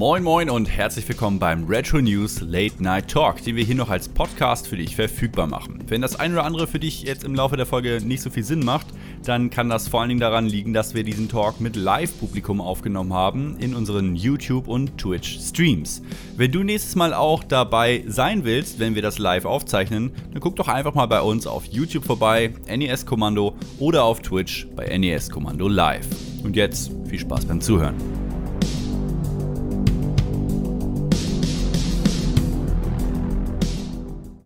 Moin Moin und herzlich willkommen beim Retro News Late Night Talk, den wir hier noch als Podcast für dich verfügbar machen. Wenn das ein oder andere für dich jetzt im Laufe der Folge nicht so viel Sinn macht, dann kann das vor allen Dingen daran liegen, dass wir diesen Talk mit Live-Publikum aufgenommen haben in unseren YouTube- und Twitch-Streams. Wenn du nächstes Mal auch dabei sein willst, wenn wir das live aufzeichnen, dann guck doch einfach mal bei uns auf YouTube vorbei, NES Kommando oder auf Twitch bei NES Kommando Live. Und jetzt viel Spaß beim Zuhören.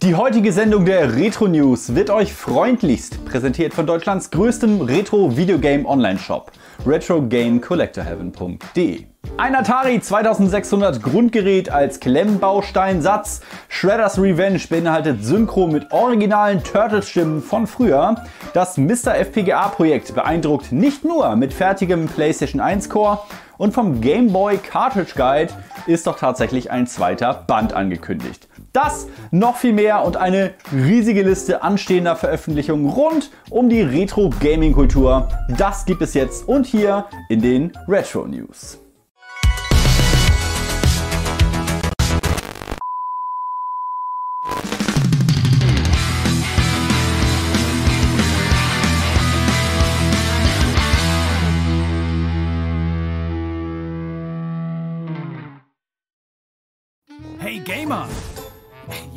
Die heutige Sendung der Retro News wird euch freundlichst präsentiert von Deutschlands größtem Retro-Videogame-Online-Shop, retrogamecollectorheaven.de. Ein Atari 2600 Grundgerät als Klemmbausteinsatz. Shredder's Revenge beinhaltet Synchro mit originalen Turtles-Stimmen von früher. Das Mr. FPGA-Projekt beeindruckt nicht nur mit fertigem PlayStation 1 Core und vom Game Boy Cartridge Guide ist doch tatsächlich ein zweiter Band angekündigt. Das, noch viel mehr und eine riesige Liste anstehender Veröffentlichungen rund um die Retro-Gaming-Kultur, das gibt es jetzt und hier in den Retro News.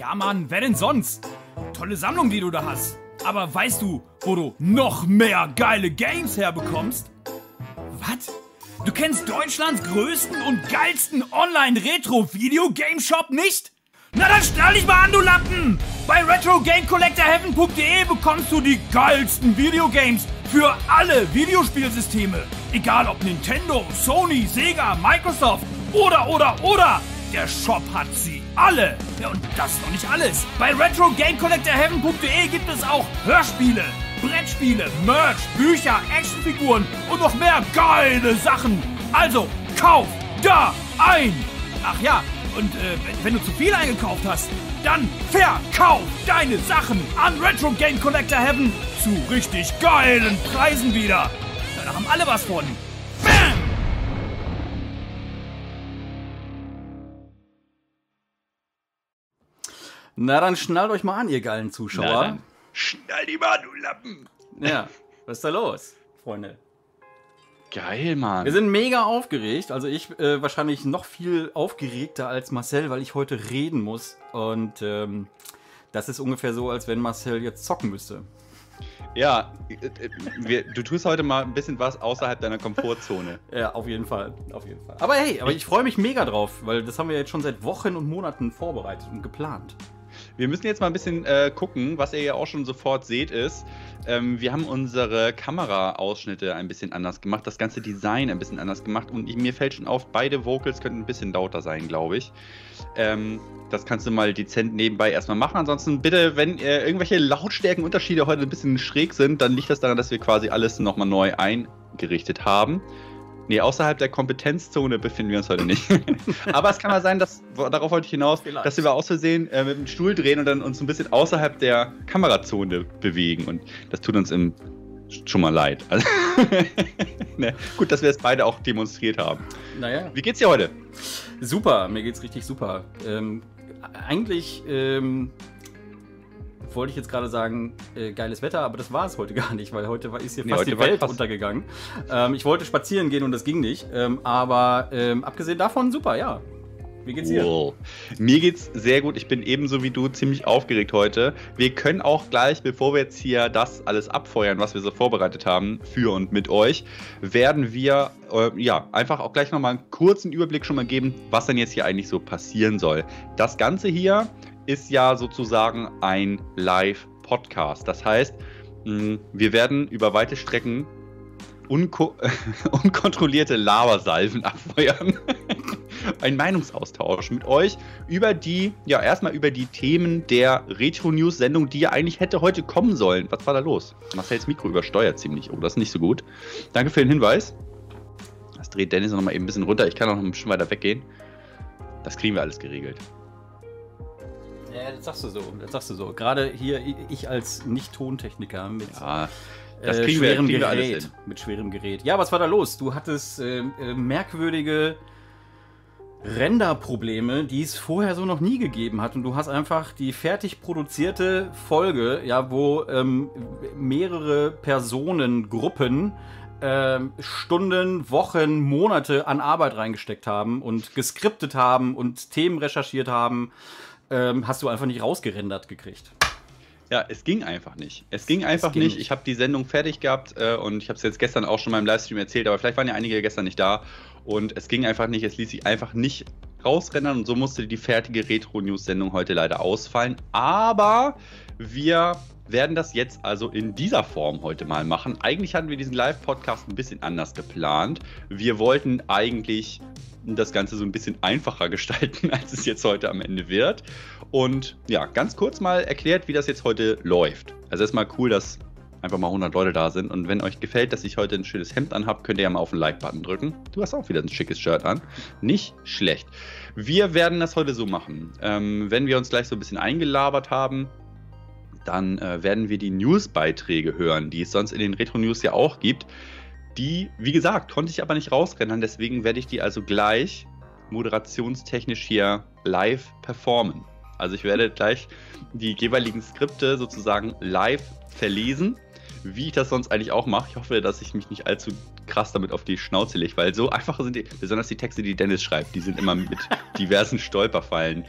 Ja Mann, wer denn sonst? Tolle Sammlung, die du da hast. Aber weißt du, wo du noch mehr geile Games herbekommst? Was? Du kennst Deutschlands größten und geilsten Online-Retro-Video-Game-Shop nicht? Na dann schnall dich mal an, du Lappen! Bei RetroGameCollectorHeaven.de bekommst du die geilsten Videogames für alle Videospielsysteme. Egal ob Nintendo, Sony, Sega, Microsoft oder, oder, oder. Der Shop hat sie alle. Ja, und das ist noch nicht alles. Bei RetroGameCollectorHeaven.de gibt es auch Hörspiele, Brettspiele, Merch, Bücher, Actionfiguren und noch mehr geile Sachen. Also, kauf da ein. Ach ja, und äh, wenn, du zu viel eingekauft hast, dann verkauf deine Sachen an Retro Game Collector Heaven zu richtig geilen Preisen wieder. Da haben alle was von. Bam! Na dann schnallt euch mal an, ihr geilen Zuschauer. Na dann Schnall die mal, du Lappen. Ja, was ist da los, Freunde? Geil, Mann. Wir sind mega aufgeregt. Also ich äh, wahrscheinlich noch viel aufgeregter als Marcel, weil ich heute reden muss. Und ähm, das ist ungefähr so, als wenn Marcel jetzt zocken müsste. Ja, äh, äh, wir, du tust heute mal ein bisschen was außerhalb deiner Komfortzone. Ja, auf jeden Fall. Auf jeden Fall. Aber hey, aber ich freue mich mega drauf, weil das haben wir jetzt schon seit Wochen und Monaten vorbereitet und geplant. Wir müssen jetzt mal ein bisschen äh, gucken, was ihr ja auch schon sofort seht, ist, ähm, wir haben unsere Kameraausschnitte ein bisschen anders gemacht, das ganze Design ein bisschen anders gemacht und ich, mir fällt schon auf, beide Vocals könnten ein bisschen lauter sein, glaube ich. Ähm, das kannst du mal dezent nebenbei erstmal machen. Ansonsten bitte, wenn äh, irgendwelche Lautstärkenunterschiede heute ein bisschen schräg sind, dann liegt das daran, dass wir quasi alles nochmal neu eingerichtet haben. Nee, außerhalb der Kompetenzzone befinden wir uns heute nicht. Aber es kann mal sein, dass, darauf wollte ich hinaus, Vielleicht. dass wir aus Versehen äh, mit dem Stuhl drehen und dann uns ein bisschen außerhalb der Kamerazone bewegen. Und das tut uns im, schon mal leid. Also, ne, gut, dass wir es beide auch demonstriert haben. Naja. Wie geht's dir heute? Super, mir geht's richtig super. Ähm, eigentlich ähm, wollte ich jetzt gerade sagen, äh, geiles Wetter, aber das war es heute gar nicht, weil heute war, ist hier Nee, fast die Welt krass. untergegangen. Ähm, ich wollte spazieren gehen und das ging nicht. Ähm, aber ähm, abgesehen davon, super, ja. Wie geht's dir? Wow. Mir geht's sehr gut. Ich bin ebenso wie du ziemlich aufgeregt heute. Wir können auch gleich, bevor wir jetzt hier das alles abfeuern, was wir so vorbereitet haben, für und mit euch, werden wir äh, ja einfach auch gleich nochmal einen kurzen Überblick schon mal geben, was denn jetzt hier eigentlich so passieren soll. Das Ganze hier ist ja sozusagen ein Live-Podcast. Das heißt, wir werden über weite Strecken unko unkontrollierte Lavasalven abfeuern. Ein Meinungsaustausch mit euch über die, ja, erstmal über die Themen der Retro-News-Sendung, die ja eigentlich hätte heute kommen sollen. Was war da los? Marcells Mikro übersteuert ziemlich. Oh, das ist nicht so gut. Danke für den Hinweis. Das dreht Dennis noch mal eben ein bisschen runter. Ich kann auch noch ein bisschen weiter weggehen. Das kriegen wir alles geregelt. Ja, das sagst du so. Das sagst du so. Gerade hier, ich als Nicht-Tontechniker mit Ja, das äh, kriegen wir, schwerem wir Gerät. hin. Mit schwerem Gerät. Ja, was war da los? Du hattest äh, äh, merkwürdige Renderprobleme, die es vorher so noch nie gegeben hat. Und du hast einfach die fertig produzierte Folge, ja, wo ähm, mehrere Personen, Gruppen äh, Stunden, Wochen, Monate an Arbeit reingesteckt haben und geskriptet haben und Themen recherchiert haben, ähm, hast du einfach nicht rausgerendert gekriegt. Ja, es ging einfach nicht. Es ging einfach es ging nicht. Ich habe die Sendung fertig gehabt äh, und ich habe es jetzt gestern auch schon mal im Livestream erzählt, aber vielleicht waren ja einige gestern nicht da und es ging einfach nicht. Es ließ sich einfach nicht rausrennen und so musste die fertige Retro-News-Sendung heute leider ausfallen. Aber wir werden das jetzt also in dieser Form heute mal machen. Eigentlich hatten wir diesen Live-Podcast ein bisschen anders geplant. Wir wollten eigentlich das Ganze so ein bisschen einfacher gestalten, als es jetzt heute am Ende wird. Und ja, ganz kurz mal erklärt, wie das jetzt heute läuft. Also erstmal cool, dass einfach mal 100 Leute da sind. Und wenn euch gefällt, dass ich heute ein schönes Hemd anhabe, könnt ihr ja mal auf den Like-Button drücken. Du hast auch wieder ein schickes Shirt an. Nicht schlecht. Wir werden das heute so machen. Ähm, wenn wir uns gleich so ein bisschen eingelabert haben, dann äh, werden wir die News-Beiträge hören, die es sonst in den Retro-News ja auch gibt. Die, wie gesagt, konnte ich aber nicht rausrennen, deswegen werde ich die also gleich moderationstechnisch hier live performen. Also ich werde gleich die jeweiligen Skripte sozusagen live verlesen, wie ich das sonst eigentlich auch mache. Ich hoffe, dass ich mich nicht allzu krass damit auf die Schnauze lege, weil so einfach sind die, besonders die Texte, die Dennis schreibt, die sind immer mit diversen Stolperfallen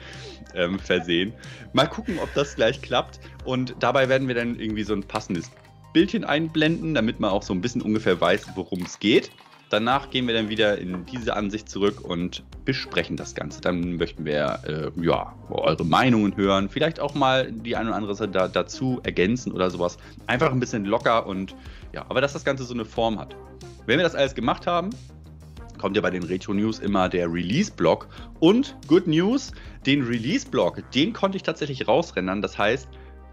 ähm, versehen. Mal gucken, ob das gleich klappt. Und dabei werden wir dann irgendwie so ein passendes Bildchen einblenden, damit man auch so ein bisschen ungefähr weiß, worum es geht. Danach gehen wir dann wieder in diese Ansicht zurück und besprechen das Ganze. Dann möchten wir äh, ja, eure Meinungen hören, vielleicht auch mal die eine oder andere Sache da, dazu ergänzen oder sowas. Einfach ein bisschen locker und ja, aber dass das Ganze so eine Form hat. Wenn wir das alles gemacht haben, kommt ja bei den Retro News immer der Release-Block. Und Good News, den Release-Block, den konnte ich tatsächlich rausrendern. Das heißt,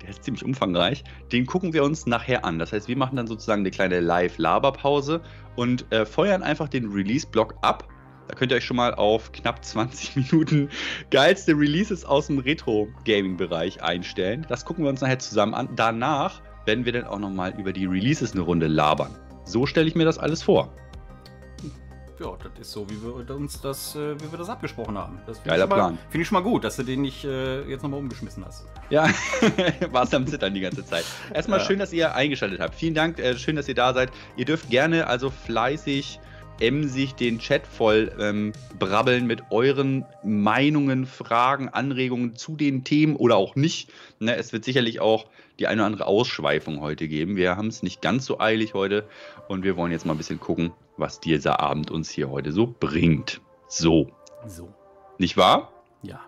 der ist ziemlich umfangreich. Den gucken wir uns nachher an. Das heißt, wir machen dann sozusagen eine kleine Live-Laberpause und äh, feuern einfach den Release-Block ab. Da könnt ihr euch schon mal auf knapp 20 Minuten geilste Releases aus dem Retro-Gaming-Bereich einstellen. Das gucken wir uns nachher zusammen an. Danach werden wir dann auch nochmal über die Releases eine Runde labern. So stelle ich mir das alles vor ja, das ist so, wie wir uns das, äh, wie wir das abgesprochen haben. Das Geiler Plan. Finde ich schon mal gut, dass du den nicht äh, jetzt nochmal umgeschmissen hast. Ja, warst am Zittern die ganze Zeit. Erstmal ja. schön, dass ihr eingeschaltet habt. Vielen Dank, äh, schön, dass ihr da seid. Ihr dürft gerne also fleißig emsig den Chat voll ähm, brabbeln mit euren Meinungen, Fragen, Anregungen zu den Themen oder auch nicht. Ne, es wird sicherlich auch die eine oder andere Ausschweifung heute geben. Wir haben es nicht ganz so eilig heute und wir wollen jetzt mal ein bisschen gucken, was dieser Abend uns hier heute so bringt. So. So. Nicht wahr? Ja.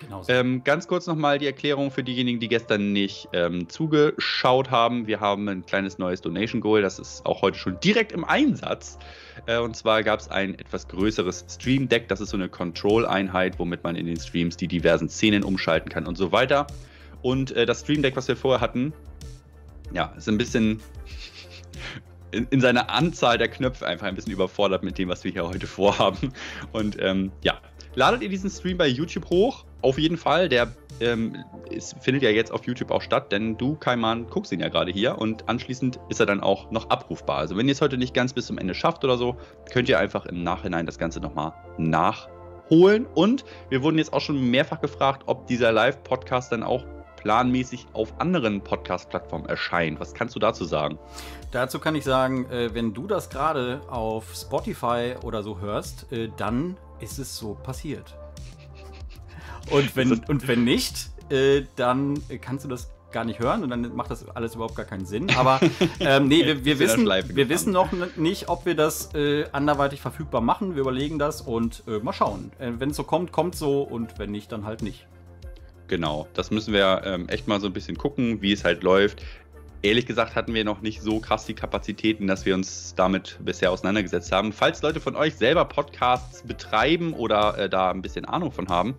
Genau so. ähm, ganz kurz nochmal die Erklärung für diejenigen, die gestern nicht ähm, zugeschaut haben. Wir haben ein kleines neues Donation Goal, das ist auch heute schon direkt im Einsatz. Äh, und zwar gab es ein etwas größeres Stream Deck, das ist so eine Control-Einheit, womit man in den Streams die diversen Szenen umschalten kann und so weiter. Und äh, das Stream Deck, was wir vorher hatten, ja, ist ein bisschen in, in, seiner Anzahl der Knöpfe einfach ein bisschen überfordert mit dem, was wir hier heute vorhaben. Und ähm, ja, ladet ihr diesen Stream bei YouTube hoch. Auf jeden Fall. Der ähm, ist, findet ja jetzt auf YouTube auch statt, denn du, Kaiman, guckst ihn ja gerade hier und anschließend ist er dann auch noch abrufbar. Also wenn ihr es heute nicht ganz bis zum Ende schafft oder so, könnt ihr einfach im Nachhinein das Ganze nochmal nachholen. Und wir wurden jetzt auch schon mehrfach gefragt, ob dieser Live-Podcast dann auch planmäßig auf anderen Podcast-Plattformen erscheint. Was kannst du dazu sagen? Dazu kann ich sagen, äh, wenn du das gerade auf Spotify oder so hörst, äh, dann ist es so passiert. Und wenn, und wenn nicht, äh, dann kannst du das gar nicht hören und dann macht das alles überhaupt gar keinen Sinn. Aber ähm, nee, wir, wir wissen, wir wissen noch nicht, ob wir das äh, anderweitig verfügbar machen. Wir überlegen das und äh, mal schauen. Äh, wenn es so kommt, kommt so und wenn nicht, dann halt nicht. Genau, das müssen wir ähm, echt mal so ein bisschen gucken, wie es halt läuft. Ehrlich gesagt hatten wir noch nicht so krass die Kapazitäten, dass wir uns damit bisher auseinandergesetzt haben. Falls Leute von euch selber Podcasts betreiben oder äh, da ein bisschen Ahnung von haben,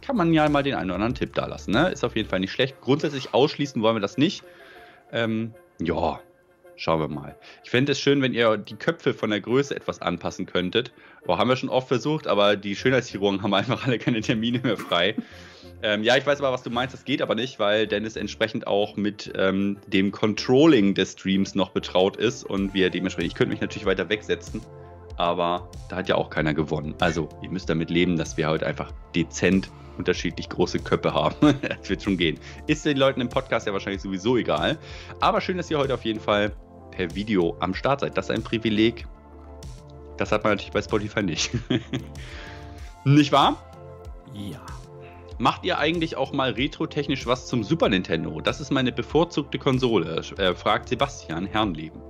kann man ja mal den einen oder anderen Tipp da lassen. Ne? Ist auf jeden Fall nicht schlecht. Grundsätzlich ausschließen wollen wir das nicht. Ähm, ja, schauen wir mal. Ich fände es schön, wenn ihr die Köpfe von der Größe etwas anpassen könntet. Boah, haben wir schon oft versucht, aber die Schönheitschirurgen haben einfach alle keine Termine mehr frei. Ähm, ja, ich weiß aber, was du meinst. Das geht aber nicht, weil Dennis entsprechend auch mit ähm, dem Controlling des Streams noch betraut ist und wir dementsprechend, ich könnte mich natürlich weiter wegsetzen, aber da hat ja auch keiner gewonnen. Also, ihr müsst damit leben, dass wir heute einfach dezent unterschiedlich große Köpfe haben. das wird schon gehen. Ist den Leuten im Podcast ja wahrscheinlich sowieso egal. Aber schön, dass ihr heute auf jeden Fall per Video am Start seid. Das ist ein Privileg. Das hat man natürlich bei Spotify nicht. nicht wahr? Ja. Macht ihr eigentlich auch mal retrotechnisch was zum Super Nintendo? Das ist meine bevorzugte Konsole, äh, fragt Sebastian Herrnleben.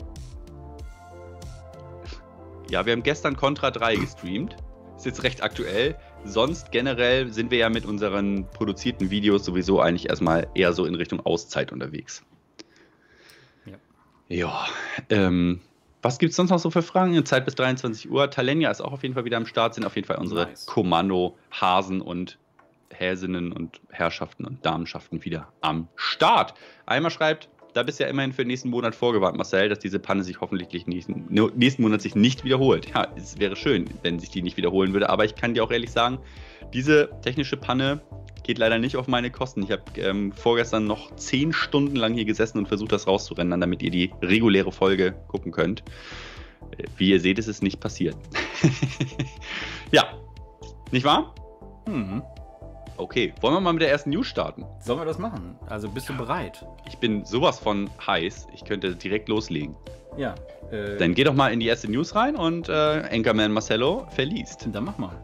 Ja, wir haben gestern Contra 3 gestreamt. Ist jetzt recht aktuell. Sonst generell sind wir ja mit unseren produzierten Videos sowieso eigentlich erstmal eher so in Richtung Auszeit unterwegs. Ja. Ja. Ähm, was gibt es sonst noch so für Fragen? Zeit bis 23 Uhr. Talenia ist auch auf jeden Fall wieder am Start, sind auf jeden Fall unsere nice. Kommando-Hasen und Häsinnen und Herrschaften und Damenschaften wieder am Start. Einmal schreibt, da bist du ja immerhin für den nächsten Monat vorgewarnt, Marcel, dass diese Panne sich hoffentlich nächsten, nächsten Monat sich nicht wiederholt. Ja, es wäre schön, wenn sich die nicht wiederholen würde, aber ich kann dir auch ehrlich sagen, diese technische Panne geht leider nicht auf meine Kosten. Ich habe ähm, vorgestern noch zehn Stunden lang hier gesessen und versucht, das rauszurennen, damit ihr die reguläre Folge gucken könnt. Wie ihr seht, ist es nicht passiert. ja, nicht wahr? Mhm. Okay, wollen wir mal mit der ersten News starten? Sollen wir das machen? Also bist du bereit? Ich bin sowas von heiß. Ich könnte direkt loslegen. Ja. Äh, Dann geh doch mal in die erste News rein und äh, Anchorman Marcello verliest. Dann mach mal.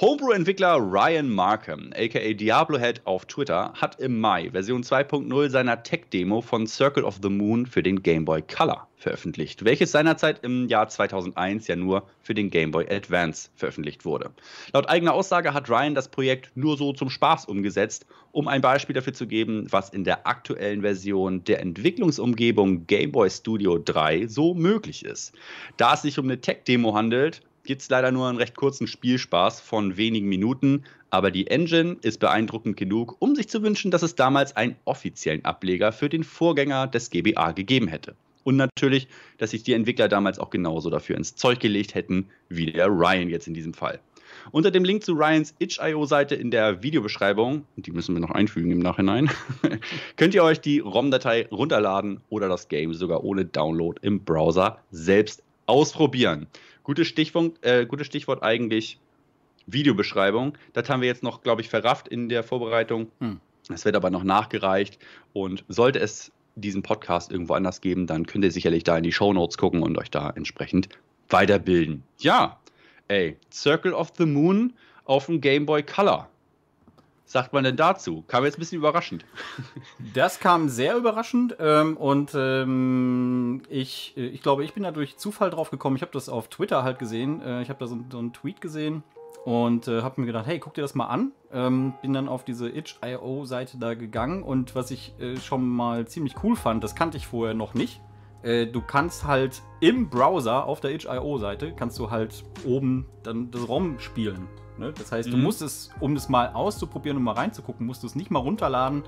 Homebrew-Entwickler Ryan Markham, aka Diablo Head auf Twitter, hat im Mai Version 2.0 seiner Tech-Demo von Circle of the Moon für den Game Boy Color veröffentlicht, welches seinerzeit im Jahr 2001 ja nur für den Game Boy Advance veröffentlicht wurde. Laut eigener Aussage hat Ryan das Projekt nur so zum Spaß umgesetzt, um ein Beispiel dafür zu geben, was in der aktuellen Version der Entwicklungsumgebung Game Boy Studio 3 so möglich ist. Da es sich um eine Tech-Demo handelt, gibt es leider nur einen recht kurzen Spielspaß von wenigen Minuten, aber die Engine ist beeindruckend genug, um sich zu wünschen, dass es damals einen offiziellen Ableger für den Vorgänger des GBA gegeben hätte. Und natürlich, dass sich die Entwickler damals auch genauso dafür ins Zeug gelegt hätten, wie der Ryan jetzt in diesem Fall. Unter dem Link zu Ryans itch.io-Seite in der Videobeschreibung, die müssen wir noch einfügen im Nachhinein, könnt ihr euch die ROM-Datei runterladen oder das Game sogar ohne Download im Browser selbst ausprobieren. Gutes Stichwort, äh, gutes Stichwort eigentlich Videobeschreibung. Das haben wir jetzt noch, glaube ich, verrafft in der Vorbereitung. Hm. Das wird aber noch nachgereicht. Und sollte es diesen Podcast irgendwo anders geben, dann könnt ihr sicherlich da in die Show Notes gucken und euch da entsprechend weiterbilden. Ja, ey, Circle of the Moon auf dem Game Boy Color sagt man denn dazu? Kam jetzt ein bisschen überraschend. Das kam sehr überraschend ähm, und ähm, ich, äh, ich glaube, ich bin da durch Zufall drauf gekommen. Ich habe das auf Twitter halt gesehen. Äh, ich habe da so, so, einen Tweet gesehen und äh, habe mir gedacht, hey, guck dir das mal an. Ähm, bin dann auf diese itch.io-Seite da gegangen und was ich äh, schon mal ziemlich cool fand, das kannte ich vorher noch nicht. Äh, du kannst halt im Browser auf der itch.io-Seite kannst du halt oben dann das ROM spielen. Ne? Das heißt, mhm. du musst es, um das mal auszuprobieren und mal reinzugucken, musst du es nicht mal runterladen.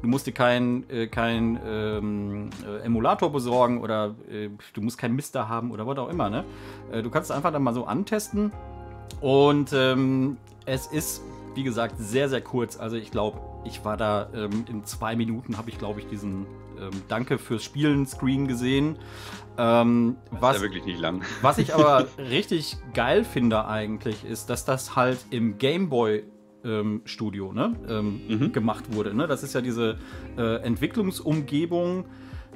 Du musst dir keinen äh, kein, ähm, äh, Emulator besorgen oder äh, du musst keinen Mister haben oder was auch immer. Ne? Äh, du kannst es einfach dann mal so antesten. Und ähm, es ist, wie gesagt, sehr, sehr kurz. Also ich glaube, ich war da ähm, in zwei Minuten, habe ich, glaube ich, diesen ähm, Danke fürs Spielen Screen gesehen. Ähm, was, ja wirklich nicht lang. Was ich aber richtig geil finde eigentlich, ist, dass das halt im Gameboy ähm, Studio ne, ähm, mhm. gemacht wurde. Ne? Das ist ja diese äh, Entwicklungsumgebung,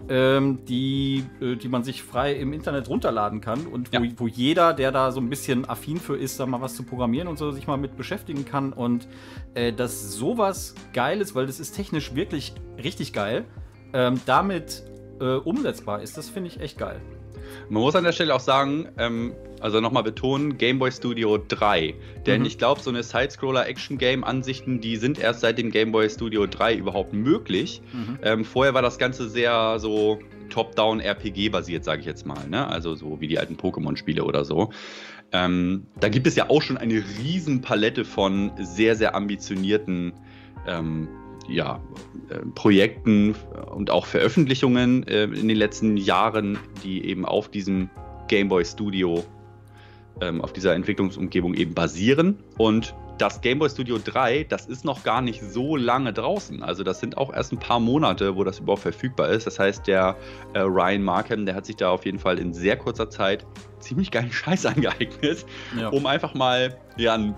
ähm, die, äh, die man sich frei im Internet runterladen kann und wo, ja. wo, jeder, der da so ein bisschen affin für ist, da mal was zu programmieren und so, sich mal mit beschäftigen kann. Und äh, dass sowas geil ist, weil das ist technisch wirklich richtig geil, ähm, damit äh, umsetzbar ist, das finde ich echt geil. Man muss an der Stelle auch sagen, ähm, also nochmal betonen, Game Boy Studio 3. Denn mhm. ich glaube, so eine Side-Scroller-Action-Game-Ansichten, die sind erst seit dem Game Boy Studio 3 überhaupt möglich. Mhm. Ähm, vorher war das Ganze sehr so Top-Down RPG basiert, sage ich jetzt mal. Ne? Also so wie die alten Pokémon-Spiele oder so. Ähm, da gibt es ja auch schon eine riesen Palette von sehr, sehr ambitionierten ähm, ja, äh, Projekten und auch Veröffentlichungen äh, in den letzten Jahren, die eben auf diesem Game Boy Studio, ähm, auf dieser Entwicklungsumgebung eben basieren. Und das Game Boy Studio 3, das ist noch gar nicht so lange draußen. Also das sind auch erst ein paar Monate, wo das überhaupt verfügbar ist. Das heißt, der äh, Ryan Markham, der hat sich da auf jeden Fall in sehr kurzer Zeit ziemlich geilen Scheiß angeeignet, ja. um einfach mal ja, ein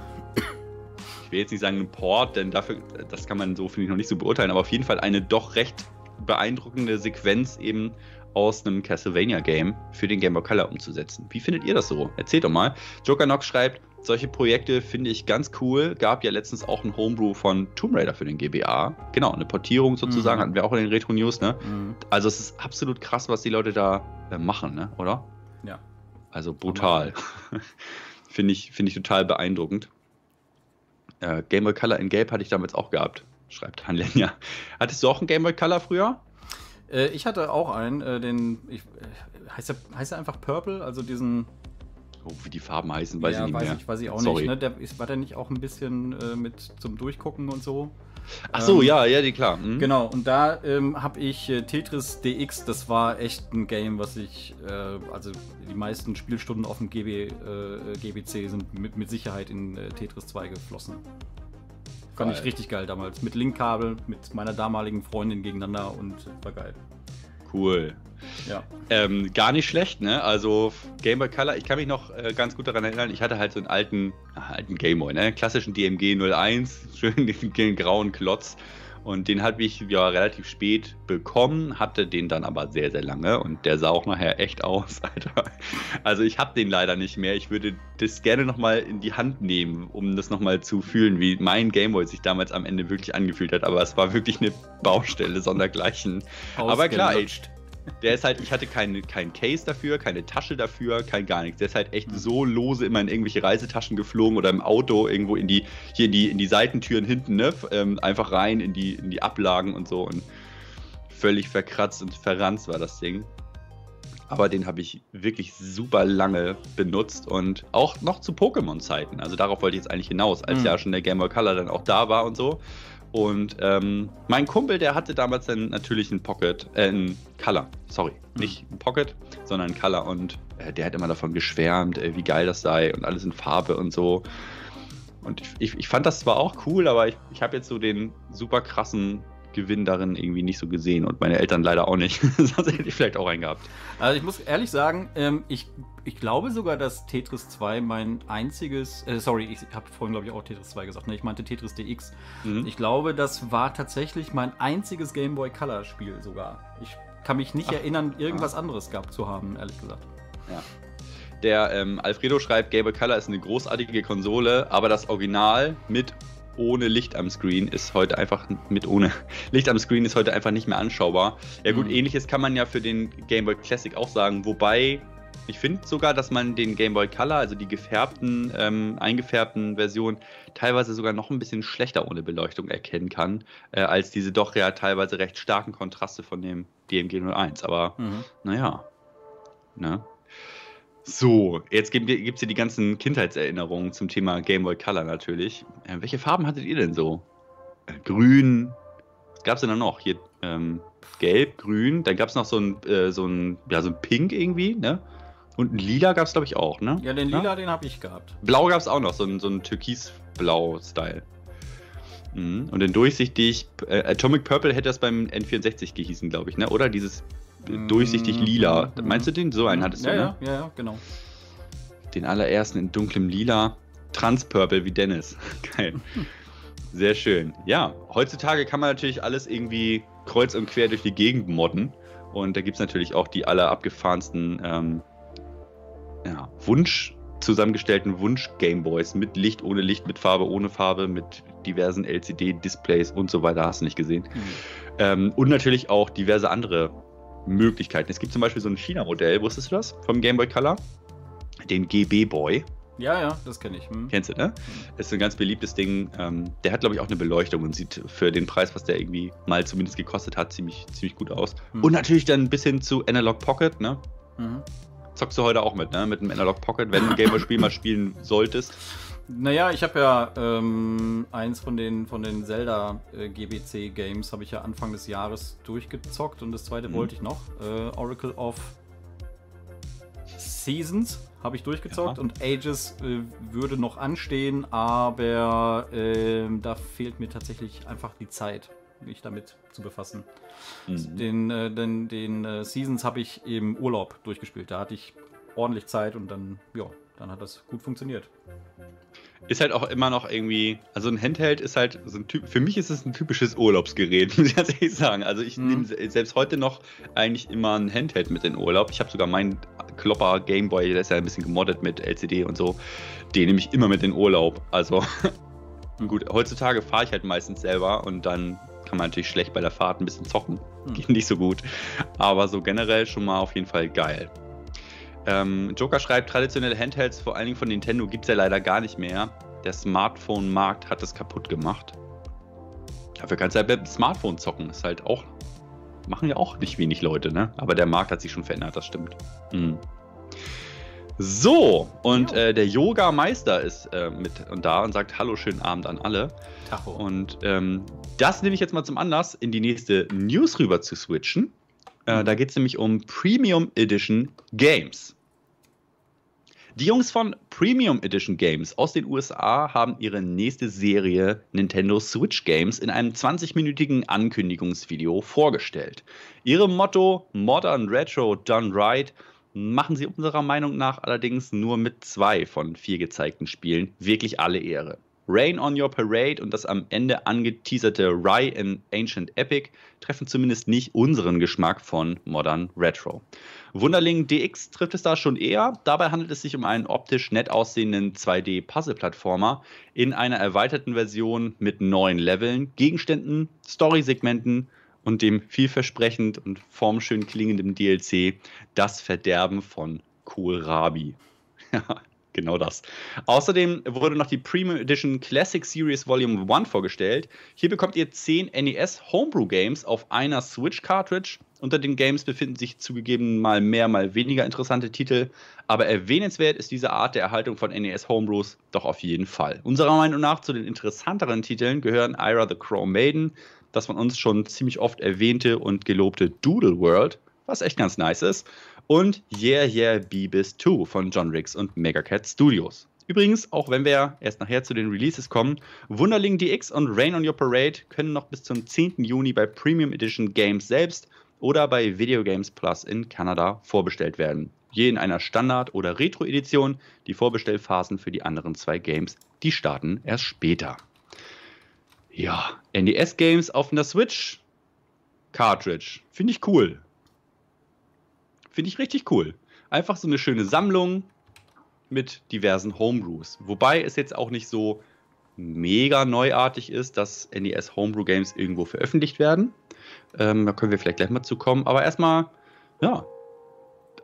will jetzt nicht sagen ein Port, denn dafür, das kann man so, finde ich, noch nicht so beurteilen, aber auf jeden Fall eine doch recht beeindruckende Sequenz eben aus einem Castlevania-Game für den Game Boy Color umzusetzen. Wie findet ihr das so? Erzählt doch mal. Joker Nox schreibt, solche Projekte finde ich ganz cool. Gab ja letztens auch ein Homebrew von Tomb Raider für den GBA. Genau, eine Portierung sozusagen, mhm. hatten wir auch in den Retro News, ne? Mhm. Also es ist absolut krass, was die Leute da äh, machen, ne? Oder? Ja. Also brutal. finde ich, find ich total beeindruckend. Äh, Game Boy Color in Gelb hatte ich damals auch gehabt, schreibt Hanlenja. Hattest du auch einen Game Boy Color früher? Äh, ich hatte auch einen, äh, den. Ich, äh, heißt, der, heißt der einfach Purple? Also diesen. Oh, wie die Farben heißen, weiß ja, ich nicht weiß mehr. Ich, weiß ich auch Sorry. nicht. Ne? Der, ist, war der nicht auch ein bisschen äh, mit zum Durchgucken und so? Ach so, ähm, ja, ja, die klar. Mhm. Genau, und da ähm, habe ich äh, Tetris DX, das war echt ein Game, was ich, äh, also die meisten Spielstunden auf dem GB, äh, GBC sind mit, mit Sicherheit in äh, Tetris 2 geflossen. Fand ich richtig geil damals. Mit Linkkabel, mit meiner damaligen Freundin gegeneinander und war geil. Cool. Ja. Ähm, gar nicht schlecht, ne? Also Game Boy Color, ich kann mich noch äh, ganz gut daran erinnern, ich hatte halt so einen alten, alten Game Boy, ne? Klassischen DMG 01, schön den grauen Klotz. Und den habe ich ja relativ spät bekommen, hatte den dann aber sehr, sehr lange und der sah auch nachher echt aus, Alter. Also ich habe den leider nicht mehr. Ich würde das gerne nochmal in die Hand nehmen, um das nochmal zu fühlen, wie mein Gameboy sich damals am Ende wirklich angefühlt hat. Aber es war wirklich eine Baustelle sondergleichen. Aber klar, ey, der ist halt, ich hatte kein, kein Case dafür, keine Tasche dafür, kein gar nichts. Der ist halt echt mhm. so lose immer in irgendwelche Reisetaschen geflogen oder im Auto irgendwo in die, hier in die, in die Seitentüren hinten, ne? Ähm, einfach rein in die, in die Ablagen und so und völlig verkratzt und verranzt war das Ding. Aber den habe ich wirklich super lange benutzt und auch noch zu Pokémon-Zeiten. Also darauf wollte ich jetzt eigentlich hinaus, als mhm. ja schon der Game Boy Color dann auch da war und so. Und ähm, mein Kumpel, der hatte damals dann natürlich einen Pocket, äh, einen Color, sorry, mhm. nicht ein Pocket, sondern einen Color. Und äh, der hat immer davon geschwärmt, äh, wie geil das sei und alles in Farbe und so. Und ich, ich, ich fand das zwar auch cool, aber ich, ich habe jetzt so den super krassen Gewinn darin irgendwie nicht so gesehen und meine Eltern leider auch nicht. Sonst hätte ich vielleicht auch einen gehabt. Also ich muss ehrlich sagen, ähm, ich, ich glaube sogar, dass Tetris 2 mein einziges, äh, sorry, ich habe vorhin glaube ich auch Tetris 2 gesagt, ne? ich meinte Tetris DX. Mhm. Ich glaube, das war tatsächlich mein einziges Game Boy Color Spiel sogar. Ich kann mich nicht Ach, erinnern, irgendwas ah. anderes gehabt zu haben, ehrlich gesagt. Ja. Der ähm, Alfredo schreibt, Game Boy Color ist eine großartige Konsole, aber das Original mit ohne Licht am Screen ist heute einfach mit ohne Licht am Screen ist heute einfach nicht mehr anschaubar. Ja gut, mhm. ähnliches kann man ja für den Game Boy Classic auch sagen, wobei ich finde sogar, dass man den Game Boy Color, also die gefärbten, ähm, eingefärbten Versionen, teilweise sogar noch ein bisschen schlechter ohne Beleuchtung erkennen kann, äh, als diese doch ja teilweise recht starken Kontraste von dem DMG 01. Aber mhm. naja, ne? So, jetzt gibt es hier die ganzen Kindheitserinnerungen zum Thema Game Boy Color natürlich. Äh, welche Farben hattet ihr denn so? Äh, grün. Was gab es denn da noch? Hier ähm, gelb, grün. Dann gab es noch so ein, äh, so ein, ja, so ein Pink irgendwie, ne? Und ein Lila gab es, glaube ich, auch, ne? Ja, den Lila, ja? den habe ich gehabt. Blau gab es auch noch, so ein, so ein Türkisblau-Style. Mhm. Und dann durchsichtig, äh, Atomic Purple hätte das beim N64 gehießen, glaube ich, ne? Oder dieses durchsichtig lila. Mhm. Meinst du den? So einen hattest ja, du, ne? Ja, ja, genau. Den allerersten in dunklem Lila. Transpurple wie Dennis. Geil. Sehr schön. Ja, heutzutage kann man natürlich alles irgendwie kreuz und quer durch die Gegend modden. Und da gibt es natürlich auch die aller abgefahrensten ähm, ja, Wunsch zusammengestellten Wunsch-Gameboys mit Licht, ohne Licht, mit Farbe, ohne Farbe, mit diversen LCD-Displays und so weiter, hast du nicht gesehen. Mhm. Ähm, und natürlich auch diverse andere Möglichkeiten. Es gibt zum Beispiel so ein China-Modell, wusstest du das? Vom Game Boy Color? Den GB Boy. Ja, ja, das kenne ich. Hm. Kennst du, ne? Das ist ein ganz beliebtes Ding. Ähm, der hat, glaube ich, auch eine Beleuchtung und sieht für den Preis, was der irgendwie mal zumindest gekostet hat, ziemlich, ziemlich gut aus. Hm. Und natürlich dann bis hin zu Analog Pocket, ne? Mhm. Zockst du heute auch mit, ne? Mit einem Analog Pocket, wenn du ein Gamer-Spiel mal spielen solltest. Naja, ich habe ja ähm, eins von den, von den Zelda äh, GBC Games habe ich ja Anfang des Jahres durchgezockt und das zweite mhm. wollte ich noch. Äh, Oracle of Seasons habe ich durchgezockt ja. und Ages äh, würde noch anstehen, aber äh, da fehlt mir tatsächlich einfach die Zeit, mich damit zu befassen. Mhm. Den, äh, den, den äh, Seasons habe ich im Urlaub durchgespielt. Da hatte ich ordentlich Zeit und dann, ja, dann hat das gut funktioniert ist halt auch immer noch irgendwie, also ein Handheld ist halt so ein Typ, für mich ist es ein typisches Urlaubsgerät, muss ich ganz ehrlich sagen. Also ich mhm. nehme selbst heute noch eigentlich immer ein Handheld mit in Urlaub. Ich habe sogar meinen Klopper Gameboy, der ist ja ein bisschen gemoddet mit LCD und so, den nehme ich immer mit in Urlaub. Also gut, heutzutage fahre ich halt meistens selber und dann kann man natürlich schlecht bei der Fahrt ein bisschen zocken. Mhm. Geht nicht so gut. Aber so generell schon mal auf jeden Fall geil. Ähm, Joker schreibt, traditionelle Handhelds, vor allen Dingen von Nintendo, gibt es ja leider gar nicht mehr. Der Smartphone-Markt hat es kaputt gemacht. Dafür kannst du ja mit Smartphone zocken. Ist halt auch. Machen ja auch nicht wenig Leute, ne? Aber der Markt hat sich schon verändert, das stimmt. Mhm. So, und äh, der Yoga-Meister ist äh, mit und da und sagt Hallo, schönen Abend an alle. Tacho. Und ähm, das nehme ich jetzt mal zum Anlass, in die nächste News rüber zu switchen. Äh, da geht es nämlich um Premium Edition Games. Die Jungs von Premium Edition Games aus den USA haben ihre nächste Serie Nintendo Switch Games in einem 20-minütigen Ankündigungsvideo vorgestellt. Ihrem Motto Modern Retro Done Right machen sie unserer Meinung nach allerdings nur mit zwei von vier gezeigten Spielen wirklich alle Ehre. Rain on Your Parade und das am Ende angeteaserte Rye in Ancient Epic treffen zumindest nicht unseren Geschmack von Modern Retro. Wunderling DX trifft es da schon eher. Dabei handelt es sich um einen optisch nett aussehenden 2D-Puzzle-Plattformer in einer erweiterten Version mit neuen Leveln, Gegenständen, Story-Segmenten und dem vielversprechend und formschön klingenden DLC Das Verderben von Kohlrabi. genau das. Außerdem wurde noch die Premium Edition Classic Series Volume 1 vorgestellt. Hier bekommt ihr 10 NES Homebrew Games auf einer Switch Cartridge. Unter den Games befinden sich zugegeben mal mehr, mal weniger interessante Titel, aber erwähnenswert ist diese Art der Erhaltung von NES Homebrews doch auf jeden Fall. Unserer Meinung nach zu den interessanteren Titeln gehören Ira the Crow Maiden, das von uns schon ziemlich oft erwähnte und gelobte Doodle World, was echt ganz nice ist, und Yeah Yeah Beebis 2 von John Riggs und Megacat Studios. Übrigens, auch wenn wir erst nachher zu den Releases kommen, Wunderling DX und Rain on Your Parade können noch bis zum 10. Juni bei Premium Edition Games selbst oder bei Video Games Plus in Kanada vorbestellt werden. Je in einer Standard- oder Retro-Edition. Die Vorbestellphasen für die anderen zwei Games, die starten erst später. Ja, NES-Games auf einer Switch. Cartridge. Finde ich cool. Finde ich richtig cool. Einfach so eine schöne Sammlung mit diversen Homebrews. Wobei es jetzt auch nicht so mega neuartig ist, dass NES Homebrew Games irgendwo veröffentlicht werden. Ähm, da können wir vielleicht gleich mal zu kommen. Aber erstmal, ja,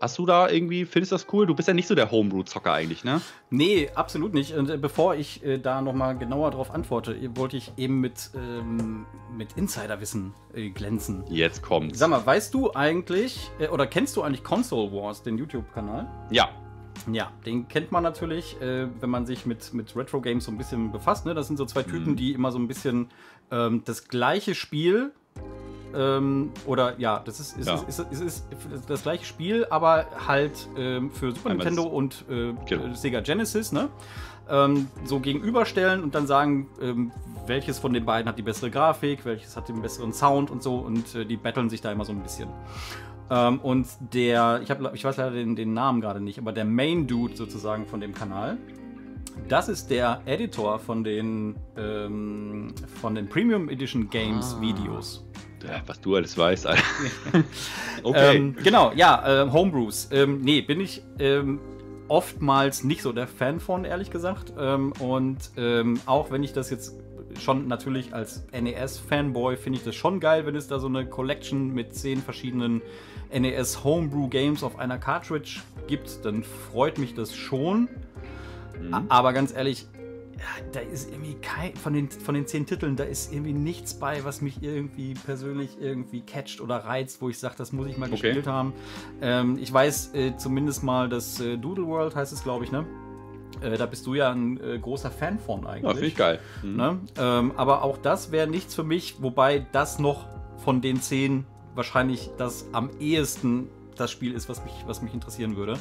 Hast du da irgendwie, findest du das cool? Du bist ja nicht so der Homebrew-Zocker eigentlich, ne? Nee, absolut nicht. Und äh, bevor ich äh, da nochmal genauer drauf antworte, wollte ich eben mit, ähm, mit Insiderwissen äh, glänzen. Jetzt kommt's. Sag mal, weißt du eigentlich, äh, oder kennst du eigentlich Console Wars, den YouTube-Kanal? Ja. Ja, den kennt man natürlich, äh, wenn man sich mit, mit Retro-Games so ein bisschen befasst. Ne? Das sind so zwei Typen, mhm. die immer so ein bisschen ähm, das gleiche Spiel ähm, oder ja, das ist, ist, ja. Ist, ist, ist, das gleiche Spiel, aber halt ähm, für Super Einmal Nintendo und äh, genau. Sega Genesis, ne? Ähm, so gegenüberstellen und dann sagen, ähm, welches von den beiden hat die bessere Grafik, welches hat den besseren Sound und so und äh, die battlen sich da immer so ein bisschen. Ähm, und der, ich, hab, ich weiß leider den, den Namen gerade nicht, aber der Main Dude sozusagen von dem Kanal, das ist der Editor von den, ähm, von den Premium Edition Games ah. Videos. Ja, was du alles weißt. okay. Ähm, genau, ja, äh, Homebrews. Ähm, nee, bin ich ähm, oftmals nicht so der Fan von, ehrlich gesagt. Ähm, und ähm, auch wenn ich das jetzt schon natürlich als NES-Fanboy finde ich das schon geil, wenn es da so eine Collection mit zehn verschiedenen NES Homebrew Games auf einer Cartridge gibt, dann freut mich das schon. Mhm. Aber ganz ehrlich, da ist irgendwie kein, von den, von den zehn Titeln, da ist irgendwie nichts bei, was mich irgendwie persönlich irgendwie catcht oder reizt, wo ich sage, das muss ich mal okay. gespielt haben. Ähm, ich weiß äh, zumindest mal, dass äh, Doodle World heißt es, glaube ich, ne? Äh, da bist du ja ein äh, großer Fan von eigentlich. Ja, finde ich geil. Mhm. Ne? Ähm, aber auch das wäre nichts für mich, wobei das noch von den zehn wahrscheinlich das am ehesten das Spiel ist, was mich, was mich interessieren würde.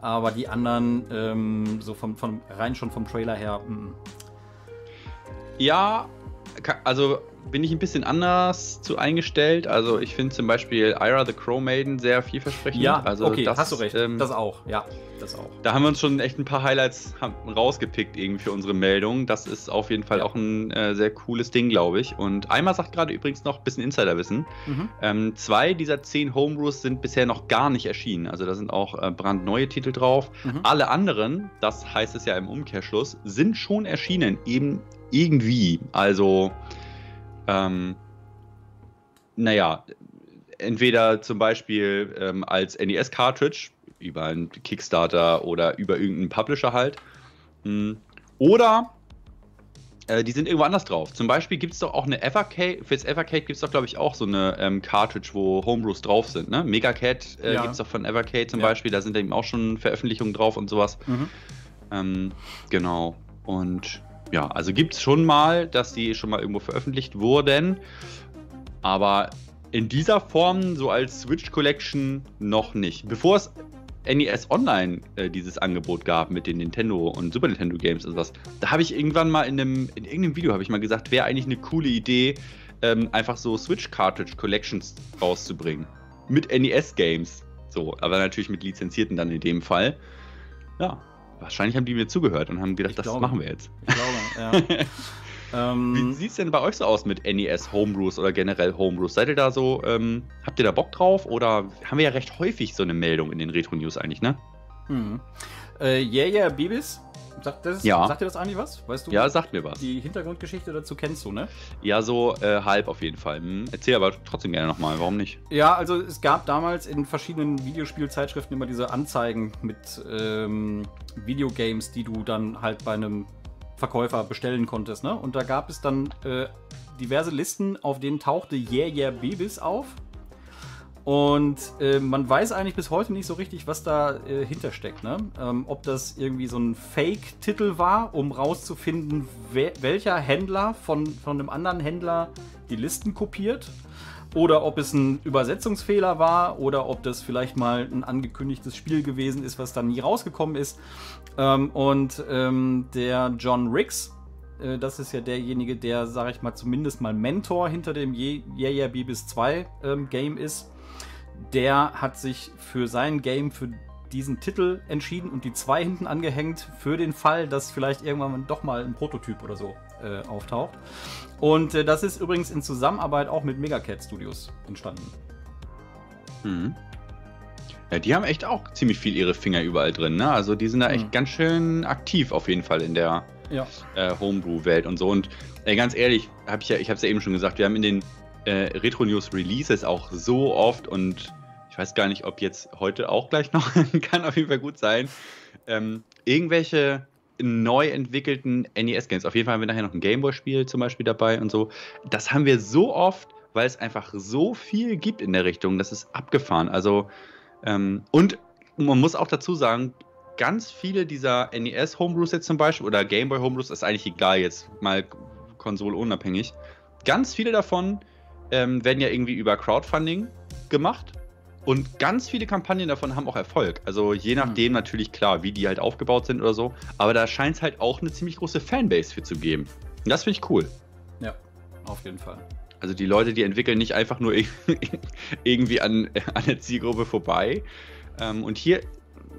Aber die anderen, ähm, so vom, vom, rein schon vom Trailer her, mm. Ja, also bin ich ein bisschen anders zu eingestellt. Also ich finde zum Beispiel Ira the Crow Maiden sehr vielversprechend. Ja, also okay, das, hast du recht. ähm, das auch, ja, das auch. Da haben wir uns schon echt ein paar Highlights rausgepickt irgendwie für unsere Meldung. Das ist auf jeden Fall Ja. auch ein äh, sehr cooles Ding, glaube ich. Und einmal sagt gerade übrigens noch ein bisschen Insiderwissen. Mhm. Ähm, zwei dieser zehn Homebrews sind bisher noch gar nicht erschienen. Also da sind auch äh, brandneue Titel drauf. Mhm. Alle anderen, das heißt es ja im Umkehrschluss, sind schon erschienen. Eben irgendwie. Also, ähm, naja, entweder zum Beispiel ähm, als NES-Cartridge über einen Kickstarter oder über irgendeinen Publisher halt. Mm, Oder äh, die sind irgendwo anders drauf. Zum Beispiel gibt es doch auch eine Evercade, fürs Evercade gibt es doch, glaube ich, auch so eine ähm, Cartridge, wo Homebrews drauf sind. Ne? Megacat äh, Ja. gibt es doch von Evercade zum Ja. Beispiel, da sind eben auch schon Veröffentlichungen drauf und sowas. Mhm. Ähm, genau. Und ja, also gibt es schon mal, dass die schon mal irgendwo veröffentlicht wurden. Aber in dieser Form, so als Switch Collection, noch nicht. Bevor es NES Online äh, dieses Angebot gab mit den Nintendo und Super Nintendo Games und was, da habe ich irgendwann mal in einem, in irgendeinem Video habe ich mal gesagt, wäre eigentlich eine coole Idee, ähm, einfach so Switch Cartridge Collections rauszubringen. Mit NES Games. So, aber natürlich mit lizenzierten dann in dem Fall. Ja, wahrscheinlich haben die mir zugehört und haben gedacht, Ich das glaube. machen wir jetzt. Ich glaube, ja. Wie ähm, sieht es denn bei euch so aus mit NES Homebrews oder generell Homebrews? Seid ihr da so, ähm, habt ihr da Bock drauf? Oder haben wir ja recht häufig so eine Meldung in den Retro-News eigentlich, ne? mhm. Äh, Yeah Yeah Bibis, sagt, das, Ja. sagt dir das eigentlich was? Weißt du? Ja, sagt mir was. Die Hintergrundgeschichte dazu kennst du, ne? Ja, so äh, halb auf jeden Fall. Hm, erzähl aber trotzdem gerne nochmal, warum nicht? Ja, also es gab damals in verschiedenen Videospielzeitschriften immer diese Anzeigen mit ähm, Videogames, die du dann halt bei einem Verkäufer bestellen konntest. Ne? Und da gab es dann äh, diverse Listen, auf denen tauchte Yeah Yeah Babys auf. Und äh, man weiß eigentlich bis heute nicht so richtig, was da äh, hintersteckt. Ne? Ähm, ob das irgendwie so ein Fake-Titel war, um rauszufinden, wer, welcher Händler von, von einem anderen Händler die Listen kopiert. Oder ob es ein Übersetzungsfehler war oder ob das vielleicht mal ein angekündigtes Spiel gewesen ist, was dann nie rausgekommen ist. Ähm, und ähm, der John Riggs, äh, das ist ja derjenige, der, sag ich mal, zumindest mal Mentor hinter dem Ye- Yeah Yeah Beavis 2 ähm, Game ist, der hat sich für sein Game, für diesen Titel entschieden und die zwei hinten angehängt für den Fall, dass vielleicht irgendwann doch mal ein Prototyp oder so äh, auftaucht. Und äh, das ist übrigens in Zusammenarbeit auch mit Megacat Studios entstanden. Mhm. Ja, die haben echt auch ziemlich viel ihre Finger überall drin, ne? Also die sind da echt Mhm. ganz schön aktiv auf jeden Fall in der Ja. äh, Homebrew-Welt und so. Und ganz ehrlich, hab ich ja, ich habe es ja eben schon gesagt, wir haben in den äh, Retro News Releases auch so oft und ich weiß gar nicht, ob jetzt heute auch gleich noch, kann auf jeden Fall gut sein, ähm, irgendwelche neu entwickelten NES-Games. Auf jeden Fall haben wir nachher noch ein Gameboy-Spiel zum Beispiel dabei und so. Das haben wir so oft, weil es einfach so viel gibt in der Richtung. Das ist abgefahren. Also, ähm, und man muss auch dazu sagen, ganz viele dieser NES Homebrews jetzt zum Beispiel oder Gameboy Homebrews, ist eigentlich egal jetzt mal Konsole unabhängig. Ganz viele davon ähm, werden ja irgendwie über Crowdfunding gemacht. Und ganz viele Kampagnen davon haben auch Erfolg. Also je nachdem natürlich klar, wie die halt aufgebaut sind oder so. Aber da scheint es halt auch eine ziemlich große Fanbase für zu geben. Und das finde ich cool. Ja, auf jeden Fall. Also die Leute, die entwickeln nicht einfach nur irgendwie an, an der Zielgruppe vorbei. Ähm, und hier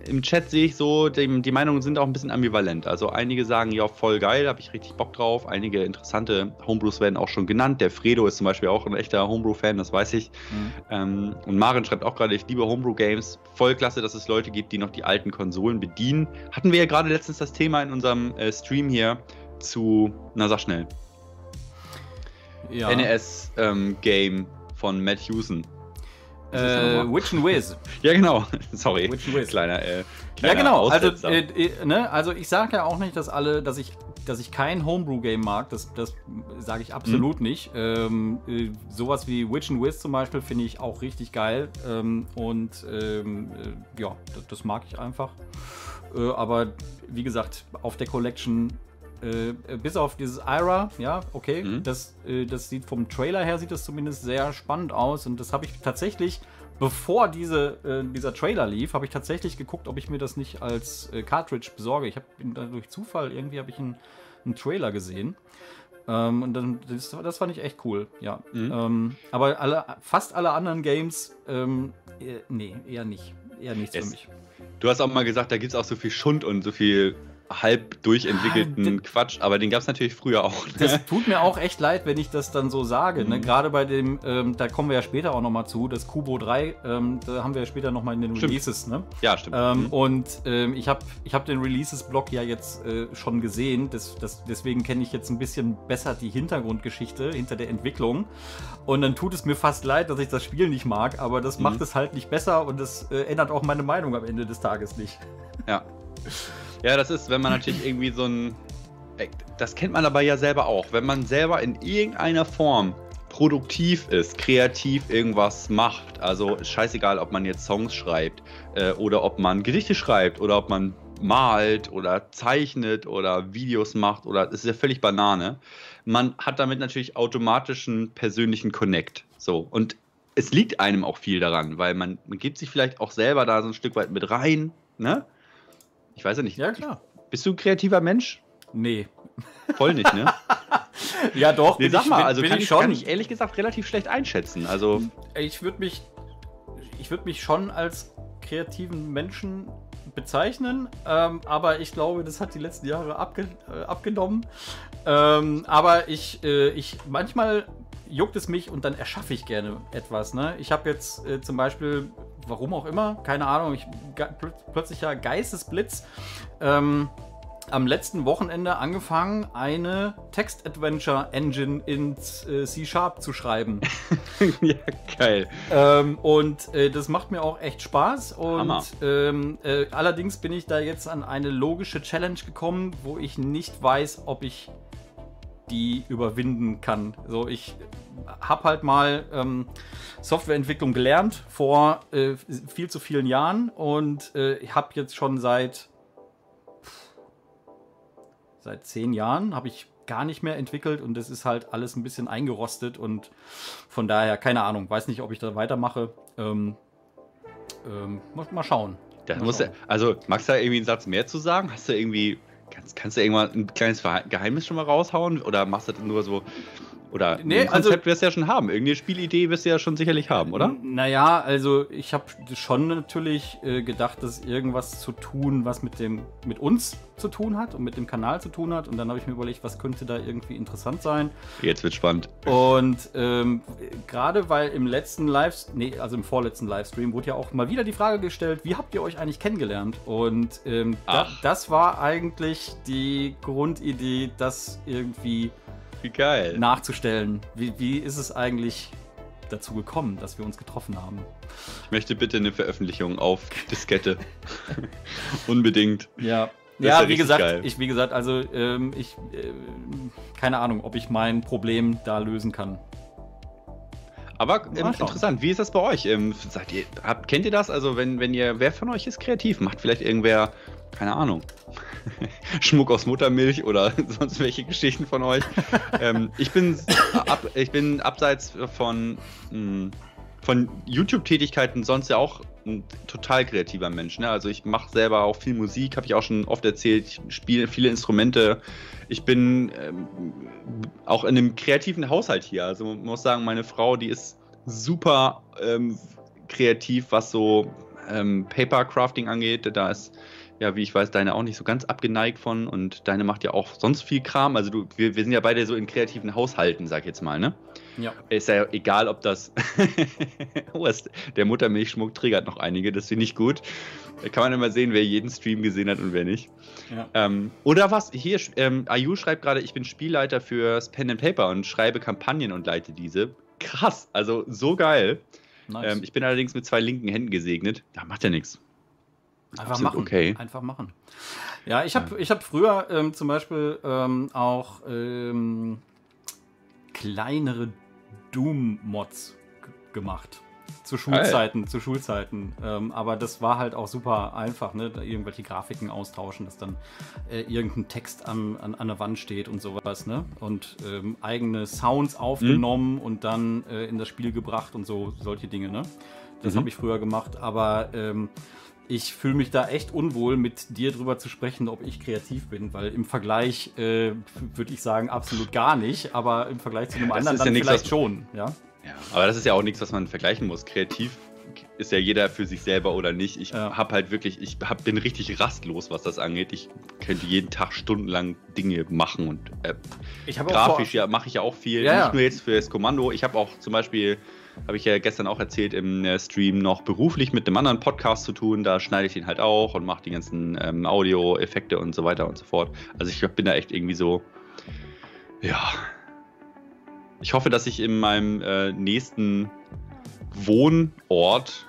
im Chat sehe ich so, die, die Meinungen sind auch ein bisschen ambivalent. Also einige sagen, ja, voll geil, habe ich richtig Bock drauf. Einige interessante Homebrews werden auch schon genannt. Der Fredo ist zum Beispiel auch ein echter Homebrew-Fan, das weiß ich. Mhm. Ähm, und Maren schreibt auch gerade, ich liebe Homebrew-Games. Voll klasse, dass es Leute gibt, die noch die alten Konsolen bedienen. Hatten wir ja gerade letztens das Thema in unserem äh, Stream hier zu, na sag schnell, Ja. NES-Game ähm, von Matt Hewson. Äh? Witch and Wiz. Ja, genau. Sorry. Witch and Wiz. Kleiner, äh, Ja, kleiner genau. Also, Aussetzer. äh, äh, ne? also ich sage ja auch nicht, dass alle, dass ich, dass ich kein Homebrew-Game mag. Das, das sage ich absolut Mhm. nicht. Ähm, äh, sowas wie Witch and Wiz zum Beispiel finde ich auch richtig geil. Ähm, und ähm, äh, ja, das, das mag ich einfach. Aber wie gesagt, auf der Collection äh, bis auf dieses Ira, ja, okay, Mhm. das, äh, das sieht vom Trailer her sieht das zumindest sehr spannend aus und das habe ich tatsächlich bevor diese, äh, dieser Trailer lief, habe ich tatsächlich geguckt, ob ich mir das nicht als äh, Cartridge besorge. Ich habe durch Zufall irgendwie habe ich einen, einen Trailer gesehen. Ähm, und dann, das, das fand ich echt cool, ja. Mhm. Ähm, aber alle, fast alle anderen Games, ähm, äh, nee, eher nicht. Eher nichts es, für mich. Du hast auch mal gesagt, da gibt es auch so viel Schund und so viel halb durchentwickelten ah, Quatsch, aber den gab es natürlich früher auch. Ne? Das tut mir auch echt leid, wenn ich das dann so sage. Ne? Mhm. Ne? Gerade bei dem, ähm, da kommen wir ja später auch nochmal zu, das Kubo 3, ähm, da haben wir ja später nochmal in den stimmt. Releases. Ne? Ja, stimmt. Ähm, mhm. Und ähm, ich habe ich hab den Releases-Blog ja jetzt äh, schon gesehen, das, das, deswegen kenne ich jetzt ein bisschen besser die Hintergrundgeschichte hinter der Entwicklung. Und dann tut es mir fast leid, dass ich das Spiel nicht mag, aber das mhm. macht es halt nicht besser und das äh, ändert auch meine Meinung am Ende des Tages nicht. Ja. Ja, das ist, wenn man natürlich irgendwie so ein. Das kennt man aber ja selber auch. Wenn man selber in irgendeiner Form produktiv ist, kreativ irgendwas macht, also scheißegal, ob man jetzt Songs schreibt äh, oder ob man Gedichte schreibt oder ob man malt oder zeichnet oder Videos macht oder das ist ja völlig Banane. Man hat damit natürlich automatisch einen persönlichen Connect. So und es liegt einem auch viel daran, weil man, man gibt sich vielleicht auch selber da so ein Stück weit mit rein, ne? Ich weiß ja nicht. Ja, klar. Bist du ein kreativer Mensch? Nee. Voll nicht, ne? ja, doch. Nee, sag ich, mal, also kann ich, schon. kann ich ehrlich gesagt relativ schlecht einschätzen. Also ich würde mich, ich würde mich schon als kreativen Menschen bezeichnen, ähm, aber ich glaube, das hat die letzten Jahre abge äh, abgenommen. Ähm, aber ich, äh, ich manchmal juckt es mich und dann erschaffe ich gerne etwas. Ne? Ich habe jetzt äh, zum Beispiel warum auch immer, keine Ahnung, ich plötzlicher Geistesblitz. Ähm, am letzten Wochenende angefangen, eine Text-Adventure-Engine in äh, C-Sharp zu schreiben. ja, geil. Ähm, und äh, das macht mir auch echt Spaß. Und ähm, äh, allerdings bin ich da jetzt an eine logische Challenge gekommen, wo ich nicht weiß, ob ich die überwinden kann. So, ich habe halt mal ähm, Softwareentwicklung gelernt vor äh, viel zu vielen Jahren und äh, ich habe jetzt schon seit seit zehn Jahren habe ich gar nicht mehr entwickelt und das ist halt alles ein bisschen eingerostet und von daher keine Ahnung, weiß nicht, ob ich da weitermache. Ähm, ähm, mal schauen. Das mal muss schauen. also magst du da irgendwie einen Satz mehr zu sagen? Hast du irgendwie kannst, kannst du irgendwann ein kleines Geheimnis schon mal raushauen? Oder machst du das nur so oder nee, ein Konzept also, wirst du ja schon haben. Irgendeine Spielidee wirst du ja schon sicherlich haben, oder? Naja, also ich habe schon natürlich äh, gedacht, dass irgendwas zu tun, was mit dem mit uns zu tun hat und mit dem Kanal zu tun hat. Und dann habe ich mir überlegt, was könnte da irgendwie interessant sein. Jetzt wird spannend. Und ähm, gerade weil im letzten Live, nee, also im vorletzten Livestream wurde ja auch mal wieder die Frage gestellt, wie habt ihr euch eigentlich kennengelernt? Und ähm, da, das war eigentlich die Grundidee, das irgendwie wie geil. nachzustellen. Wie, wie ist es eigentlich dazu gekommen, dass wir uns getroffen haben? Ich möchte bitte eine Veröffentlichung auf Diskette. Unbedingt. Ja. ja, wie gesagt, ich, wie gesagt, also ähm, ich, äh, keine Ahnung, ob ich mein Problem da lösen kann. Aber ähm, interessant, wie ist das bei euch? Ähm, seid ihr, habt, kennt ihr das? Also, wenn, wenn ihr, wer von euch ist kreativ? Macht vielleicht irgendwer, keine Ahnung, Schmuck aus Muttermilch oder sonst welche Geschichten von euch? ähm, ich, bin ab, ich bin abseits von, hm, von YouTube-Tätigkeiten sonst ja auch ein total kreativer Mensch. Ne? Also ich mache selber auch viel Musik, habe ich auch schon oft erzählt. Ich spiele viele Instrumente. Ich bin ähm, auch in einem kreativen Haushalt hier. Also man muss sagen, meine Frau, die ist super ähm, kreativ, was so ähm, Paper Crafting angeht. Da ist ja, wie ich weiß, deine auch nicht so ganz abgeneigt von und deine macht ja auch sonst viel Kram. Also du, wir, wir sind ja beide so in kreativen Haushalten, sag ich jetzt mal, ne? Ja. Ist ja egal, ob das. oh, der Muttermilchschmuck triggert noch einige, das finde ich gut. Da kann man immer sehen, wer jeden Stream gesehen hat und wer nicht. Ja. Ähm, oder was? Hier, ähm, Ayu schreibt gerade, ich bin Spielleiter fürs Pen and Paper und schreibe Kampagnen und leite diese. Krass, also so geil. Nice. Ähm, ich bin allerdings mit zwei linken Händen gesegnet. Da macht ja nichts. Einfach machen. Okay. Einfach machen. Ja, ich habe ich hab früher ähm, zum Beispiel ähm, auch ähm, kleinere Doom-Mods gemacht. Zu Schulzeiten, Geil. zu Schulzeiten. Ähm, aber das war halt auch super einfach, ne? Da irgendwelche Grafiken austauschen, dass dann äh, irgendein Text an, an, an der Wand steht und sowas, ne? Und ähm, eigene Sounds aufgenommen mhm. und dann äh, in das Spiel gebracht und so, solche Dinge, ne? Das Mhm. habe ich früher gemacht, aber ähm, ich fühle mich da echt unwohl, mit dir drüber zu sprechen, ob ich kreativ bin, weil im Vergleich äh, würde ich sagen, absolut gar nicht, aber im Vergleich zu einem das anderen ist ja dann nichts, vielleicht was- schon. Ja? Ja, aber das ist ja auch nichts, was man vergleichen muss. Kreativ ist ja jeder für sich selber oder nicht. Ich Ja. habe halt wirklich, ich hab, bin richtig rastlos, was das angeht. Ich könnte jeden Tag stundenlang Dinge machen und äh, grafisch ja, mache ich ja auch viel. Ja, nicht ja. nur jetzt für das Kommando. Ich habe auch zum Beispiel, habe ich ja gestern auch erzählt im äh, Stream, noch beruflich mit einem anderen Podcast zu tun. Da schneide ich den halt auch und mache die ganzen ähm, Audio-Effekte und so weiter und so fort. Also ich bin da echt irgendwie so, ja. Ich hoffe, dass ich in meinem äh, nächsten Wohnort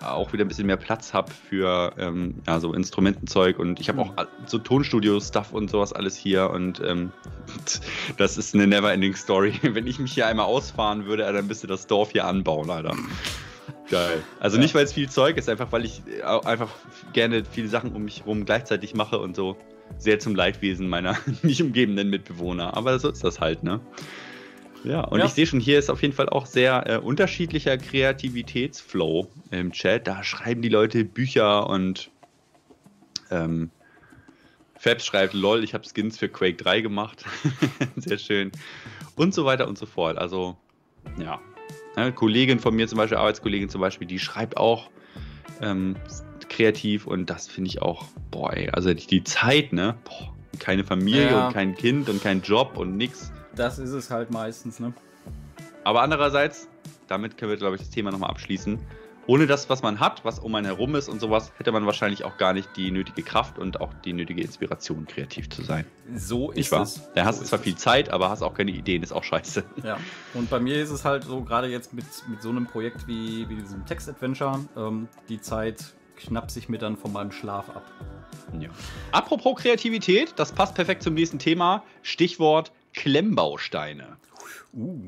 auch wieder ein bisschen mehr Platz habe für ähm, ja, so Instrumentenzeug und ich habe auch all- so Tonstudio-Stuff und sowas alles hier und ähm, das ist eine never-ending Story. Wenn ich mich hier einmal ausfahren würde, dann müsste das Dorf hier anbauen, Alter. Geil. Also nicht, weil es viel Zeug ist, einfach weil ich äh, einfach gerne viele Sachen um mich herum gleichzeitig mache und so sehr zum Leidwesen meiner mich umgebenden Mitbewohner. Aber so ist das halt, ne? Ja, und Ja. ich sehe schon, hier ist auf jeden Fall auch sehr äh, unterschiedlicher Kreativitätsflow im Chat. Da schreiben die Leute Bücher und ähm, Fabs schreibt, lol, ich habe Skins für Quake 3 gemacht. sehr schön. Und so weiter und so fort. Also, ja. Eine Kollegin von mir zum Beispiel, Arbeitskollegin zum Beispiel, die schreibt auch ähm, kreativ und das finde ich auch, boah, ey, also die, Zeit, ne? Boah, keine Familie Ja. und kein Kind und kein Job und nix. Das ist es halt meistens, ne? Aber andererseits, damit können wir, glaube ich, das Thema nochmal abschließen. Ohne das, was man hat, was um einen herum ist und sowas, hätte man wahrscheinlich auch gar nicht die nötige Kraft und auch die nötige Inspiration, kreativ zu sein. So Nicht ist wahr? es. Da hast so du zwar viel. Zeit, aber hast auch keine Ideen, ist auch scheiße. Ja, und bei mir ist es halt so, gerade jetzt mit, mit so einem Projekt wie, wie diesem Text-Adventure, ähm, die Zeit knappt sich mir dann von meinem Schlaf ab. Ja. Apropos Kreativität, das passt perfekt zum nächsten Thema. Stichwort Klemmbausteine. Uh,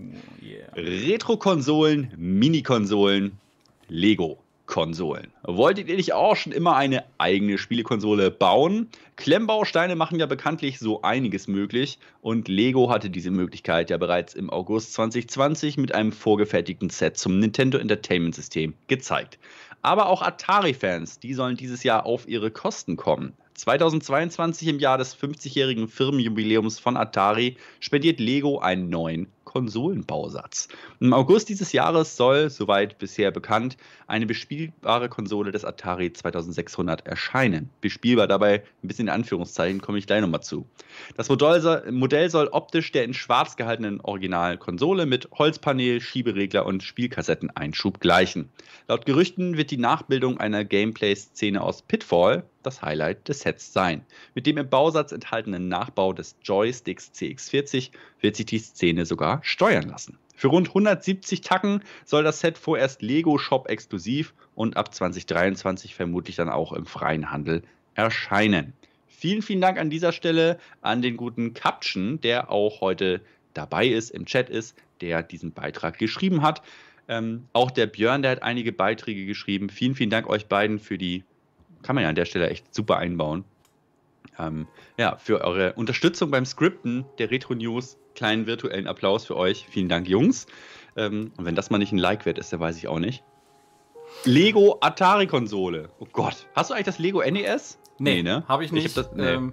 yeah. Retro-Konsolen, Mini-Konsolen, Lego-Konsolen. Wolltet ihr nicht auch schon immer eine eigene Spielekonsole bauen? Klemmbausteine machen ja bekanntlich so einiges möglich und Lego hatte diese Möglichkeit ja bereits im August 2020 mit einem vorgefertigten Set zum Nintendo Entertainment System gezeigt. Aber auch Atari-Fans, die sollen dieses Jahr auf ihre Kosten kommen. 2022 im Jahr des 50-jährigen Firmenjubiläums von Atari spendiert Lego einen neuen Konsolenbausatz. Im August dieses Jahres soll, soweit bisher bekannt, eine bespielbare Konsole des Atari 2600 erscheinen. Bespielbar dabei, ein bisschen in Anführungszeichen, komme ich gleich nochmal zu. Das Modell soll, optisch der in schwarz gehaltenen Originalkonsole mit Holzpanel, Schieberegler und Spielkassetteneinschub gleichen. Laut Gerüchten wird die Nachbildung einer Gameplay-Szene aus Pitfall das Highlight des Sets sein. Mit dem im Bausatz enthaltenen Nachbau des Joysticks CX40 wird sich die Szene sogar steuern lassen. Für rund 170 Tacken soll das Set vorerst Lego Shop exklusiv und ab 2023 vermutlich dann auch im freien Handel erscheinen. Vielen, vielen Dank an dieser Stelle an den guten Caption, der auch heute dabei ist, im Chat ist, der diesen Beitrag geschrieben hat. Ähm, auch der Björn, der hat einige Beiträge geschrieben. Vielen, vielen Dank euch beiden für die, kann man ja an der Stelle echt super einbauen. Ähm, ja, für eure Unterstützung beim Skripten der Retro News. Kleinen virtuellen Applaus für euch. Vielen Dank, Jungs. Ähm, und wenn das mal nicht ein Like wert ist, dann weiß ich auch nicht. Lego Atari-Konsole. Oh Gott. Hast du eigentlich das Lego NES? Nee, ne? Habe ich nicht. hab das, nee. ähm,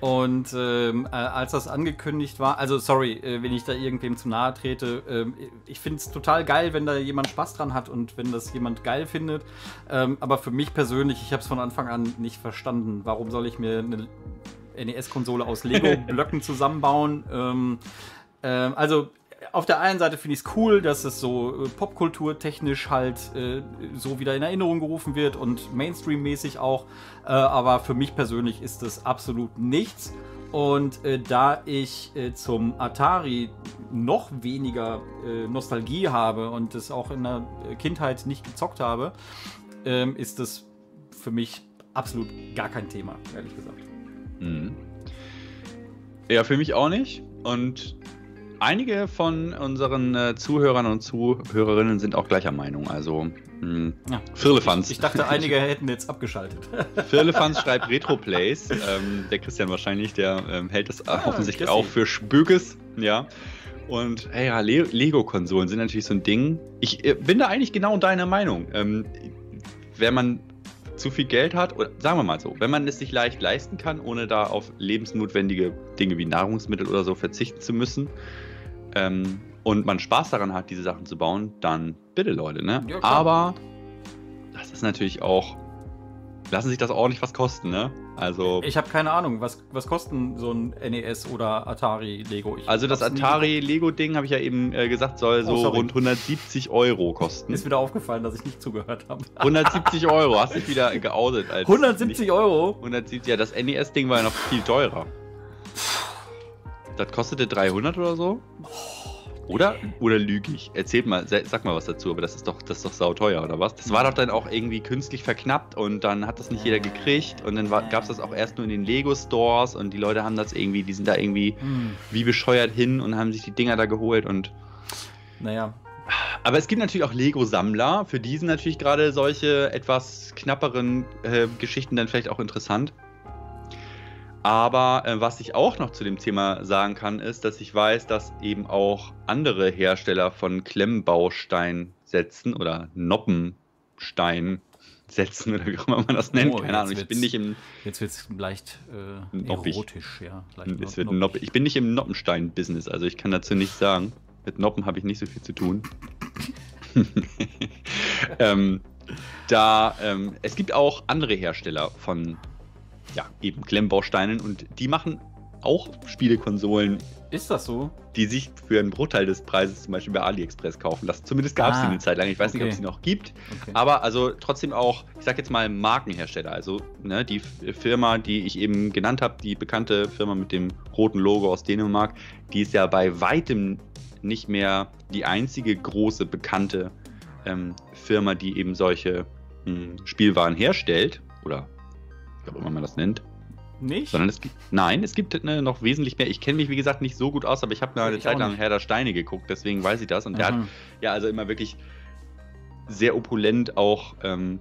und ähm, äh, als das angekündigt war, also sorry, äh, wenn ich da irgendwem zu nahe trete, ähm, ich finde es total geil, wenn da jemand Spaß dran hat und wenn das jemand geil findet. Ähm, aber für mich persönlich, ich habe es von Anfang an nicht verstanden. Warum soll ich mir eine NES-Konsole aus Lego-Blöcken zusammenbauen? Ähm, ähm, also auf der einen Seite finde ich es cool, dass es so äh, popkulturtechnisch halt äh, so wieder in Erinnerung gerufen wird und Mainstream-mäßig auch. Äh, aber für mich persönlich ist das absolut nichts. Und äh, da ich äh, zum Atari noch weniger äh, Nostalgie habe und es auch in der Kindheit nicht gezockt habe, ähm, ist das für mich absolut gar kein Thema, ehrlich gesagt. Mhm. Ja, für mich auch nicht. Und einige von unseren äh, Zuhörern und Zuhörerinnen sind auch gleicher Meinung. Also, mh, Ja. Firlefanz. Ich dachte, einige hätten jetzt abgeschaltet. Firlefanz schreibt Retroplays. Ähm, der Christian wahrscheinlich, der ähm, hält das äh, offensichtlich auch für Spökes. Ja. Und hey, ja, Le Lego-Konsolen sind natürlich so ein Ding. Ich äh, bin da eigentlich genau deiner Meinung. Ähm, wenn man zu viel Geld hat, oder sagen wir mal so, wenn man es sich leicht leisten kann, ohne da auf lebensnotwendige Dinge wie Nahrungsmittel oder so verzichten zu müssen, ähm, und man Spaß daran hat, diese Sachen zu bauen, dann bitte Leute, ne? Ja. Aber das ist natürlich auch, lassen sich das ordentlich was kosten, ne? Also, Ich habe keine Ahnung, was, was kosten so ein NES oder Atari Lego? Ich also das hab's nie- Atari-Lego-Ding, habe ich ja eben äh, gesagt, soll so Oh, rund 170 Euro kosten. Ist wieder aufgefallen, dass ich nicht zugehört habe. 170 Euro, hast dich wieder geoutet als 170 Euro? 170, ja, das NES-Ding war ja noch viel teurer. Das kostete 300 oder so? Oder? Oder lüge ich? Erzählt mal, sa- sag mal was dazu, aber das ist doch, das ist doch sauteuer, oder was? Das war doch dann auch irgendwie künstlich verknappt und dann hat das nicht jeder gekriegt und dann gab es das auch erst nur in den Lego-Stores und die Leute haben das irgendwie, die sind da irgendwie Hm, wie bescheuert hin und haben sich die Dinger da geholt und naja. aber es gibt natürlich auch Lego-Sammler, für die sind natürlich gerade solche etwas knapperen äh, Geschichten dann vielleicht auch interessant. Aber äh, was ich auch noch zu dem Thema sagen kann, ist, dass ich weiß, dass eben auch andere Hersteller von Klemmbaustein-Sätzen oder Noppenstein-Sätzen oder wie auch immer man das nennt, Oh, keine jetzt Ahnung, ich bin nicht im, Jetzt wird es leicht äh, Noppig. erotisch, ja. Leicht es wird noppig. Nopp, ich bin nicht im Noppenstein-Business, also ich kann dazu nichts sagen. Mit Noppen habe ich nicht so viel zu tun. ähm, da, ähm, es gibt auch andere Hersteller von, ja, eben Klemmbausteinen und die machen auch Spielekonsolen, Ist das so? die sich für einen Bruchteil des Preises zum Beispiel bei AliExpress kaufen. Das zumindest gab es Ah, eine Zeit lang. Ich weiß nicht, ob okay. es sie noch gibt. Okay. Aber also trotzdem auch, ich sag jetzt mal Markenhersteller. Also ne, die Firma, die ich eben genannt habe, die bekannte Firma mit dem roten Logo aus Dänemark, die ist ja bei weitem nicht mehr die einzige große bekannte ähm, Firma, die eben solche mh, Spielwaren herstellt. Oder wie auch immer man das nennt. Nicht? Sondern es gibt, nein, es gibt ne, noch wesentlich mehr. Ich kenne mich, wie gesagt, nicht so gut aus, aber ich habe eine Ich Zeit lang. Herr der Steine geguckt, deswegen weiß ich das. Und der hat ja, also immer wirklich sehr opulent auch, ähm,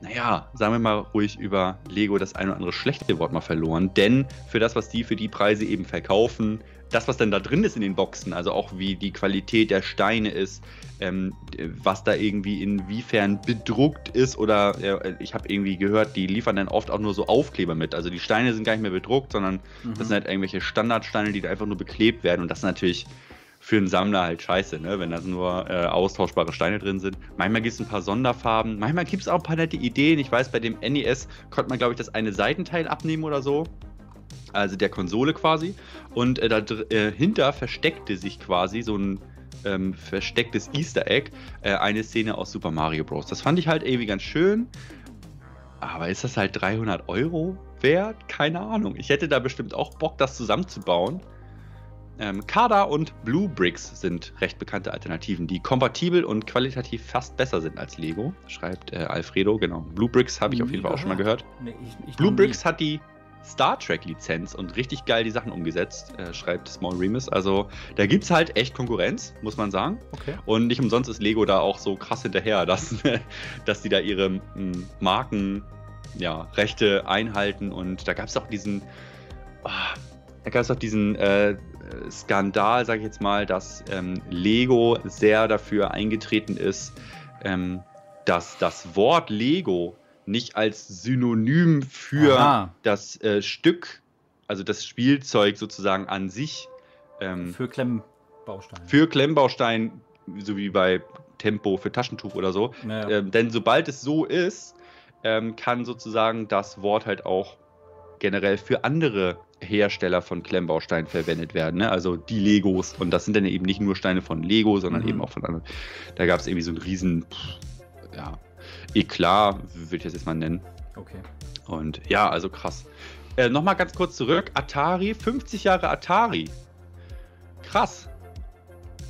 naja, sagen wir mal ruhig über Lego das ein oder andere schlechte Wort mal verloren. Denn für das, was die für die Preise eben verkaufen, das, was dann da drin ist in den Boxen, also auch wie die Qualität der Steine ist, ähm, was da irgendwie inwiefern bedruckt ist oder äh, ich habe irgendwie gehört, die liefern dann oft auch nur so Aufkleber mit. Also die Steine sind gar nicht mehr bedruckt, sondern Mhm. das sind halt irgendwelche Standardsteine, die da einfach nur beklebt werden und das ist natürlich für einen Sammler halt scheiße, ne? wenn da nur äh, austauschbare Steine drin sind. Manchmal gibt es ein paar Sonderfarben, manchmal gibt es auch ein paar nette Ideen. Ich weiß, bei dem NES konnte man, glaube ich, das eine Seitenteil abnehmen oder so. Also der Konsole quasi. Und äh, dahinter äh, versteckte sich quasi so ein ähm, verstecktes Easter Egg, äh, eine Szene aus Super Mario Bros. Das fand ich halt irgendwie ganz schön. Aber ist das halt 300 Euro wert? Keine Ahnung. Ich hätte da bestimmt auch Bock, das zusammenzubauen. Ähm, Kada und Blue Bricks sind recht bekannte Alternativen, die kompatibel und qualitativ fast besser sind als Lego, schreibt äh, Alfredo. Genau. Blue Bricks habe ich auf jeden Fall auch schon mal gehört. Nee, ich, ich Blue Bricks hat die Star Trek-Lizenz und richtig geil die Sachen umgesetzt, äh, schreibt Small Remus. Also da gibt es halt echt Konkurrenz, muss man sagen. Okay. Und nicht umsonst ist Lego da auch so krass hinterher, dass, dass die da ihre m, Marken, ja, Rechte einhalten. Und da gab es auch diesen, ah, da gab es auch diesen äh, Skandal, sage ich jetzt mal, dass ähm, Lego sehr dafür eingetreten ist, ähm, dass das Wort Lego nicht als Synonym für Aha. das äh, Stück, also das Spielzeug sozusagen an sich, ähm, Für Klemmbausteine. für Klemmbaustein, so wie bei Tempo für Taschentuch oder so. Naja. Ähm, denn sobald es so ist, ähm, kann sozusagen das Wort halt auch generell für andere Hersteller von Klemmbausteinen verwendet werden. Ne? Also die Legos. Und das sind dann eben nicht nur Steine von Lego, sondern Mhm. eben auch von anderen. Da gab es irgendwie so einen riesen, pff, ja, Eklat, würde ich das jetzt mal nennen. okay. Und ja, also krass. Äh, Nochmal ganz kurz zurück. Atari, 50 Jahre Atari. Krass.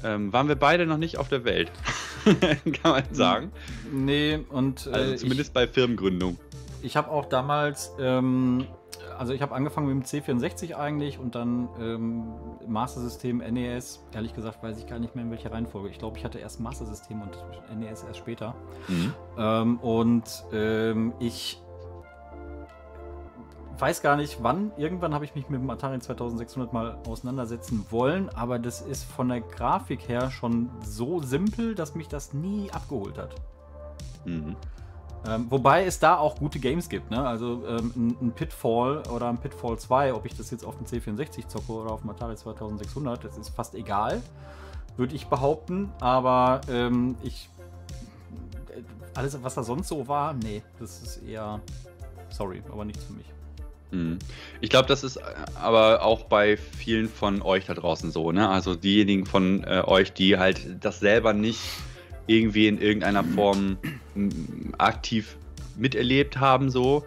Ähm, waren wir beide noch nicht auf der Welt. Kann man sagen. Nee, und äh, Also zumindest bei Firmengründung. ich, ich habe auch damals, ähm, also ich habe angefangen mit dem C64 eigentlich und dann ähm, Master System, NES. Ehrlich gesagt weiß ich gar nicht mehr in welcher Reihenfolge. Ich glaube, ich hatte erst Master System und NES erst später. Mhm. Ähm, und ähm, ich weiß gar nicht wann. Irgendwann habe ich mich mit dem Atari 2600 mal auseinandersetzen wollen, aber das ist von der Grafik her schon so simpel, dass mich das nie abgeholt hat. Mhm. Ähm, wobei es da auch gute Games gibt, ne? Also ähm, ein, Pitfall oder ein Pitfall 2, ob ich das jetzt auf dem C64 zocke oder auf dem Atari 2600, das ist fast egal, würde ich behaupten. Aber ähm, ich. Äh, alles, was da sonst so war, nee, das ist eher. Sorry, aber nichts für mich. Mhm. Ich glaube, das ist äh, aber auch bei vielen von euch da draußen so, ne? Also diejenigen von äh, euch, die halt das selber nicht irgendwie in irgendeiner Form aktiv miterlebt haben, so.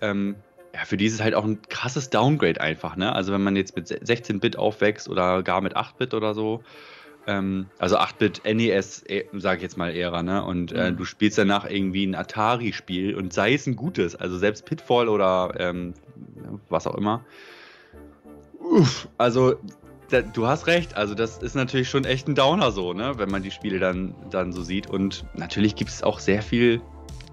Ähm, ja, für die ist es halt auch ein krasses Downgrade einfach, ne? Also wenn man jetzt mit 16-Bit aufwächst oder gar mit 8-Bit oder so, ähm, also 8-Bit NES, äh, sage ich jetzt mal eher, ne? Und äh, mhm. du spielst danach irgendwie ein Atari-Spiel und sei es ein gutes, also selbst Pitfall oder ähm, was auch immer. Uff, also da, du hast recht, also das ist natürlich schon echt ein Downer so, ne, wenn man die Spiele dann, dann so sieht. Und natürlich gibt es auch sehr viel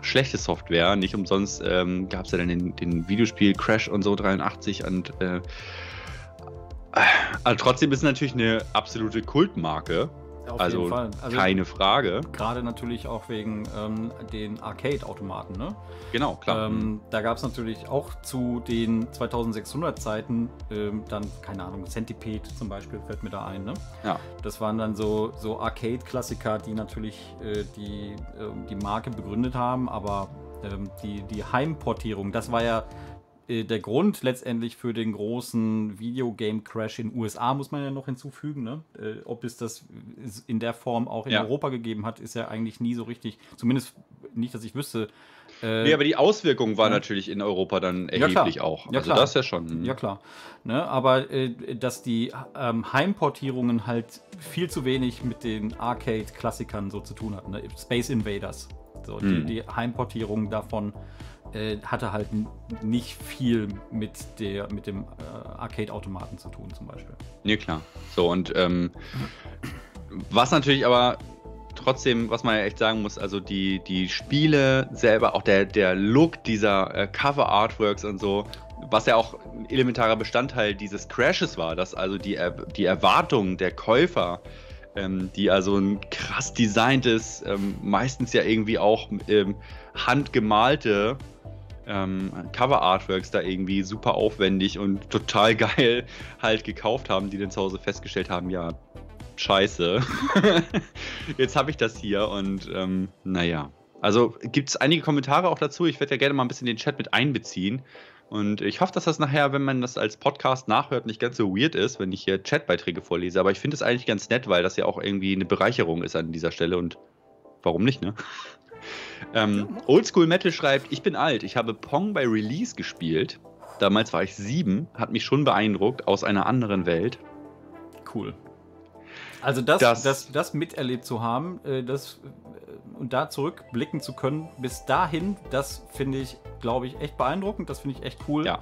schlechte Software. Nicht umsonst ähm, gab es ja dann den, den, Videospiel Crash und so 83 und äh, also trotzdem ist es natürlich eine absolute Kultmarke. Auf also, jeden Fall. Also keine Frage. Gerade natürlich auch wegen ähm, den Arcade-Automaten, ne? Genau, klar. Ähm, da gab es natürlich auch zu den 2600 Zeiten ähm, dann, keine Ahnung, Centipede zum Beispiel fällt mir da ein, ne? Ja. Das waren dann so, so Arcade-Klassiker, die natürlich äh, die, äh, die Marke begründet haben, aber ähm, die, die Heimportierung, das war ja der Grund letztendlich für den großen Videogame-Crash in den USA, muss man ja noch hinzufügen. Ne? Äh, ob es das in der Form auch in ja. Europa gegeben hat, ist ja eigentlich nie so richtig, zumindest nicht, dass ich wüsste. Äh, nee, aber die Auswirkung war ja. natürlich in Europa dann erheblich ja, auch. Ja, also klar. das ja schon. Hm. Ja, klar. Ne, aber äh, dass die ähm, Heimportierungen halt viel zu wenig mit den Arcade-Klassikern so zu tun hatten. Ne? Space Invaders. So, hm. die, die Heimportierung davon äh, hatte halt nicht viel mit, der, mit dem äh, Arcade-Automaten zu tun, zum Beispiel. Nee, klar. So, und ähm, was natürlich aber trotzdem, was man ja echt sagen muss, also die, die Spiele selber, auch der, der Look dieser äh, Cover-Artworks und so, was ja auch ein elementarer Bestandteil dieses Crashes war, dass also die, die Erwartungen der Käufer, ähm, die also ein krass designtes, ähm, meistens ja irgendwie auch ähm, handgemalte ähm, Cover-Artworks da irgendwie super aufwendig und total geil halt gekauft haben, die dann zu Hause festgestellt haben, ja, scheiße. Jetzt habe ich das hier und ähm, naja. Also gibt es einige Kommentare auch dazu. Ich werde ja gerne mal ein bisschen den Chat mit einbeziehen. Und ich hoffe, dass das nachher, wenn man das als Podcast nachhört, nicht ganz so weird ist, wenn ich hier Chatbeiträge vorlese. Aber ich finde es eigentlich ganz nett, weil das ja auch irgendwie eine Bereicherung ist an dieser Stelle. Und warum nicht, ne? Ähm, Oldschool Metal schreibt, ich bin alt, ich habe Pong bei Release gespielt. Damals war ich sieben, hat mich schon beeindruckt, aus einer anderen Welt. Cool. Also das, das, das, das miterlebt zu haben, äh, das äh, und da zurückblicken zu können, bis dahin, das finde ich, glaube ich, echt beeindruckend. Das finde ich echt cool. Ja.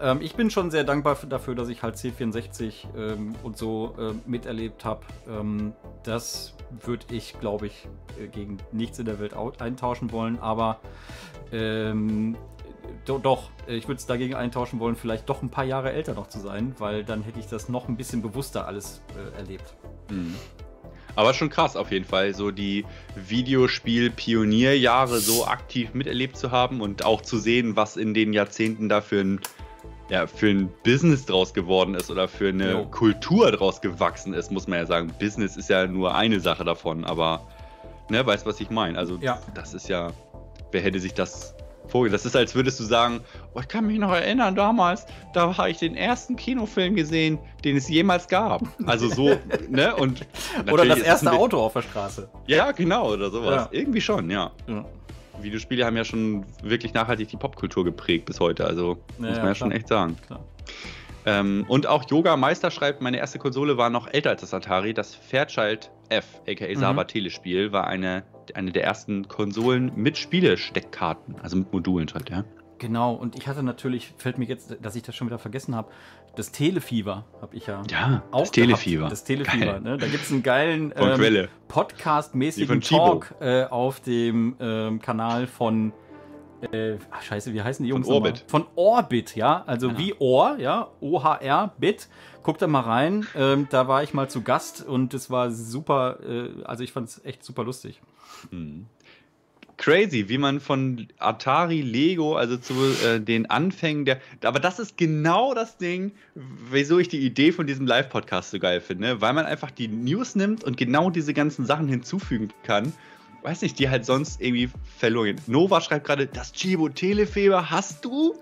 Ähm, ich bin schon sehr dankbar dafür, dass ich halt C64 ähm, und so äh, miterlebt habe. Ähm, das würde ich, glaube ich, äh, gegen nichts in der Welt eintauschen wollen. Aber ähm, do, doch, ich würde es dagegen eintauschen wollen, vielleicht doch ein paar Jahre älter noch zu sein, weil dann hätte ich das noch ein bisschen bewusster alles äh, erlebt. Mhm. Aber schon krass auf jeden Fall, so die Videospiel-Pionierjahre so aktiv miterlebt zu haben und auch zu sehen, was in den Jahrzehnten da für ein, ja, für ein Business draus geworden ist oder für eine jo. Kultur draus gewachsen ist, muss man ja sagen. Business ist ja nur eine Sache davon, aber ne, weißt was ich meine? Also, ja. das ist ja, wer hätte sich das Vogel. Das ist, als würdest du sagen, oh, ich kann mich noch erinnern, damals, da habe ich den ersten Kinofilm gesehen, den es jemals gab. Also so, ne? Und oder das erste das Auto auf der Straße. Ja, genau, oder sowas. Ja. Irgendwie schon, ja. ja. Videospiele haben ja schon wirklich nachhaltig die Popkultur geprägt bis heute, also ja, muss man ja, schon echt sagen. Ähm, und auch Yoga Meister schreibt, meine erste Konsole war noch älter als das Atari. Das Fairchild F, aka mhm. Saba Telespiel, war eine eine der ersten Konsolen mit Spielesteckkarten, also mit Modulen halt, ja. Genau, und ich hatte natürlich, fällt mir jetzt, dass ich das schon wieder vergessen habe, das Telefieber habe ich ja, ja auch das Telefieber. Das Telefieber, ne? Da gibt es einen geilen ähm, Podcast-mäßigen Talk äh, auf dem ähm, Kanal von Äh, ach, scheiße, wie heißen die Von Jungs? nochmal? Orbit. Von Orbit, ja. Also wie Ohr, ja. OHR, Bit. Guckt da mal rein. Ähm, da war ich mal zu Gast und es war super. Äh, also ich fand es echt super lustig. Crazy, wie man von Atari, Lego, also zu äh, den Anfängen der. Aber das ist genau das Ding, wieso ich die Idee von diesem Live-Podcast so geil finde. Weil man einfach die News nimmt und genau diese ganzen Sachen hinzufügen kann. Weiß nicht, die halt sonst irgendwie verloren. gehen. Nova schreibt gerade, das Chibo Telefeber hast du?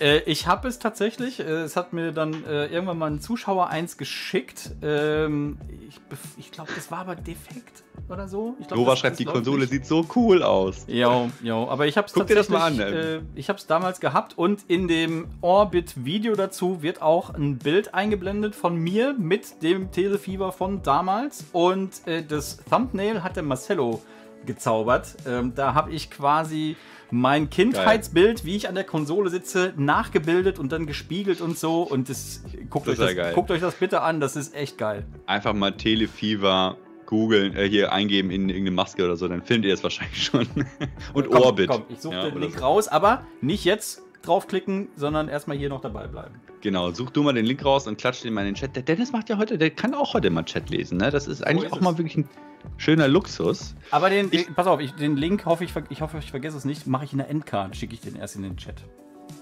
Äh, ich habe es tatsächlich. Äh, es hat mir dann äh, irgendwann mal ein Zuschauer eins geschickt. Ähm, ich ich glaube, das war aber defekt oder so. Ich glaub, Nova das- schreibt, das die Konsole nicht. sieht so cool aus. Ja, ja, aber ich habe es Guck dir das mal an, Äh, ich habe es damals gehabt und in dem Orbit-Video dazu wird auch ein Bild eingeblendet von mir mit dem Telefieber von damals und äh, das Thumbnail hat der Marcello gezaubert. Ähm, da habe ich quasi mein Kindheitsbild, wie ich an der Konsole sitze, nachgebildet und dann gespiegelt und so. Und das, guckt, Das euch das, geil. guckt euch das bitte an, das ist echt geil. Einfach mal Telefieber googeln, äh, hier eingeben in irgendeine Maske oder so, dann findet ihr es wahrscheinlich schon. und Komm, Orbit. Komm, ich suche Ja, den Link so. raus, aber nicht jetzt draufklicken, sondern erstmal hier noch dabei bleiben. Genau, such du mal den Link raus und klatscht den mal in den Chat. Der Dennis macht ja heute, der kann auch heute mal Chat lesen, ne? Das ist eigentlich ist auch es. mal wirklich ein schöner Luxus. Aber den, Ich- pass auf, ich, den Link hoffe ich, ich hoffe, ich vergesse es nicht, mache ich in der Endcard, schicke ich den erst in den Chat.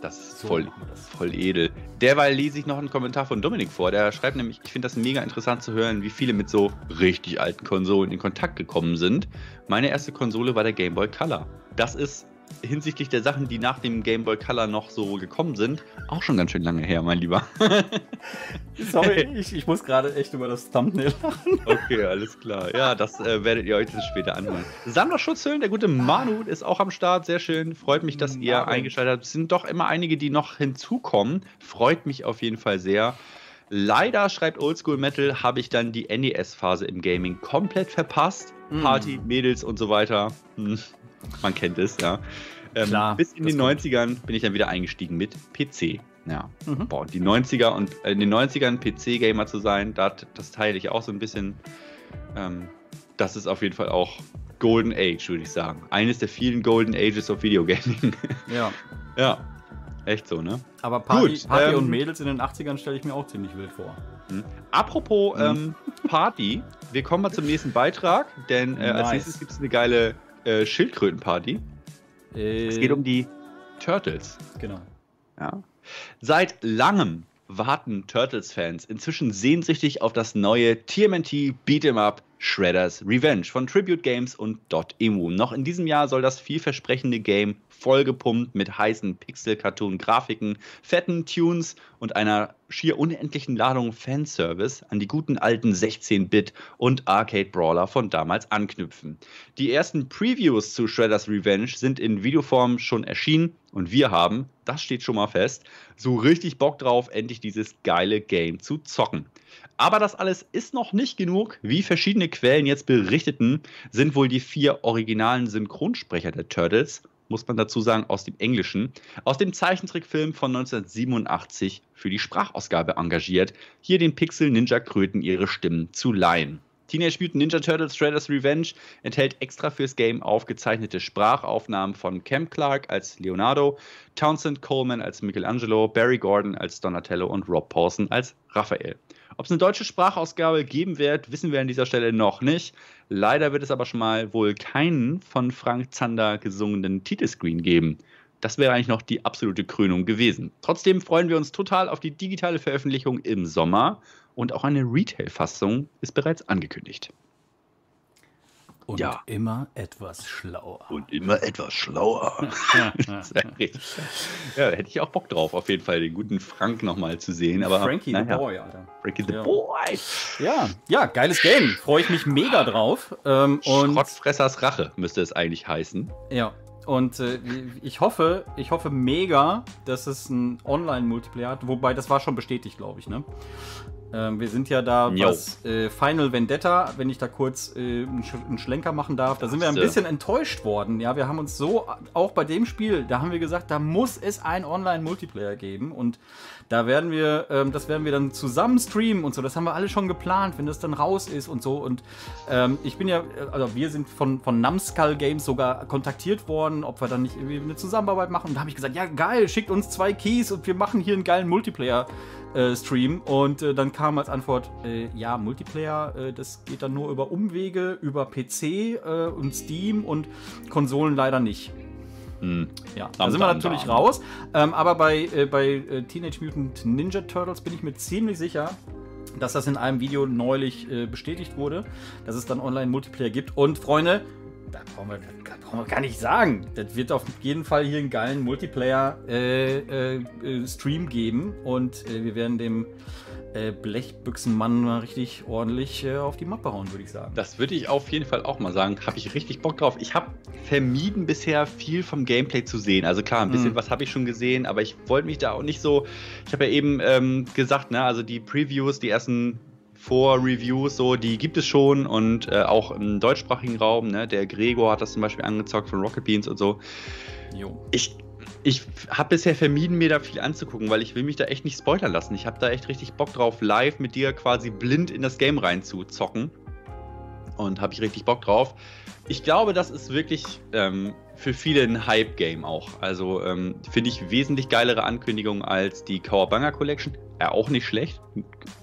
Das ist So voll, das. voll edel. Derweil lese ich noch einen Kommentar von Dominik vor. Der schreibt nämlich, ich finde das mega interessant zu hören, wie viele mit so richtig alten Konsolen in Kontakt gekommen sind. Meine erste Konsole war der Game Boy Color. Das ist hinsichtlich der Sachen, die nach dem Game Boy Color noch so gekommen sind, auch schon ganz schön lange her, mein Lieber. Sorry, ich, ich muss gerade echt über das Thumbnail lachen. Okay, alles klar. Ja, das äh, werdet ihr euch dann später anhören. Sammlerschutzhüllen, der gute Manu ist auch am Start. Sehr schön. Freut mich, dass ihr Manu. eingeschaltet habt. Es sind doch immer einige, die noch hinzukommen. Freut mich auf jeden Fall sehr. Leider, schreibt Oldschool Metal, habe ich dann die NES-Phase im Gaming komplett verpasst. Mm. Party, Mädels und so weiter. Hm, man kennt es, ja. Ähm, Klar, bis in den kommt. 90ern bin ich dann wieder eingestiegen mit PC. Ja. Mhm. Boah, die 90er und äh, in den 90ern PC-Gamer zu sein, das, das teile ich auch so ein bisschen. Ähm, das ist auf jeden Fall auch Golden Age, würde ich sagen. Eines der vielen Golden Ages of Video Gaming. Ja. ja, echt so, ne? Aber Party, Gut, Party ähm, und Mädels in den 80ern stelle ich mir auch ziemlich wild vor. Apropos Mhm. ähm, Party, wir kommen mal zum nächsten Beitrag, denn äh, als Nice. nächstes gibt es eine geile äh, Schildkrötenparty. Äh, Es geht um die Turtles. Genau. Ja. Seit langem warten Turtles-Fans inzwischen sehnsüchtig auf das neue TMNT Beat'em Up Shredder's Revenge von Tribute Games und Dot.emu. Noch in diesem Jahr soll das vielversprechende Game vollgepumpt mit heißen Pixel-Cartoon-Grafiken, fetten Tunes und einer schier unendlichen Ladung Fanservice an die guten alten 16-Bit und Arcade-Brawler von damals anknüpfen. Die ersten Previews zu Shredder's Revenge sind in Videoform schon erschienen und wir haben, das steht schon mal fest, so richtig Bock drauf, endlich dieses geile Game zu zocken. Aber das alles ist noch nicht genug. Wie verschiedene Quellen jetzt berichteten, sind wohl die vier originalen Synchronsprecher der Turtles, muss man dazu sagen, aus dem Englischen, aus dem Zeichentrickfilm von 1987 für die Sprachausgabe engagiert, hier den Pixel Ninja Kröten ihre Stimmen zu leihen. Teenage Mutant Ninja Turtles Shredder's Revenge enthält extra fürs Game aufgezeichnete Sprachaufnahmen von Cam Clark als Leonardo, Townsend Coleman als Michelangelo, Barry Gordon als Donatello und Rob Paulson als Raphael. Ob es eine deutsche Sprachausgabe geben wird, wissen wir an dieser Stelle noch nicht. Leider wird es aber schon mal wohl keinen von Frank Zander gesungenen Titelscreen geben. Das wäre eigentlich noch die absolute Krönung gewesen. Trotzdem freuen wir uns total auf die digitale Veröffentlichung im Sommer und auch eine Retail-Fassung ist bereits angekündigt. Und Ja. immer etwas schlauer. Und immer etwas schlauer. Ja, da hätte ich auch Bock drauf, auf jeden Fall den guten Frank nochmal zu sehen. Aber, Frankie naja, the Boy, Alter. Frankie the Ja. Boy. Ja, ja, geiles Game. Freue ich mich mega drauf. Ähm, und Schrottfressers Rache müsste es eigentlich heißen. ja. Und äh, ich hoffe, ich hoffe mega, dass es ein Online-Multiplayer hat. Wobei, das war schon bestätigt, glaube ich, ne? Ähm, wir sind ja da, Jo. was äh, Final Vendetta, wenn ich da kurz äh, einen, Sch einen Schlenker machen darf, da sind wir ein bisschen enttäuscht worden. Ja, wir haben uns so, auch bei dem Spiel, da haben wir gesagt, da muss es einen Online-Multiplayer geben und da werden wir, ähm, das werden wir dann zusammen streamen und so. Das haben wir alle schon geplant, wenn das dann raus ist und so. Und ähm, ich bin ja, äh, also wir sind von, von Numskull Games sogar kontaktiert worden, ob wir dann nicht irgendwie eine Zusammenarbeit machen. Und da habe ich gesagt, ja geil, schickt uns zwei Keys und wir machen hier einen geilen Multiplayer. Äh, Stream und äh, dann kam als Antwort, äh, ja, Multiplayer, äh, das geht dann nur über Umwege, über PC und Steam und Konsolen leider nicht. Hm. Ja, da sind wir natürlich dam. raus. Ähm, aber bei, äh, bei äh, Teenage Mutant Ninja Turtles bin ich mir ziemlich sicher, dass das in einem Video neulich äh, bestätigt wurde, dass es dann Online-Multiplayer gibt. Und Freunde, da brauchen, wir, da brauchen wir gar nicht sagen. Das wird auf jeden Fall hier einen geilen Multiplayer-Stream geben. Und äh, wir werden dem äh, Blechbüchsenmann mal richtig ordentlich äh, auf die Mappe hauen, würde ich sagen. Das würde ich auf jeden Fall auch mal sagen. Habe ich richtig Bock drauf. Ich habe vermieden bisher viel vom Gameplay zu sehen. Also klar, ein bisschen Mhm. was habe ich schon gesehen, aber ich wollte mich da auch nicht so. Ich habe ja eben ähm, gesagt, ne, also die Previews, die ersten Vor-Reviews, so, die gibt es schon und äh, auch im deutschsprachigen Raum, ne, der Gregor hat das zum Beispiel angezockt von Rocket Beans und so. Jo. Ich, ich habe bisher vermieden, mir da viel anzugucken, weil ich will mich da echt nicht spoilern lassen. Ich habe da echt richtig Bock drauf, live mit dir quasi blind in das Game reinzuzocken. Und habe ich richtig Bock drauf. Ich glaube, das ist wirklich ähm, für viele ein Hype-Game auch. Also ähm, finde ich wesentlich geilere Ankündigung als die Kawabanga Collection. Ja, auch nicht schlecht,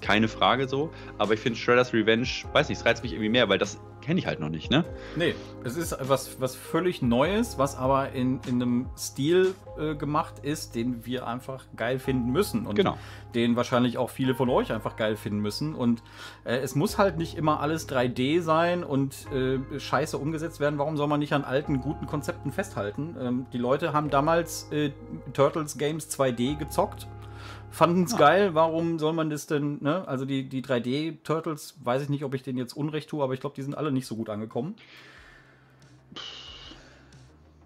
keine Frage so. Aber ich finde Shredder's Revenge, weiß nicht, es reizt mich irgendwie mehr, weil das kenne ich halt noch nicht, ne? Nee, es ist was, was völlig Neues, was aber in, in einem Stil äh, gemacht ist, den wir einfach geil finden müssen. Und Genau. den wahrscheinlich auch viele von euch einfach geil finden müssen. Und äh, es muss halt nicht immer alles 3D sein und äh, scheiße umgesetzt werden. Warum soll man nicht an alten, guten Konzepten festhalten? Ähm, die Leute haben damals äh, Turtles Games 2D gezockt. Fanden es Ja. geil, warum soll man das denn, ne? Also die, die 3D-Turtles, weiß ich nicht, ob ich denen jetzt Unrecht tue, aber ich glaube, die sind alle nicht so gut angekommen.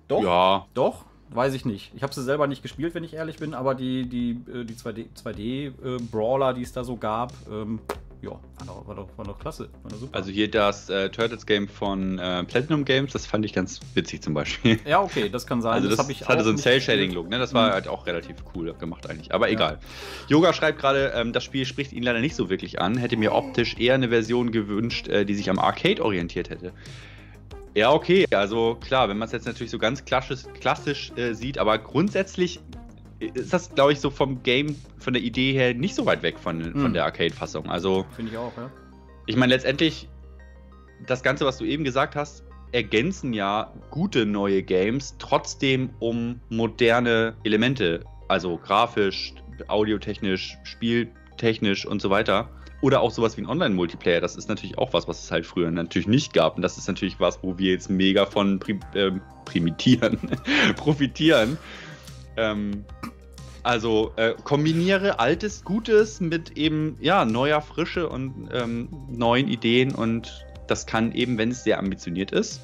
Doch, Ja, doch, weiß ich nicht. Ich habe sie selber nicht gespielt, wenn ich ehrlich bin, aber die, die, äh, die 2D, 2D-Brawler, die es da so gab, ähm, ja, war doch, war, doch, war doch klasse. War doch super. also hier das äh, Turtles-Game von äh, Platinum Games, das fand ich ganz witzig zum Beispiel. ja, okay, das kann sein. Also das, hab ich das hatte so einen Cell-Shading-Look, ne? Das war Mhm. halt auch relativ cool gemacht eigentlich. Aber egal. Yoga schreibt gerade, ähm, das Spiel spricht ihn leider nicht so wirklich an. Hätte mir optisch eher eine Version gewünscht, äh, die sich am Arcade orientiert hätte. Ja, okay. Also klar, wenn man es jetzt natürlich so ganz klassisch, klassisch äh, sieht, aber grundsätzlich ist das, glaube ich, so vom Game, von der Idee her nicht so weit weg von, von Mhm. der Arcade-Fassung. Also Finde ich auch, ja. ich meine, letztendlich, das Ganze, was du eben gesagt hast, ergänzen ja gute neue Games trotzdem um moderne Elemente, also grafisch, audiotechnisch, spieltechnisch und so weiter. Oder auch sowas wie ein Online-Multiplayer. Das ist natürlich auch was, was es halt früher natürlich nicht gab. Und das ist natürlich was, wo wir jetzt mega von prim ähm, primitieren, profitieren. Ähm, also äh, kombiniere altes Gutes mit eben ja neuer Frische und ähm, neuen Ideen und das kann eben, wenn es sehr ambitioniert ist,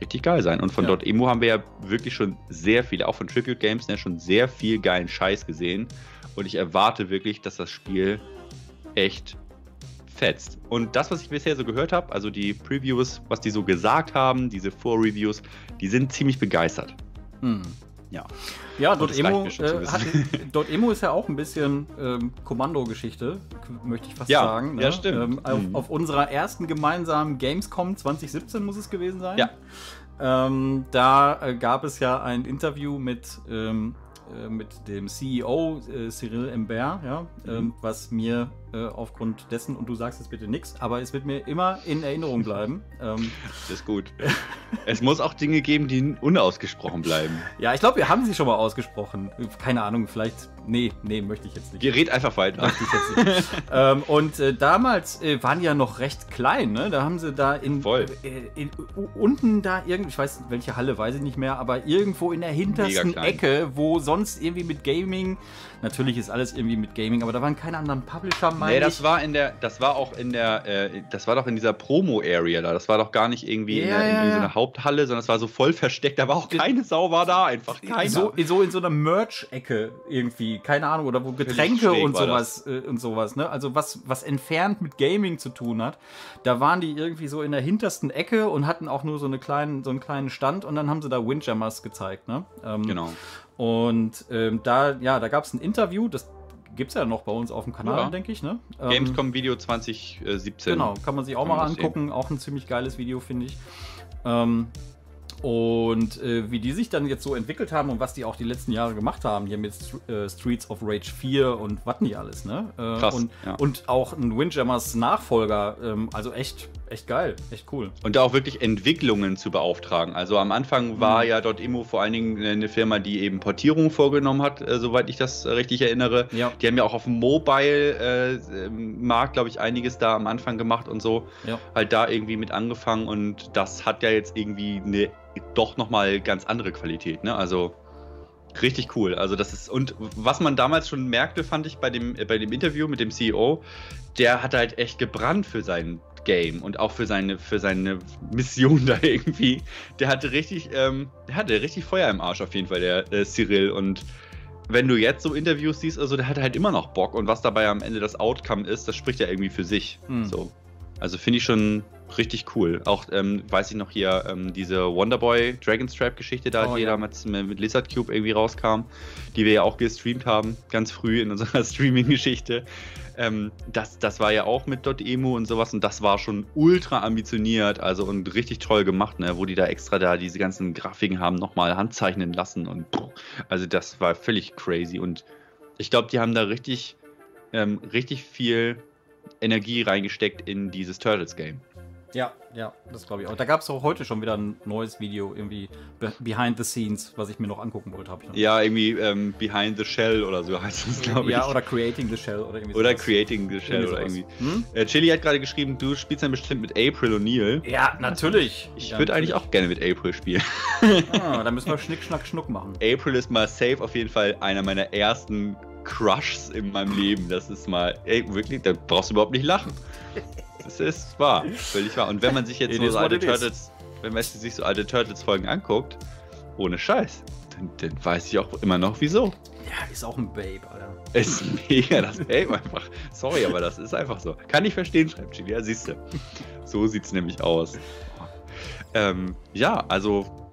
richtig geil sein. Und von Ja. dort Emo haben wir ja wirklich schon sehr viel, auch von Tribute Games, ne, schon sehr viel geilen Scheiß gesehen. Und ich erwarte wirklich, dass das Spiel echt fetzt. Und das, was ich bisher so gehört habe, also die Previews, was die so gesagt haben, diese Vorreviews, die sind ziemlich begeistert. Hm. Ja. Ja, reicht Emo, äh, hat, Dot Emo ist ja auch ein bisschen ähm, Kommandogeschichte, möchte ich fast Ja, sagen. ne? ja, stimmt. Ähm, auf, Mhm. auf unserer ersten gemeinsamen Gamescom 2017 muss es gewesen sein. Ja. Ähm, da äh, gab es ja ein Interview mit, ähm, äh, mit dem CEO äh, Cyril Imbert, ja, Mhm. ähm, was mir äh, aufgrund dessen, und du sagst jetzt bitte nichts, aber es wird mir immer in Erinnerung bleiben. Ähm, Das ist gut. es muss auch Dinge geben, die unausgesprochen bleiben. ja, ich glaube, wir haben sie schon mal ausgesprochen. Keine Ahnung, vielleicht. Nee, nee, möchte ich jetzt nicht. Gerät einfach weiter. Ich jetzt nicht. ähm, und äh, damals äh, waren die ja noch recht klein, ne? Da haben sie da in, äh, in unten da irgendwie, ich weiß nicht, welche Halle, weiß ich nicht mehr, aber irgendwo in der hintersten. Ecke, wo sonst irgendwie mit Gaming, natürlich ist alles irgendwie mit Gaming, aber da waren keine anderen Publisher, meine nee, das war in der, das war auch in der, äh, das war doch in dieser Promo-Area da. Das war doch gar nicht irgendwie yeah, in, der, in, in so einer Haupthalle, sondern es war so voll versteckt. Da war auch keine Sau war da, einfach keiner. So, so in so einer Merch-Ecke irgendwie, keine Ahnung, oder wo Getränke und sowas äh, und sowas, ne? Also was, was entfernt mit Gaming zu tun hat. Da waren die irgendwie so in der hintersten Ecke und hatten auch nur so, eine kleinen, so einen kleinen Stand und dann haben sie da Windjammers gezeigt, ne? Ähm, genau. Und ähm, da, ja, da gab es ein Interview, das gibt es ja noch bei uns auf dem Kanal, ja. denke ich. Ne? Ähm, Gamescom Video 2017. Genau, kann man sich auch kann mal angucken. Auch ein ziemlich geiles Video, finde ich. Ähm, und äh, wie die sich dann jetzt so entwickelt haben und was die auch die letzten Jahre gemacht haben, hier mit St äh, Streets of Rage 4 und was nicht alles, ne? Äh, Krass, und, ja. und auch ein Windjammers Nachfolger, ähm, also echt, echt geil, echt cool. Und da auch wirklich Entwicklungen zu beauftragen. Also am Anfang war mhm. ja dort Immo vor allen Dingen eine Firma, die eben Portierungen vorgenommen hat, äh, soweit ich das richtig erinnere. Ja. Die haben ja auch auf dem Mobile-Markt, äh, glaube ich, einiges da am Anfang gemacht und so. Ja. Halt da irgendwie mit angefangen und das hat ja jetzt irgendwie eine doch nochmal ganz andere Qualität. Ne? Also richtig cool. Also das ist und was man damals schon merkte, fand ich bei dem, äh, bei dem Interview mit dem CEO, der hat halt echt gebrannt für sein Game und auch für seine, für seine Mission da irgendwie. Der hatte richtig, ähm, der hatte richtig Feuer im Arsch auf jeden Fall, der äh, Cyril. Und wenn du jetzt so Interviews siehst, also der hat halt immer noch Bock und was dabei am Ende das Outcome ist, das spricht ja irgendwie für sich. Hm. So. Also finde ich schon richtig cool. Auch ähm, weiß ich noch hier ähm, diese Wonderboy Dragonstrap Geschichte da, oh, die ja. damals mit Lizard Cube irgendwie rauskam, die wir ja auch gestreamt haben, ganz früh in unserer Streaming-Geschichte. Ähm, das, das war ja auch mit .emu und sowas und das war schon ultra ambitioniert, also und richtig toll gemacht, ne, wo die da extra da diese ganzen Grafiken haben nochmal handzeichnen lassen und pff, also das war völlig crazy und ich glaube, die haben da richtig, ähm, richtig viel Energie reingesteckt in dieses Turtles-Game. Ja, ja, das glaube ich auch. Da gab es auch heute schon wieder ein neues Video, irgendwie Behind the Scenes, was ich mir noch angucken wollte. Habe ich noch. Ja, irgendwie ähm, Behind the Shell oder so heißt es, glaube ich. Ja, oder Creating the Shell oder irgendwie Oder sowas. Creating the Shell irgendwie oder irgendwie. Hm? Äh, Chili hat gerade geschrieben, du spielst dann bestimmt mit April O'Neil. Ja, natürlich. Ich ja, würde eigentlich auch gerne mit April spielen. Ah, dann müssen wir Schnick, Schnack, Schnuck machen. April ist mal safe auf jeden Fall einer meiner ersten Crushs in meinem Leben. Das ist mal, ey, wirklich, da brauchst du überhaupt nicht lachen. Das ist wahr, völlig wahr. Und wenn man sich jetzt so, so alte Turtles, wenn man sich so alte Turtles-Folgen anguckt, ohne Scheiß, dann, dann, weiß ich auch immer noch wieso. Ja, ist auch ein Babe, Alter. Ist mega das Babe einfach. Sorry, aber das ist einfach so. Kann ich verstehen, schreibt Chili. Ja, siehst du. So sieht es nämlich aus. Ähm, ja, also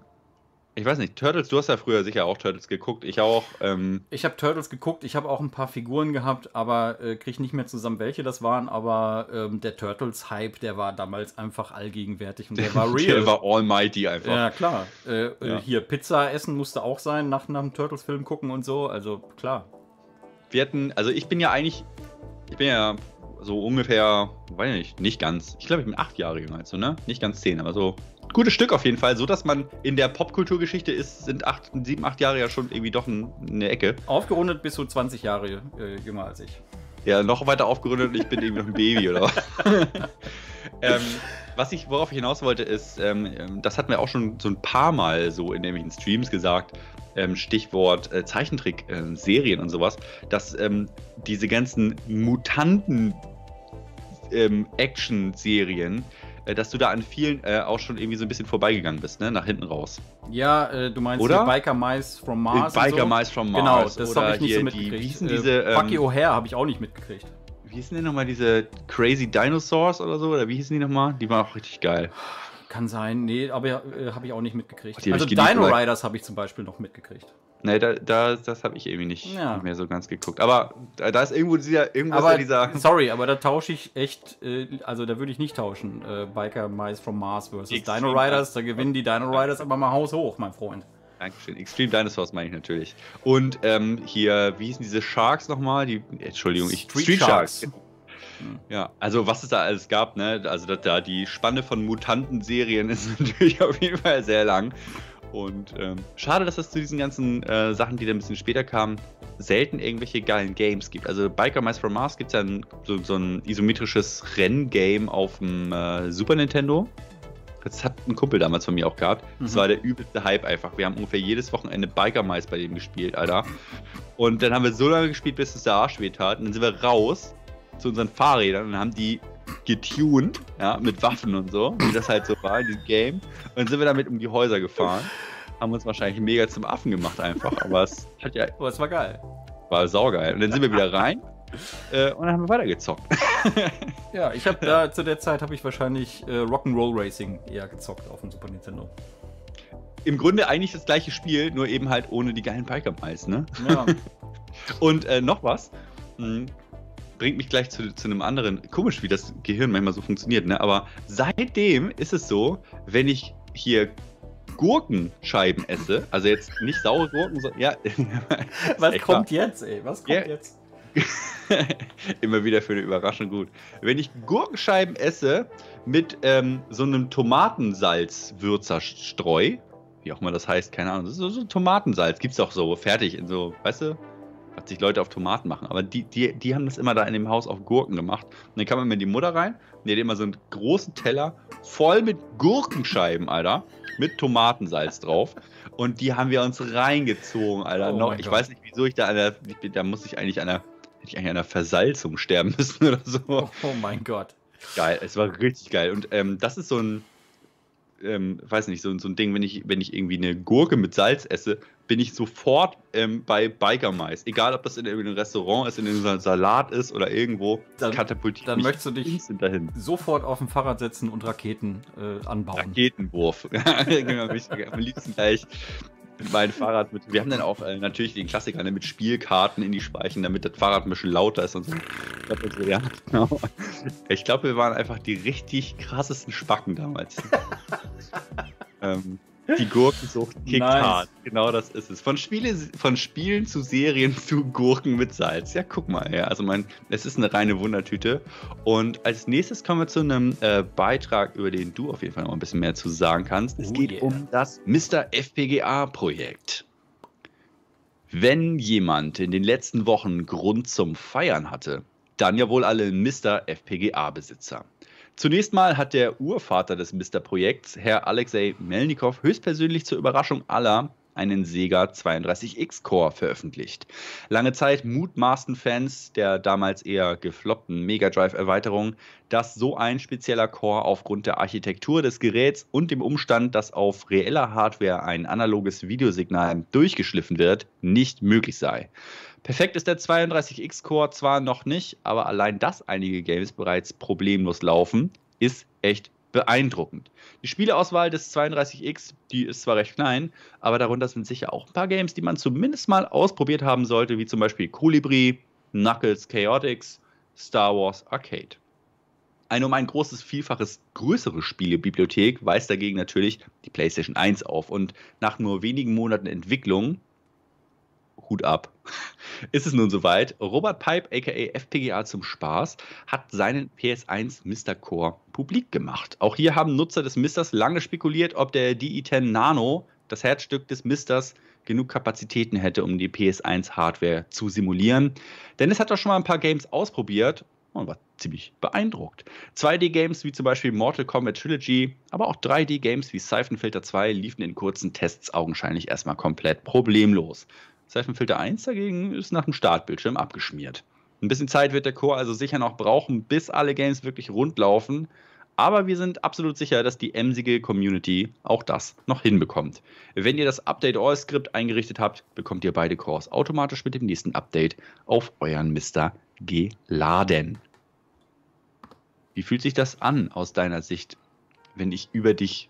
ich weiß nicht, Turtles, du hast ja früher sicher auch Turtles geguckt, ich auch. Ähm ich habe Turtles geguckt, ich habe auch ein paar Figuren gehabt, aber äh, kriege nicht mehr zusammen, welche das waren, aber ähm, der Turtles-Hype, der war damals einfach allgegenwärtig und der war real. der war almighty einfach. Ja, klar. Äh, äh, ja. Hier, Pizza essen musste auch sein, nach, nach einem Turtles-Film gucken und so, also klar. Wir hatten, also ich bin ja eigentlich, ich bin ja so ungefähr, weiß ich nicht, nicht ganz. Ich glaube, ich bin acht Jahre jünger als du, ne? Nicht ganz zehn, aber so gutes Stück auf jeden Fall, so dass man in der Popkulturgeschichte ist, sind acht, sieben, acht Jahre ja schon irgendwie doch ein, eine Ecke. Aufgerundet bist du 20 Jahre äh, jünger als ich. Ja, noch weiter aufgerundet und ich bin irgendwie noch ein Baby oder was. ähm, was ich, worauf ich hinaus wollte, ist, ähm, ähm, das hatten wir auch schon so ein paar Mal so in irgendwelchen Streams gesagt, ähm, Stichwort äh, Zeichentrick-Serien äh, und sowas, dass ähm, diese ganzen Mutanten ähm, Action-Serien äh, dass du da an vielen äh, auch schon irgendwie so ein bisschen vorbeigegangen bist, ne? Nach hinten raus. Ja, äh, du meinst Oder? Biker Mice from Mars. Biker so? Mice from genau, Mars. Genau, das habe ich nicht so mitgekriegt. Die, wie hießen diese, ähm, Bucky O'Hare habe ich auch nicht mitgekriegt. Wie hießen denn nochmal diese Crazy Dinosaurs oder so? Oder wie hießen die nochmal? Die waren auch richtig geil. Kann sein, nee, aber äh, habe ich auch nicht mitgekriegt. Ach, also Dino Riders habe ich zum Beispiel noch mitgekriegt. Nee, da, da, das habe ich irgendwie nicht, ja. nicht, mehr so ganz geguckt. Aber da, da ist irgendwo dieser, irgendwo aber, dieser. Sorry, aber da tausche ich echt, äh, also da würde ich nicht tauschen. Äh, Biker Mice from Mars versus Extreme Dino Riders. Da gewinnen die Dino Riders aber mal Haus hoch, mein Freund. Dankeschön. Extreme Dinosaurs meine ich natürlich. Und ähm, hier, wie hießen diese Sharks nochmal? Die, Entschuldigung, ich. Street, Street Sharks. Sharks. Ja, also was es da alles gab, ne? Also da die Spanne von Mutanten-Serien ist natürlich auf jeden Fall sehr lang. Und ähm, schade, dass es zu diesen ganzen äh, Sachen, die dann ein bisschen später kamen, selten irgendwelche geilen Games gibt. Also Biker Mice from Mars gibt es ja ein, so, so, ein isometrisches Renngame auf dem äh, Super Nintendo. Das hat ein Kumpel damals von mir auch gehabt. Das mhm. war der übelste Hype einfach. Wir haben ungefähr jedes Wochenende Biker Mice bei dem gespielt, Alter. Und dann haben wir so lange gespielt, bis es der Arsch weh tat. Und dann sind wir raus zu unseren Fahrrädern und haben die getuned, ja, mit Waffen und so, wie das halt so war in diesem Game. Und dann sind wir damit um die Häuser gefahren. Haben uns wahrscheinlich mega zum Affen gemacht einfach, aber es hat ja, Oh, das war geil. war saugeil. Und dann sind wir wieder rein äh, und dann haben wir weitergezockt. Ja, ich habe da zu der Zeit habe ich wahrscheinlich äh, Rock'n'Roll Racing eher gezockt auf dem Super Nintendo. Im Grunde eigentlich das gleiche Spiel, nur eben halt ohne die geilen Biker Mice, ne? Ja. Und äh, noch was, mh, bringt mich gleich zu, zu einem anderen. Komisch, wie das Gehirn manchmal so funktioniert, ne? Aber seitdem ist es so, wenn ich hier Gurkenscheiben esse, also jetzt nicht saure Gurken, sondern ja. Was kommt jetzt, ey? Was kommt Ja. jetzt? Immer wieder für eine Überraschung gut. Wenn ich Gurkenscheiben esse mit ähm, so einem Tomatensalz-Würzerstreu, wie auch immer das heißt, keine Ahnung, das ist so, so Tomatensalz, gibt's doch so fertig in so, weißt du, was sich Leute auf Tomaten machen. Aber die, die, die haben das immer da in dem Haus auf Gurken gemacht. Und dann kam immer die Mutter rein, und die hat immer so einen großen Teller voll mit Gurkenscheiben, Alter, mit Tomatensalz drauf. Und die haben wir uns reingezogen, Alter. Oh noch, ich Gott. weiß nicht, wieso ich da an der, da muss ich eigentlich an der, hätte ich eigentlich an der Versalzung sterben müssen oder so. Oh, oh mein Gott. Geil, es war richtig geil. Und ähm, das ist so ein, ähm, weiß nicht, so, ein- so ein Ding, wenn ich, wenn ich irgendwie eine Gurke mit Salz esse, bin ich sofort ähm, bei Biker Mais. Egal, ob das in einem Restaurant ist, in einem Salat ist oder irgendwo, Dann- katapultiert dann möchtest du dich- dahin. Sofort auf dem Fahrrad setzen und Raketen äh, anbauen. Raketenwurf. Genau, mich am liebsten gleich meinem Fahrrad mit. Wir haben dann auch äh, natürlich den Klassiker ne, mit Spielkarten in die Speichen, damit das Fahrrad ein bisschen lauter ist und so. Ja, genau. Ich glaube, wir waren einfach die richtig krassesten Spacken damals. ähm, die Gurkensucht kickt Nice. hart. Genau das ist es. Von, Spiele, von Spielen zu Serien zu Gurken mit Salz. Ja, guck mal. Ja, also mein, es ist eine reine Wundertüte. Und als nächstes kommen wir zu einem äh, Beitrag, über den du auf jeden Fall noch ein bisschen mehr zu sagen kannst. Es Oh geht yeah. um das Mr. FPGA-Projekt. Wenn jemand in den letzten Wochen Grund zum Feiern hatte, dann ja wohl alle Mr. FPGA-Besitzer. Zunächst mal hat der Urvater des Mr. Projekts, Herr Alexei Melnikow, höchstpersönlich zur Überraschung aller einen Sega 32X Core veröffentlicht. Lange Zeit mutmaßten Fans der damals eher gefloppten Mega Drive Erweiterung, dass so ein spezieller Core aufgrund der Architektur des Geräts und dem Umstand, dass auf reeller Hardware ein analoges Videosignal durchgeschliffen wird, nicht möglich sei. Perfekt ist der 32X Core zwar noch nicht, aber allein, dass einige Games bereits problemlos laufen, ist echt beeindruckend. Die Spieleauswahl des 32X, die ist zwar recht klein, aber darunter sind sicher auch ein paar Games, die man zumindest mal ausprobiert haben sollte, wie zum Beispiel Colibri, Knuckles Chaotix, Star Wars Arcade. Eine um ein großes Vielfaches größere Spielebibliothek weist dagegen natürlich die PlayStation 1 auf und nach nur wenigen Monaten Entwicklung, Hut ab, ist es nun soweit. Robert Pipe, aka FPGA zum Spaß, hat seinen PS1 Mr. Core publik gemacht. Auch hier haben Nutzer des Misters lange spekuliert, ob der DI10 Nano, das Herzstück des Misters, genug Kapazitäten hätte, um die PS1-Hardware zu simulieren. Denn es hat doch schon mal ein paar Games ausprobiert und war ziemlich beeindruckt. 2D-Games wie zum Beispiel Mortal Kombat Trilogy, aber auch 3D-Games wie Siphon Filter 2 liefen in kurzen Tests augenscheinlich erstmal komplett problemlos. Siphon Filter 1 dagegen ist nach dem Startbildschirm abgeschmiert. Ein bisschen Zeit wird der Core also sicher noch brauchen, bis alle Games wirklich rund laufen. Aber wir sind absolut sicher, dass die emsige Community auch das noch hinbekommt. Wenn ihr das Update All Skript eingerichtet habt, bekommt ihr beide Cores automatisch mit dem nächsten Update auf euren Mr. geladen. Wie fühlt sich das an aus deiner Sicht, wenn ich über dich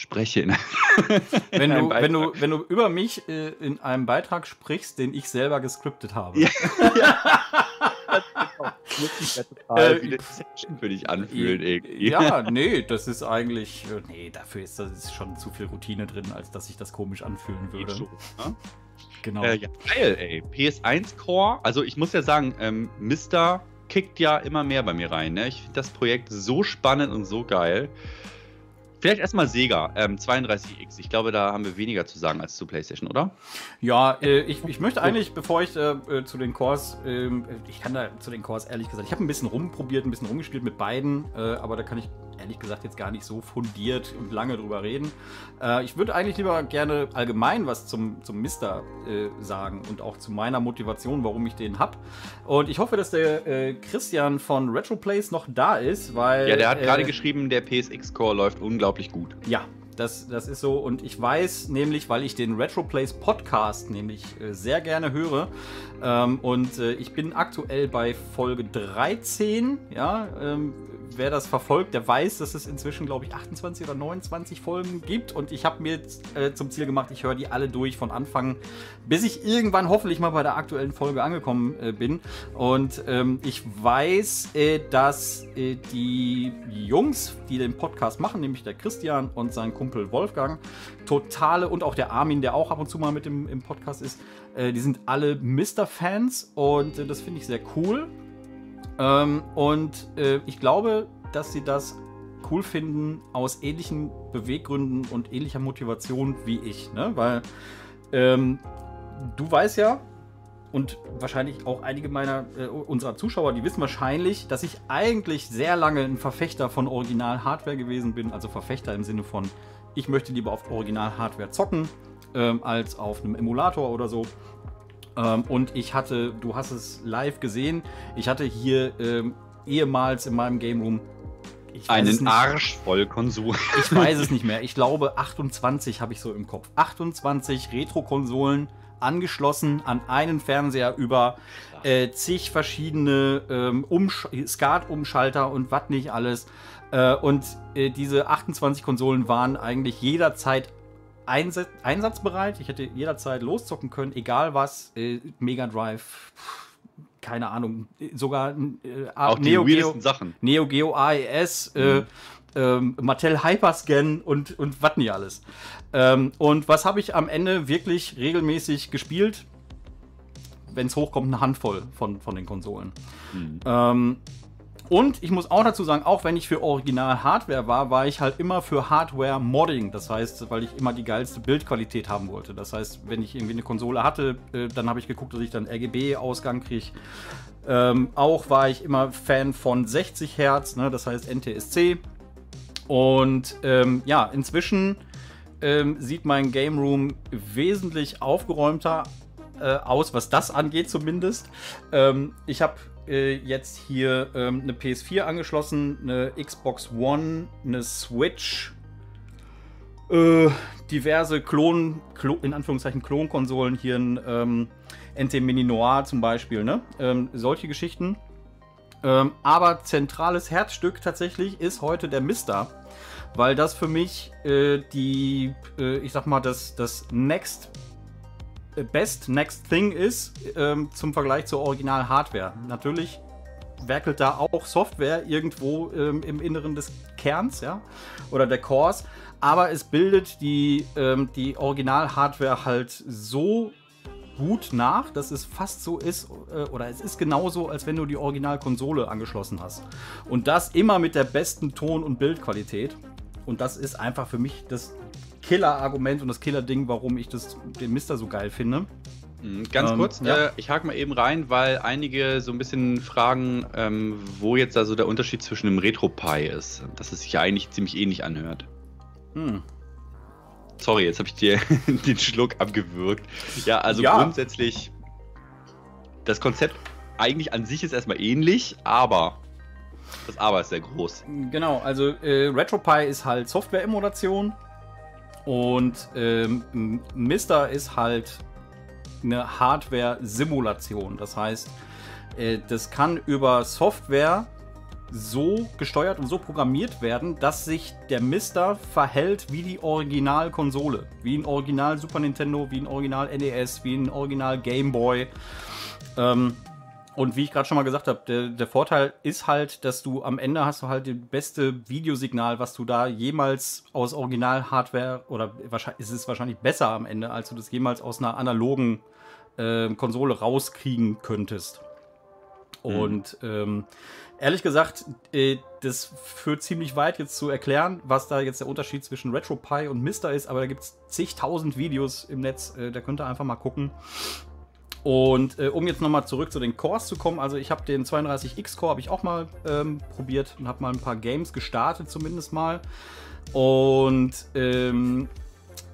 spreche? Wenn du, wenn, du, wenn du über mich äh, in einem Beitrag sprichst, den ich selber gescriptet habe. Ja. Das ja total Äh, wie eine Session für dich anfühlen irgendwie. Ja, nee, das ist eigentlich. äh, Nee, dafür ist das ist schon zu viel Routine drin, als dass sich das komisch anfühlen würde. ne? Genau. Äh, ja, geil, ey. PS1 Core, also ich muss ja sagen, ähm, Mister kickt ja immer mehr bei mir rein. Ne? Ich finde das Projekt so spannend und so geil. Vielleicht erstmal Sega, ähm, 32X. Ich glaube, da haben wir weniger zu sagen als zu PlayStation, oder? Ja, äh, ich, ich möchte eigentlich, bevor ich äh, äh, zu den Cores, ähm, ich kann da zu den Cores ehrlich gesagt, ich habe ein bisschen rumprobiert, ein bisschen rumgespielt mit beiden, äh, aber da kann ich ehrlich gesagt jetzt gar nicht so fundiert und lange drüber reden. Äh, ich würde eigentlich lieber gerne allgemein was zum, zum Mister äh, sagen und auch zu meiner Motivation, warum ich den hab. Und ich hoffe, dass der äh, Christian von Retroplays noch da ist, weil. Ja, der hat gerade äh, geschrieben, der PSX-Core läuft unglaublich gut. Ja, das, das ist so. Und ich weiß nämlich, weil ich den Retroplays Podcast nämlich äh, sehr gerne höre. Ähm, und äh, ich bin aktuell bei Folge 13. Ja, ähm, wer das verfolgt, der weiß, dass es inzwischen, glaube ich, 28 oder 29 Folgen gibt. Und ich habe mir äh, zum Ziel gemacht, ich höre die alle durch von Anfang, bis ich irgendwann hoffentlich mal bei der aktuellen Folge angekommen äh, bin. Und ähm, ich weiß, äh, dass äh, die Jungs, die den Podcast machen, nämlich der Christian und sein Kumpel Wolfgang, totale und auch der Armin, der auch ab und zu mal mit im, im Podcast ist, äh, die sind alle Mister-Fans und äh, das finde ich sehr cool. Ähm, und äh, ich glaube, dass sie das cool finden aus ähnlichen Beweggründen und ähnlicher Motivation wie ich. Ne? Weil ähm, du weißt ja, und wahrscheinlich auch einige meiner äh, unserer Zuschauer, die wissen wahrscheinlich, dass ich eigentlich sehr lange ein Verfechter von Original-Hardware gewesen bin. Also Verfechter im Sinne von, ich möchte lieber auf Original-Hardware zocken, ähm, als auf einem Emulator oder so. Ähm, und ich hatte, du hast es live gesehen, ich hatte hier ähm, ehemals in meinem Game Room Einen. Arsch voll Konsum. Ich weiß es nicht mehr. Ich glaube 28 habe ich so im Kopf. 28 Retro-Konsolen angeschlossen an einen Fernseher über äh, zig verschiedene ähm, Umsch Skat-Umschalter und was nicht alles. Äh, und äh, diese 28 Konsolen waren eigentlich jederzeit einsatzbereit. Ich hätte jederzeit loszocken können, egal was. Äh, Mega Drive, keine Ahnung, sogar äh, Auch die Neo Geo, weirdesten Sachen. Neo Geo AES, äh, ähm, Mattel Hyperscan und, und was nicht alles. Ähm, und was habe ich am Ende wirklich regelmäßig gespielt? Wenn es hochkommt, eine Handvoll von, von den Konsolen. Ähm, und ich muss auch dazu sagen, auch wenn ich für Original-Hardware war, war ich halt immer für Hardware-Modding. Das heißt, weil ich immer die geilste Bildqualität haben wollte. Das heißt, wenn ich irgendwie eine Konsole hatte, äh, dann habe ich geguckt, dass ich dann RGB-Ausgang kriege. Ähm, auch war ich immer Fan von 60 Hertz, ne, das heißt NTSC. Und ähm, ja, inzwischen ähm, sieht mein Game Room wesentlich aufgeräumter äh, aus, was das angeht zumindest. Ähm, ich habe äh, jetzt hier ähm, eine PS4 angeschlossen, eine Xbox One, eine Switch, äh, diverse Klon, Klo, in Anführungszeichen Klonkonsolen, hier ein ähm, NT Mini Noir zum Beispiel, ne? Ähm, solche Geschichten. Ähm, aber zentrales Herzstück tatsächlich ist heute der Mister, weil das für mich äh, die, äh, ich sag mal, das, das Next Best Next Thing ist ähm, zum Vergleich zur Original-Hardware. Natürlich werkelt da auch Software irgendwo ähm, im Inneren des Kerns, ja, oder der Cores, aber es bildet die, ähm, die Original-Hardware halt so gut nach, dass es fast so ist, äh, oder es ist genauso, als wenn du die Originalkonsole angeschlossen hast. Und das immer mit der besten Ton- und Bildqualität. Und das ist einfach für mich das Killer-Argument und das Killer-Ding, warum ich das, den Mister so geil finde. Mhm, Ganz Ähm, kurz, ja. äh, ich hake mal eben rein, weil einige so ein bisschen fragen, ähm, wo jetzt also der Unterschied zwischen dem RetroPie ist. Dass es sich ja eigentlich ziemlich ähnlich anhört. Hm. Sorry, jetzt habe ich dir den Schluck abgewürgt. Ja, also Ja. grundsätzlich, das Konzept eigentlich an sich ist erstmal ähnlich, aber das Aber ist sehr groß. Genau, also äh, RetroPie ist halt Software-Emulation und ähm, Mister ist halt eine Hardware-Simulation. Das heißt, äh, das kann über Software so gesteuert und so programmiert werden, dass sich der Mister verhält wie die Originalkonsole. Wie ein Original Super Nintendo, wie ein Original NES, wie ein Original Game Boy. Ähm, und wie ich gerade schon mal gesagt habe, der, der Vorteil ist halt, dass du am Ende hast du halt das beste Videosignal, was du da jemals aus Original-Hardware oder wahrscheinlich ist es wahrscheinlich besser am Ende, als du das jemals aus einer analogen äh, Konsole rauskriegen könntest. Und ähm, ehrlich gesagt, äh, das führt ziemlich weit jetzt zu erklären, was da jetzt der Unterschied zwischen RetroPie und Mister ist, aber da gibt es zigtausend Videos im Netz, äh, da könnt ihr einfach mal gucken. Und äh, um jetzt nochmal zurück zu den Cores zu kommen, also ich habe den 32X Core habe ich auch mal ähm, probiert und habe mal ein paar Games gestartet zumindest mal. Und ähm,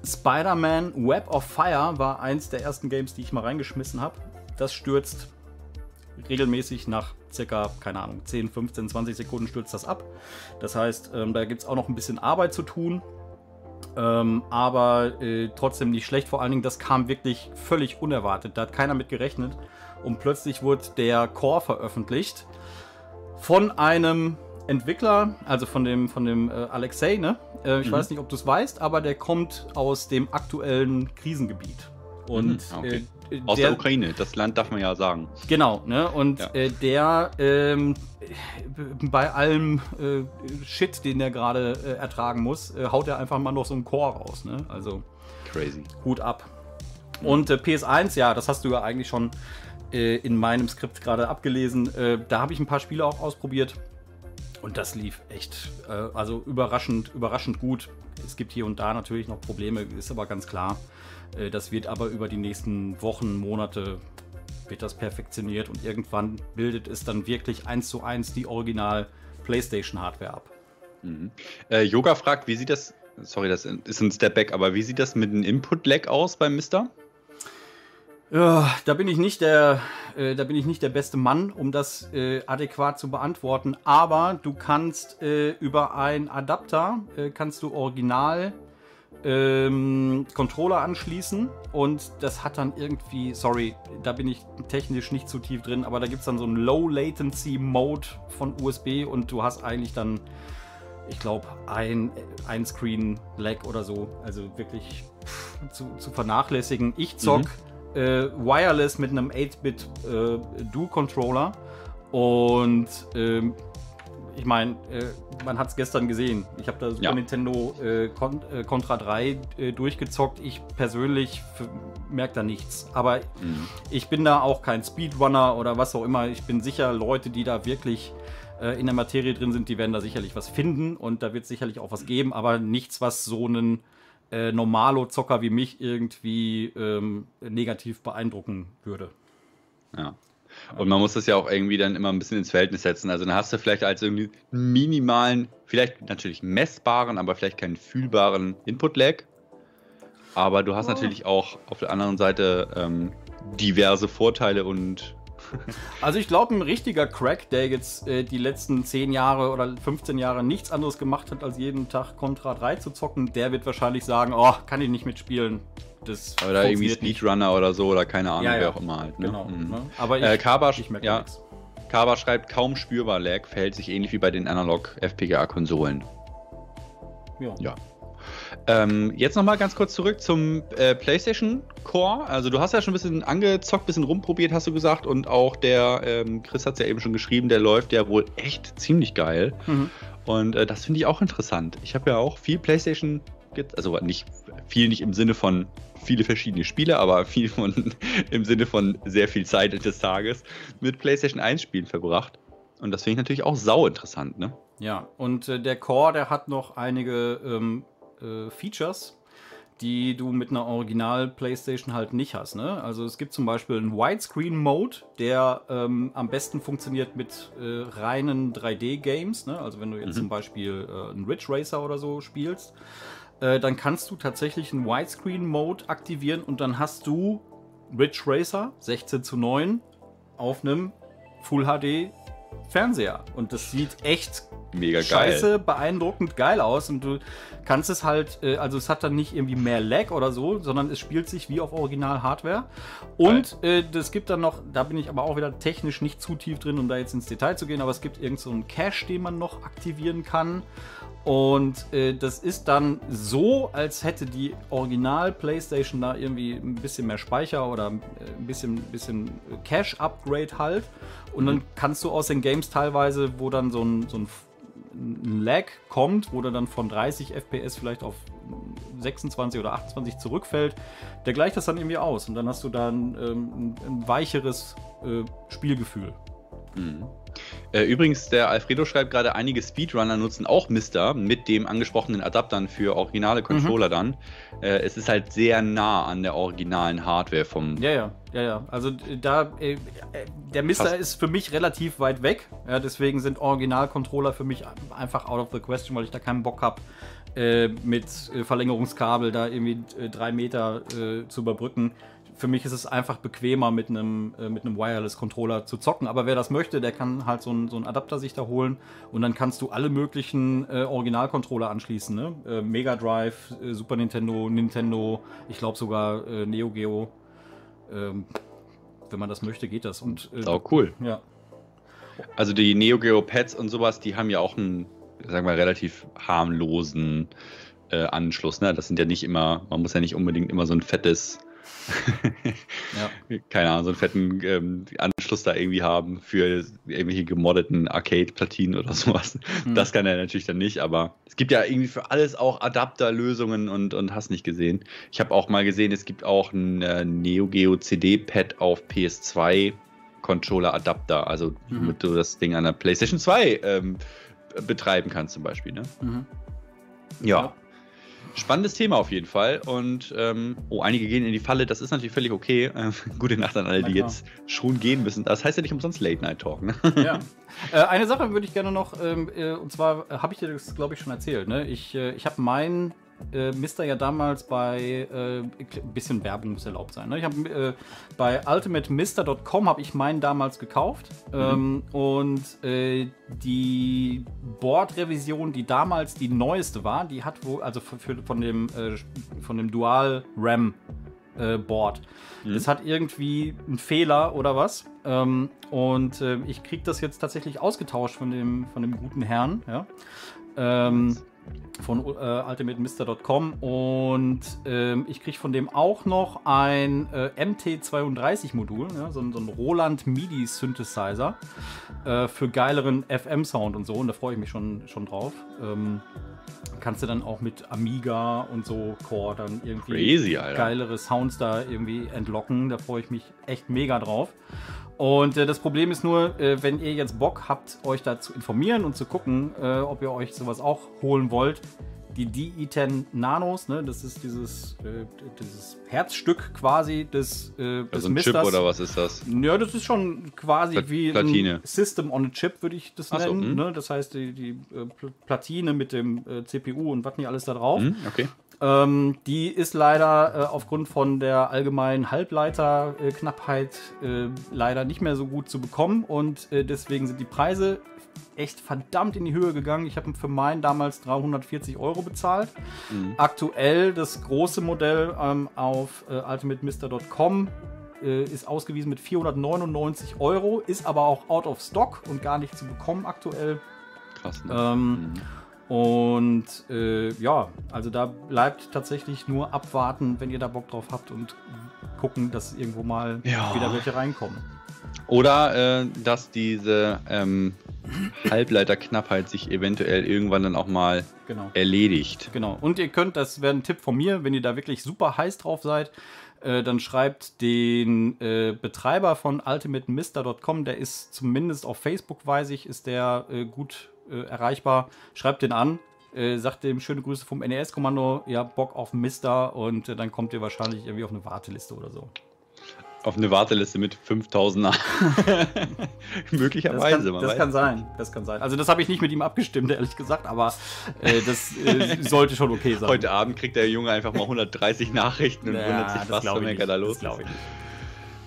Spider-Man Web of Fire war eins der ersten Games, die ich mal reingeschmissen habe. Das stürzt regelmäßig nach circa, keine Ahnung, 10, 15, 20 Sekunden stürzt das ab. Das heißt, ähm, da gibt es auch noch ein bisschen Arbeit zu tun. Ähm, aber äh, trotzdem nicht schlecht. Vor allen Dingen, das kam wirklich völlig unerwartet. Da hat keiner mit gerechnet. Und plötzlich wurde der Core veröffentlicht von einem Entwickler, also von dem, von dem äh, Alexei, ne? Äh, ich mhm. weiß nicht, ob du es weißt, aber der kommt aus dem aktuellen Krisengebiet. Und mhm, okay. Äh, aus der, der, Ukraine, das Land darf man ja sagen. Genau, ne? Und ja. äh, der ähm, bei allem äh, Shit, den er gerade äh, ertragen muss, äh, haut er einfach mal noch so einen Chor raus, ne? Also crazy. Hut ab. Und äh, PS1, ja, das hast du ja eigentlich schon in meinem Skript gerade abgelesen. da habe ich ein paar Spiele auch ausprobiert. Und das lief echt, also überraschend, überraschend gut. Es gibt hier und da natürlich noch Probleme, ist aber ganz klar. Äh, das wird aber über die nächsten Wochen, Monate wird das perfektioniert und irgendwann bildet es dann wirklich eins zu eins die Original PlayStation Hardware ab. Mhm. Äh, Yoga fragt, wie sieht das, sorry, das ist ein Step Back, aber wie sieht das mit dem Input-Lag aus beim Mister? Ja, da bin ich nicht der, äh, da bin ich nicht der beste Mann, um das äh, adäquat zu beantworten. Aber du kannst äh, über einen Adapter äh, kannst du original ähm, Controller anschließen und das hat dann irgendwie, sorry, da bin ich technisch nicht zu tief drin, aber da gibt es dann so einen Low Latency Mode von USB und du hast eigentlich dann, ich glaube, ein, ein Screen Lag oder so. Also wirklich pff, zu, zu, vernachlässigen. Ich zock mhm. äh, wireless mit einem 8-Bit äh, Do-Controller und ähm, ich meine, äh, man hat es gestern gesehen. Ich habe da Super ja. Nintendo äh, Con äh, Contra 3 äh, durchgezockt. Ich persönlich merke da nichts. Aber mhm. ich bin da auch kein Speedrunner oder was auch immer. Ich bin sicher, Leute, die da wirklich äh, in der Materie drin sind, die werden da sicherlich was finden und da wird es sicherlich auch was geben, aber nichts, was so einen äh, Normalo-Zocker wie mich irgendwie ähm, negativ beeindrucken würde. Ja. Und man muss das ja auch irgendwie dann immer ein bisschen ins Verhältnis setzen. Also dann hast du vielleicht als irgendwie minimalen, vielleicht natürlich messbaren, aber vielleicht keinen fühlbaren Input-Lag. Aber du hast oh. natürlich auch auf der anderen Seite ähm, diverse Vorteile und also ich glaube, ein richtiger Crack, der jetzt äh, die letzten 10 Jahre oder 15 Jahre nichts anderes gemacht hat, als jeden Tag Contra 3 zu zocken, der wird wahrscheinlich sagen, oh, kann ich nicht mitspielen. Das oder irgendwie Speedrunner oder so oder keine Ahnung, ja, ja. wer auch immer halt. Ne? Genau. Mhm. Ne? Aber ich, äh, Kaba, ich merke ja, nichts. Kaba schreibt, kaum spürbar Lag, verhält sich ähnlich wie bei den Analog-FPGA-Konsolen. Ja. ja. Ähm, jetzt nochmal ganz kurz zurück zum äh, PlayStation Core. Also du hast ja schon ein bisschen angezockt, ein bisschen rumprobiert, hast du gesagt. Und auch der, ähm, Chris hat es ja eben schon geschrieben, der läuft ja wohl echt ziemlich geil. Mhm. Und äh, das finde ich auch interessant. Ich habe ja auch viel PlayStation, also nicht viel nicht im Sinne von viele verschiedene Spiele, aber viel von, im Sinne von sehr viel Zeit des Tages mit PlayStation 1 Spielen verbracht. Und das finde ich natürlich auch sau interessant, ne? Ja, und äh, der Core, der hat noch einige ähm, äh, Features, die du mit einer Original PlayStation halt nicht hast. Ne? Also es gibt zum Beispiel einen Widescreen-Mode, der ähm, am besten funktioniert mit äh, reinen 3D-Games. Ne? Also wenn du jetzt mhm. zum Beispiel äh, einen Ridge Racer oder so spielst, äh, dann kannst du tatsächlich einen Widescreen-Mode aktivieren und dann hast du Ridge Racer 16 zu 9 auf einem Full HD Fernseher. Und das sieht echt mega scheiße, geil. beeindruckend geil aus. Und du kannst es halt, äh, also es hat dann nicht irgendwie mehr Lag oder so, sondern es spielt sich wie auf Original-Hardware. Und äh, das gibt dann noch, da bin ich aber auch wieder technisch nicht zu tief drin, um da jetzt ins Detail zu gehen, aber es gibt irgend so einen Cache, den man noch aktivieren kann. Und äh, das ist dann so, als hätte die Original PlayStation da irgendwie ein bisschen mehr Speicher oder äh, ein bisschen, bisschen Cache-Upgrade halt. Und mhm. dann kannst du aus den Games teilweise, wo dann so ein, so ein ein Lag kommt, wo der dann von 30 FPS vielleicht auf 26 oder 28 zurückfällt, der gleicht das dann irgendwie aus und dann hast du dann ähm, ein, weicheres äh, Spielgefühl. Mhm. Äh, übrigens, der Alfredo schreibt gerade, einige Speedrunner nutzen auch Mister mit dem angesprochenen Adaptern für originale Controller mhm. dann. Äh, es ist halt sehr nah an der originalen Hardware vom ja, ja. Ja, ja. Also da, äh, äh, der Mister Fast. ist für mich relativ weit weg. Ja, deswegen sind Original-Controller für mich einfach out of the question, weil ich da keinen Bock habe, äh, mit äh, Verlängerungskabel da irgendwie drei Meter äh, zu überbrücken. Für mich ist es einfach bequemer, mit einem, mit einem Wireless-Controller zu zocken. Aber wer das möchte, der kann halt so einen, so einen Adapter sich da holen und dann kannst du alle möglichen Original-Controller anschließen. Ne? Mega Drive, Super Nintendo, Nintendo, ich glaube sogar Neo Geo. Ähm, wenn man das möchte, geht das. Und, äh, auch cool. Ja. Also die Neo Geo Pads und sowas, die haben ja auch einen, sagen wir, relativ harmlosen äh, Anschluss. Ne? Das sind ja nicht immer, man muss ja nicht unbedingt immer so ein fettes ja. keine Ahnung, so einen fetten ähm, Anschluss da irgendwie haben für irgendwelche gemoddeten Arcade-Platinen oder sowas. Mhm. Das kann er natürlich dann nicht, aber es gibt ja irgendwie für alles auch Adapterlösungen und, und hast nicht gesehen. Ich habe auch mal gesehen, es gibt auch ein äh, Neo Geo CD-Pad auf PS2 Controller-Adapter, also mhm. womit du das Ding an der PlayStation 2 ähm, betreiben kannst zum Beispiel. Ne? Mhm. ja. ja. Spannendes Thema auf jeden Fall. Und ähm, oh, einige gehen in die Falle, das ist natürlich völlig okay. Ähm, gute Nacht an alle, die jetzt schon gehen müssen. Das heißt ja nicht umsonst Late Night Talk. Ne? Ja. Äh, eine Sache würde ich gerne noch, ähm, äh, und zwar äh, habe ich dir das, glaube ich, schon erzählt. Ne? Ich, äh, ich habe meinen äh, Mister ja damals bei äh, ein bisschen Werbung muss erlaubt sein. Ne? Ich habe äh, bei ultimatemister.com habe ich meinen damals gekauft mhm. ähm, und äh, die Board-Revision, die damals die neueste war, die hat wo also für, für, von dem äh, von dem Dual RAM äh, Board. Mhm. Das hat irgendwie einen Fehler oder was. Ähm, und ich kriege das jetzt tatsächlich ausgetauscht von dem, von dem guten Herrn. Ja? Ähm, von äh, ultimatemister.com und ähm, ich kriege von dem auch noch ein äh, MT32-Modul, ja, so, so, ein Roland MIDI-Synthesizer äh, für geileren FM-Sound und so und da freue ich mich schon, schon drauf. Ähm, kannst du dann auch mit Amiga und so Core dann irgendwie Crazy, geilere Sounds da irgendwie entlocken. Da freue ich mich echt mega drauf. Und äh, das Problem ist nur, äh, wenn ihr jetzt Bock habt, euch da zu informieren und zu gucken, äh, ob ihr euch sowas auch holen wollt, die DI10 Nanos, ne, das ist dieses, äh, dieses Herzstück quasi des, äh, des also ein Misters. Chip oder was ist das? Ja, das ist schon quasi Pla wie Platine. ein System on a Chip, würde ich das Ach nennen. So, hm. ne? Das heißt, die, die äh, Platine mit dem CPU und was nicht alles da drauf. Hm, okay. Ähm, die ist leider äh, aufgrund von der allgemeinen Halbleiterknappheit äh, leider nicht mehr so gut zu bekommen und äh, deswegen sind die Preise echt verdammt in die Höhe gegangen. Ich habe für meinen damals 340 Euro bezahlt. Mhm. Aktuell das große Modell ähm, auf äh, ultimatemister.com äh, ist ausgewiesen mit 499 Euro, ist aber auch out of stock und gar nicht zu bekommen aktuell. Krass. Ne? Ähm, mhm. Und äh, ja, also da bleibt tatsächlich nur abwarten, wenn ihr da Bock drauf habt und gucken, dass irgendwo mal ja. wieder welche reinkommen. Oder äh, dass diese ähm, Halbleiterknappheit sich eventuell irgendwann dann auch mal genau. erledigt. Genau. Und ihr könnt, das wäre ein Tipp von mir, wenn ihr da wirklich super heiß drauf seid, äh, dann schreibt den äh, Betreiber von ultimatemister.com, der ist zumindest auf Facebook, weiß ich, ist der äh, gut äh, erreichbar. Schreibt den an, äh, sagt dem schöne Grüße vom NES-Kommando, ja, Bock auf Mister und äh, dann kommt ihr wahrscheinlich irgendwie auf eine Warteliste oder so. Auf eine Warteliste mit 5000 Möglicherweise. Das, kann, das kann, sein. Das kann sein. Also, das habe ich nicht mit ihm abgestimmt, ehrlich gesagt, aber äh, das äh, sollte schon okay sein. Heute Abend kriegt der Junge einfach mal 130 Nachrichten und ja, wundert sich, was für Mecker da los ist.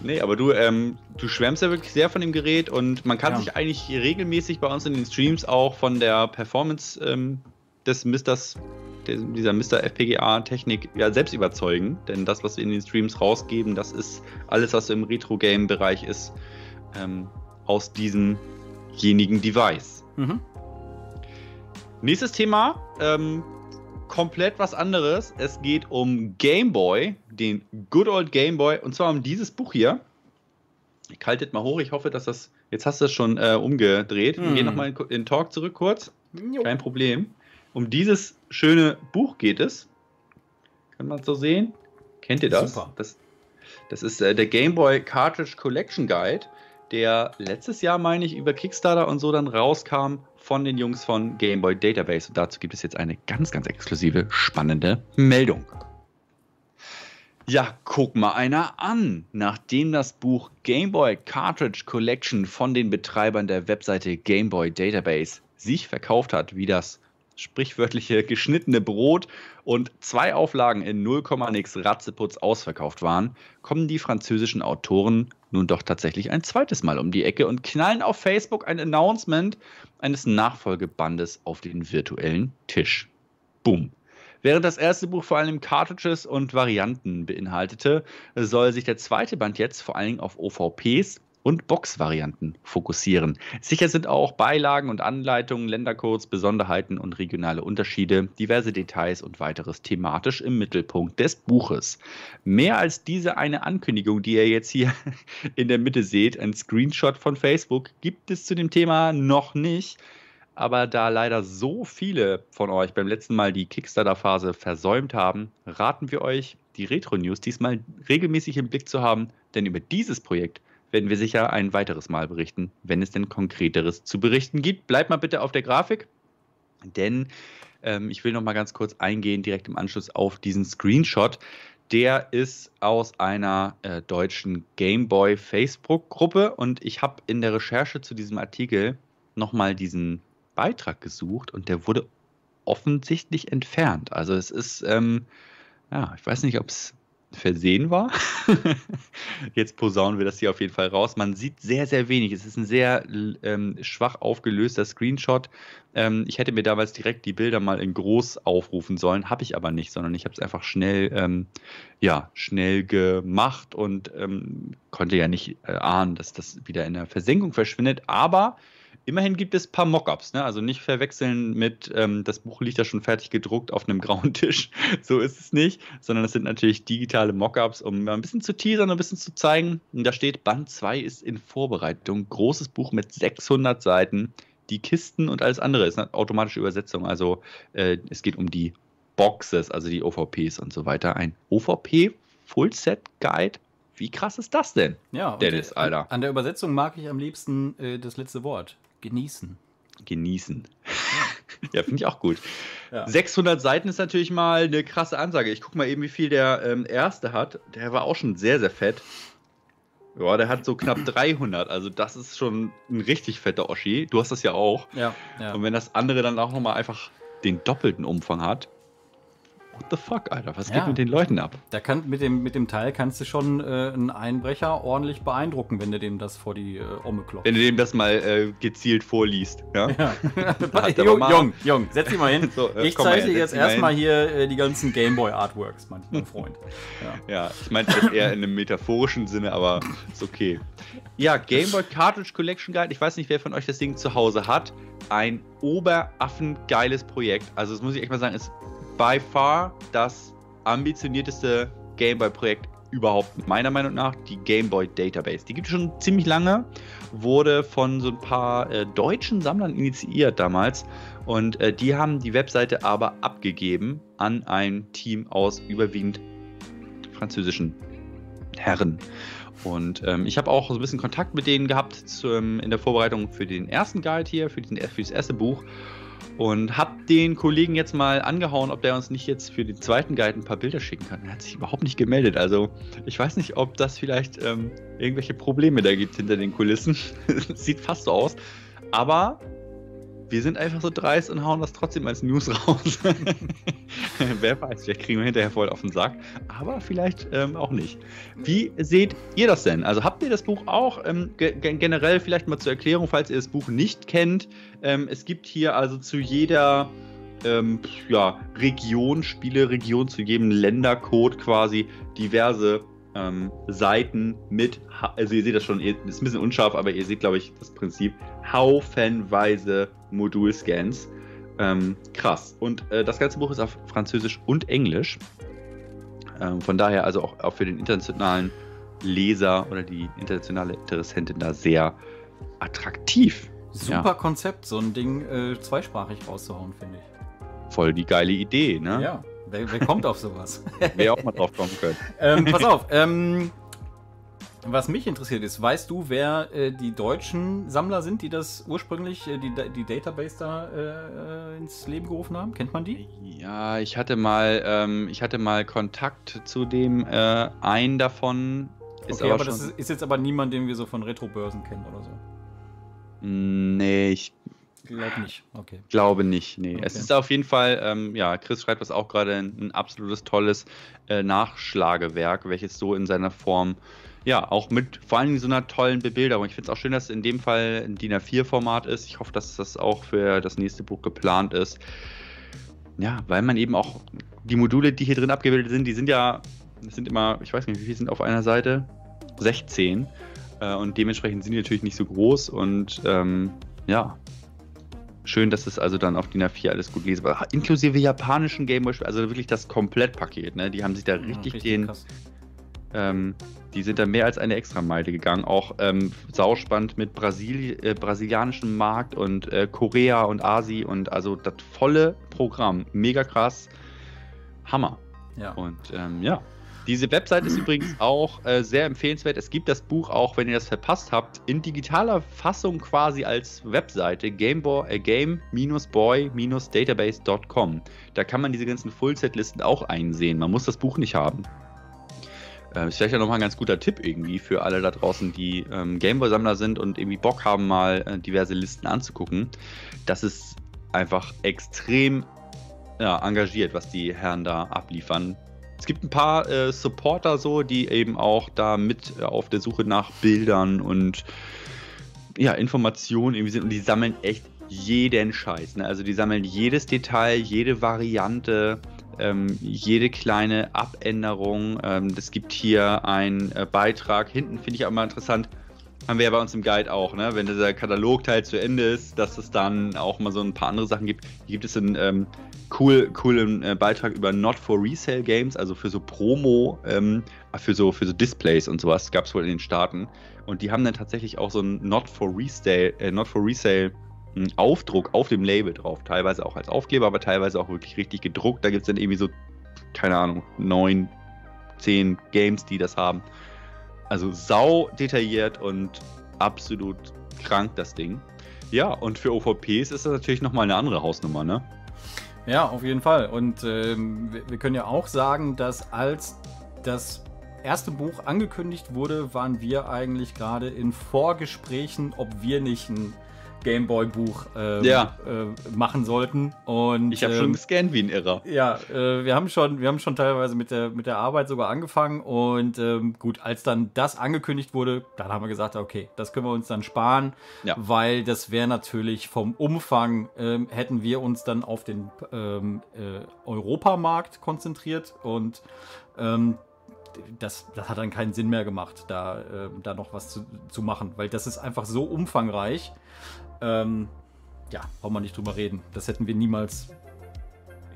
Nee, aber du, ähm, du schwärmst ja wirklich sehr von dem Gerät und man kann ja. sich eigentlich regelmäßig bei uns in den Streams auch von der Performance ähm, des Misters, dieser Mr. FPGA-Technik ja selbst überzeugen. Denn das, was wir in den Streams rausgeben, das ist alles, was im Retro-Game-Bereich ist, ähm, aus diesemjenigen Device. Mhm. Nächstes Thema, ähm, komplett was anderes. Es geht um Game Boy, den Good Old Game Boy, und zwar um dieses Buch hier. Ich halte mal hoch, ich hoffe, dass das. Jetzt hast du es schon äh, umgedreht. Hm. Wir gehen nochmal in, in den Talk zurück kurz. Jo. Kein Problem. Um dieses schöne Buch geht es. Kann man so sehen? Kennt ihr das? Super. Das, das ist äh, der Game Boy Cartridge Collection Guide, der letztes Jahr, meine ich, über Kickstarter und so dann rauskam von den Jungs von Game Boy Database. Und dazu gibt es jetzt eine ganz, ganz exklusive, spannende Meldung. Ja, guck mal einer an. Nachdem das Buch Game Boy Cartridge Collection von den Betreibern der Webseite Game Boy Database sich verkauft hat, wie das sprichwörtliche geschnittene Brot und zwei Auflagen in 0, nix Ratzeputz ausverkauft waren, kommen die französischen Autoren nun doch tatsächlich ein zweites Mal um die Ecke und knallen auf Facebook ein Announcement eines Nachfolgebandes auf den virtuellen Tisch. Boom. Während das erste Buch vor allem Cartridges und Varianten beinhaltete, soll sich der zweite Band jetzt vor allem auf OVPs und Box-Varianten fokussieren. Sicher sind auch Beilagen und Anleitungen, Ländercodes, Besonderheiten und regionale Unterschiede, diverse Details und weiteres thematisch im Mittelpunkt des Buches. Mehr als diese eine Ankündigung, die ihr jetzt hier in der Mitte seht, ein Screenshot von Facebook, gibt es zu dem Thema noch nicht. Aber da leider so viele von euch beim letzten Mal die Kickstarter-Phase versäumt haben, raten wir euch, die Retro-News diesmal regelmäßig im Blick zu haben, denn über dieses Projekt werden wir sicher ein weiteres Mal berichten, wenn es denn konkreteres zu berichten gibt. Bleibt mal bitte auf der Grafik, denn ähm, ich will noch mal ganz kurz eingehen, direkt im Anschluss auf diesen Screenshot. Der ist aus einer äh, deutschen Gameboy Facebook-Gruppe und ich habe in der Recherche zu diesem Artikel nochmal diesen Beitrag gesucht und der wurde offensichtlich entfernt. Also es ist, ähm, ja, ich weiß nicht, ob es versehen war. Jetzt posaunen wir das hier auf jeden Fall raus. Man sieht sehr, sehr wenig. Es ist ein sehr ähm, schwach aufgelöster Screenshot. Ähm, ich hätte mir damals direkt die Bilder mal in groß aufrufen sollen, habe ich aber nicht, sondern ich habe es einfach schnell, ähm, ja, schnell gemacht und ähm, konnte ja nicht äh, ahnen, dass das wieder in der Versenkung verschwindet. Aber Immerhin gibt es ein paar Mockups, ne? also nicht verwechseln mit, ähm, das Buch liegt ja schon fertig gedruckt auf einem grauen Tisch. so ist es nicht, sondern es sind natürlich digitale Mockups, um ein bisschen zu teasern, ein bisschen zu zeigen. Und da steht, Band 2 ist in Vorbereitung. Großes Buch mit 600 Seiten. Die Kisten und alles andere ist eine automatische Übersetzung. Also äh, es geht um die Boxes, also die OVPs und so weiter. Ein OVP Full Set Guide wie krass ist das denn? Ja, Dennis, Alter. An der Übersetzung mag ich am liebsten äh, das letzte Wort. Genießen. Genießen. ja, finde ich auch gut. Ja. 600 Seiten ist natürlich mal eine krasse Ansage. Ich gucke mal eben, wie viel der ähm, erste hat. Der war auch schon sehr, sehr fett. Ja, der hat so knapp 300. Also, das ist schon ein richtig fetter Oschi. Du hast das ja auch. Ja. ja. Und wenn das andere dann auch nochmal einfach den doppelten Umfang hat, what the fuck, Alter? Was ja. geht mit den Leuten ab? Da kann, mit, dem, mit dem Teil kannst du schon äh, einen Einbrecher ordentlich beeindrucken, wenn du dem das vor die äh, Omme klopfst. Wenn du dem das mal äh, gezielt vorliest. Ja? ja. jung, jung, jung, setz dich mal hin. so, äh, ich zeige dir jetzt erstmal hier äh, die ganzen Gameboy-Artworks, mein, mein Freund. Ja, ja ich meinte das eher in einem metaphorischen Sinne, aber ist okay. Ja, Gameboy Cartridge Collection Guide. Ich weiß nicht, wer von euch das Ding zu Hause hat. Ein oberaffengeiles Projekt. Also, das muss ich echt mal sagen, ist by far das ambitionierteste Gameboy-Projekt überhaupt, meiner Meinung nach, die Gameboy Database. Die gibt es schon ziemlich lange, wurde von so ein paar äh, deutschen Sammlern initiiert damals und äh, die haben die Webseite aber abgegeben an ein Team aus überwiegend französischen Herren. Und ähm, ich habe auch so ein bisschen Kontakt mit denen gehabt zum, in der Vorbereitung für den ersten Guide hier, für, den, für das erste Buch. Und hab den Kollegen jetzt mal angehauen, ob der uns nicht jetzt für den zweiten Guide ein paar Bilder schicken kann. Er hat sich überhaupt nicht gemeldet. Also ich weiß nicht, ob das vielleicht ähm, irgendwelche Probleme da gibt hinter den Kulissen. Sieht fast so aus. Aber wir sind einfach so dreist und hauen das trotzdem als News raus. Wer weiß, vielleicht kriegen wir hinterher voll auf den Sack, aber vielleicht ähm, auch nicht. Wie seht ihr das denn? Also habt ihr das Buch auch ähm, generell vielleicht mal zur Erklärung, falls ihr das Buch nicht kennt? Ähm, es gibt hier also zu jeder ähm, ja, Region, Spieleregion, zu jedem Ländercode quasi diverse ähm, Seiten mit, also ihr seht das schon, ist ein bisschen unscharf, aber ihr seht, glaube ich, das Prinzip, haufenweise Modulscans. Ähm, krass. Und äh, das ganze Buch ist auf Französisch und Englisch. Ähm, von daher also auch, auch für den internationalen Leser oder die internationale Interessentin da sehr attraktiv. Super ja. Konzept, so ein Ding äh, zweisprachig rauszuhauen, finde ich. Voll die geile Idee, ne? Ja. Wer, wer kommt auf sowas? Wer auch mal drauf kommen können. ähm, pass auf, ähm, Was mich interessiert ist, weißt du, wer äh, die deutschen Sammler sind, die das ursprünglich, äh, die, die Database da äh, ins Leben gerufen haben? Kennt man die? Ja, ich hatte mal, ähm, ich hatte mal Kontakt zu dem äh, einen davon. Ist okay, aber, aber das ist, ist, jetzt aber niemand, den wir so von Retro-Börsen kennen oder so. Nee, ich glaube nicht. Okay. Glaube nicht, nee. Okay. Es ist auf jeden Fall, ähm, ja, Chris schreibt das auch gerade, ein, ein absolutes tolles äh, Nachschlagewerk, welches so in seiner Form ja, auch mit vor allem so einer tollen Bebilderung. Ich finde es auch schön, dass es in dem Fall ein DIN A4-Format ist. Ich hoffe, dass das auch für das nächste Buch geplant ist. Ja, weil man eben auch die Module, die hier drin abgebildet sind, die sind ja, das sind immer, ich weiß nicht, wie viele sind auf einer Seite? 16. Äh, und dementsprechend sind die natürlich nicht so groß und ähm, ja, schön, dass es also dann auf DIN A4 alles gut lesbar Inklusive japanischen Gameboy, also wirklich das Komplettpaket, ne? Die haben sich da richtig, ja, richtig den, krass. Ähm, die sind da mehr als eine Extrameile gegangen. Auch ähm, sauspannend mit Brasil äh, brasilianischem Markt und äh, Korea und Asi und also das volle Programm. Mega krass. Hammer. Ja. Und ähm, ja. Diese Website ist übrigens auch äh, sehr empfehlenswert. Es gibt das Buch auch, wenn ihr das verpasst habt, in digitaler Fassung quasi als Webseite Gameboy, äh, game-boy-database.com. Da kann man diese ganzen Full-Set-Listen auch einsehen. Man muss das Buch nicht haben. Äh, ist vielleicht ja nochmal ein ganz guter Tipp irgendwie für alle da draußen, die ähm, Gameboy-Sammler sind und irgendwie Bock haben, mal äh, diverse Listen anzugucken. Das ist einfach extrem ja, engagiert, was die Herren da abliefern. Es gibt ein paar äh, Supporter so, die eben auch da mit äh, auf der Suche nach Bildern und ja, Informationen irgendwie sind und die sammeln echt jeden Scheiß. Ne? Also die sammeln jedes Detail, jede Variante ähm, jede kleine Abänderung. Ähm, es gibt hier einen äh, Beitrag. Hinten finde ich auch mal interessant. Haben wir ja bei uns im Guide auch, ne? wenn dieser Katalogteil zu Ende ist, dass es dann auch mal so ein paar andere Sachen gibt. Hier gibt es einen ähm, cool, coolen äh, Beitrag über Not for Resale Games, also für so Promo, ähm, für, so, für so Displays und sowas, gab es wohl in den Staaten. Und die haben dann tatsächlich auch so ein Not for Resale, äh, Not for Resale einen Aufdruck auf dem Label drauf. Teilweise auch als Aufkleber, aber teilweise auch wirklich richtig gedruckt. Da gibt es dann irgendwie so, keine Ahnung, neun, zehn Games, die das haben. Also sau detailliert und absolut krank, das Ding. Ja, und für OVPs ist das natürlich nochmal eine andere Hausnummer, ne? Ja, auf jeden Fall. Und ähm, wir können ja auch sagen, dass als das erste Buch angekündigt wurde, waren wir eigentlich gerade in Vorgesprächen, ob wir nicht ein Gameboy-Buch ähm, ja. äh, machen sollten. Und, ich habe ähm, schon gescannt wie ein Irrer. Ja, äh, wir haben schon, wir haben schon teilweise mit der, mit der Arbeit sogar angefangen. Und ähm, gut, als dann das angekündigt wurde, dann haben wir gesagt, okay, das können wir uns dann sparen, ja. weil das wäre natürlich vom Umfang, ähm, hätten wir uns dann auf den ähm, äh, Europamarkt konzentriert und ähm, das, das hat dann keinen Sinn mehr gemacht, da, äh, da noch was zu, zu machen, weil das ist einfach so umfangreich. Ähm, ja, brauchen wir nicht drüber reden. Das hätten wir niemals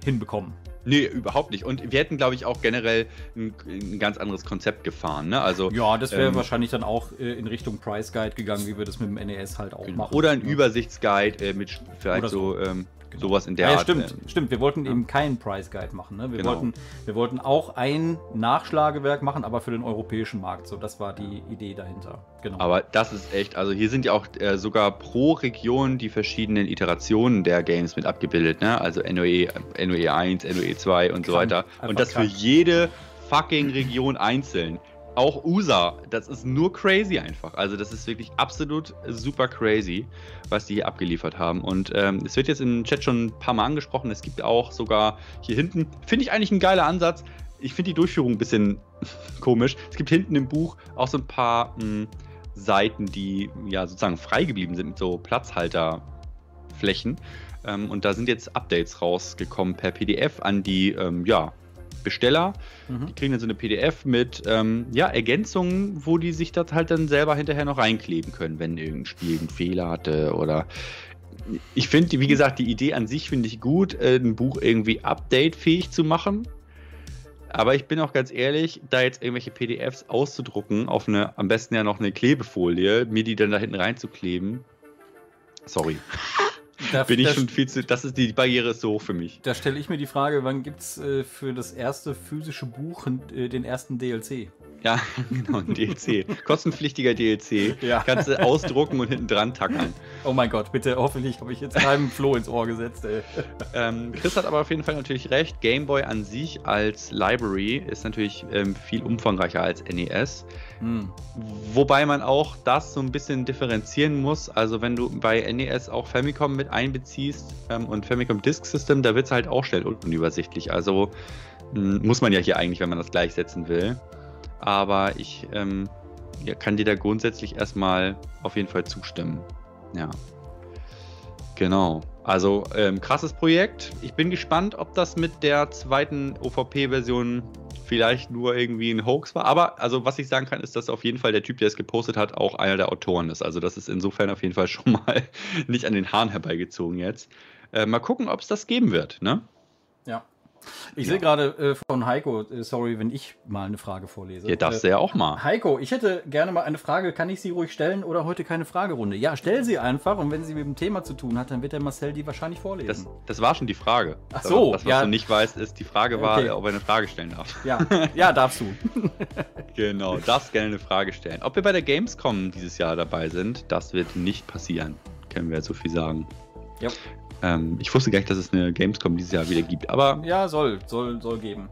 hinbekommen. Nee, überhaupt nicht. Und wir hätten, glaube ich, auch generell ein, ein, ganz anderes Konzept gefahren. Ne? Also, ja, das wäre ähm, wahrscheinlich dann auch äh, in Richtung Price Guide gegangen, wie wir das mit dem NES halt auch genau. machen. Oder ein ja. Übersichtsguide äh, mit vielleicht so, so ähm, Genau. Sowas in der ja, Art. Stimmt, äh, stimmt. Wir wollten ja. eben keinen Price Guide machen. Ne? Wir, genau. wollten, wir wollten auch ein Nachschlagewerk machen, aber für den europäischen Markt. So, das war die Idee dahinter. Genau. Aber das ist echt, also hier sind ja auch äh, sogar pro Region die verschiedenen Iterationen der Games mit abgebildet. Ne? Also NOE, NOE 1, NOE 2 und Krank. so weiter. Und das krank. für jede fucking Region einzeln auch USA, das ist nur crazy einfach. Also das ist wirklich absolut super crazy, was die hier abgeliefert haben. Und ähm, es wird jetzt im Chat schon ein paar Mal angesprochen. Es gibt auch sogar hier hinten, finde ich eigentlich ein geiler Ansatz. Ich finde die Durchführung ein bisschen komisch. Es gibt hinten im Buch auch so ein paar mh, hm, Seiten, die ja sozusagen frei geblieben sind mit so Platzhalterflächen. Ähm, und da sind jetzt Updates rausgekommen per PDF an die ähm, ja, Besteller. Mhm. Die kriegen dann so eine PDF mit ähm, ja, Ergänzungen, wo die sich das halt dann selber hinterher noch reinkleben können, wenn irgendein Spiel einen Fehler hatte oder ich finde, wie gesagt, die Idee an sich finde ich gut, äh, ein Buch irgendwie updatefähig zu machen. Aber ich bin auch ganz ehrlich, da jetzt irgendwelche PDFs auszudrucken, auf eine, am besten ja noch eine Klebefolie, mir die dann da hinten reinzukleben. Sorry. Da, bin ich schon viel zu. Das ist die Barriere ist so hoch für mich. Da stelle ich mir die Frage, wann gibt es äh, für das erste physische Buch äh, den ersten DLC? Ja, genau, ein DLC. Kostenpflichtiger DLC. Ja. Kannst du ausdrucken und hinten dran tackern. Oh mein Gott, bitte, hoffentlich habe ich jetzt keinem Floh ins Ohr gesetzt, ey. Ähm, Chris hat aber auf jeden Fall natürlich recht. Game Boy an sich als Library ist natürlich ähm, viel umfangreicher als NES. Hm. Wobei man auch das so ein bisschen differenzieren muss. Also wenn du bei NES auch Famicom mit einbeziehst ähm, und Famicom Disk System, da wird es halt auch schnell unübersichtlich. Also mh, muss man ja hier eigentlich, wenn man das gleichsetzen will. Aber ich ähm, ja, kann dir da grundsätzlich erstmal auf jeden Fall zustimmen. Ja. Genau. Also ähm, krasses Projekt. Ich bin gespannt, ob das mit der zweiten OVP-Version vielleicht nur irgendwie ein Hoax war. Aber also was ich sagen kann, ist, dass auf jeden Fall der Typ, der es gepostet hat, auch einer der Autoren ist. Also das ist insofern auf jeden Fall schon mal nicht an den Haaren herbeigezogen jetzt. Äh, mal gucken, ob es das geben wird. Ne? Ich Ja. sehe gerade äh, von Heiko, äh, sorry, wenn ich mal eine Frage vorlese. Ja, darfst äh, du ja auch mal. Heiko, ich hätte gerne mal eine Frage. Kann ich sie ruhig stellen oder heute keine Fragerunde? Ja, stell sie einfach und wenn sie mit dem Thema zu tun hat, dann wird der Marcel die wahrscheinlich vorlesen. Das, das war schon die Frage. Ach so, Das, was ja. du nicht weißt, ist, die Frage war, Okay. ob er eine Frage stellen darf. ja, ja, darfst du. Genau, darfst gerne eine Frage stellen. Ob wir bei der Gamescom dieses Jahr dabei sind, das wird nicht passieren. Können wir so viel sagen. Ja. Ähm, ich wusste gar nicht, dass es eine Gamescom dieses Jahr wieder gibt, aber Ja, soll, soll, soll geben.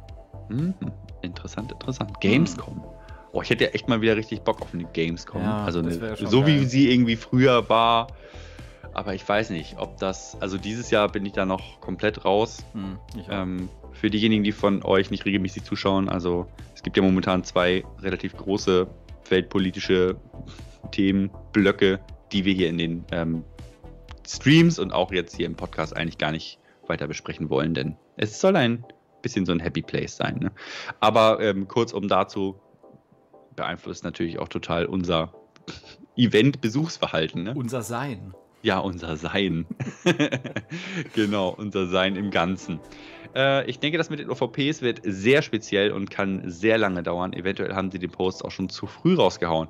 hm, interessant, interessant. Gamescom. Oh, ich hätte ja echt mal wieder richtig Bock auf eine Gamescom. Ja, also eine, so wie geil. sie irgendwie früher war. Aber ich weiß nicht, ob das. Also dieses Jahr bin ich da noch komplett raus. Hm. Ähm, für diejenigen, die von euch nicht regelmäßig zuschauen, also es gibt ja momentan zwei relativ große weltpolitische Themenblöcke, die wir hier in den ähm, Streams und auch jetzt hier im Podcast eigentlich gar nicht weiter besprechen wollen, denn es soll ein bisschen so ein Happy Place sein. Ne? Aber ähm, kurzum dazu beeinflusst natürlich auch total unser Event-Besuchsverhalten. Ne? Unser Sein. Ja, unser Sein. genau, unser Sein im Ganzen. Äh, ich denke, das mit den OVPs wird sehr speziell und kann sehr lange dauern. Eventuell haben sie den Post auch schon zu früh rausgehauen.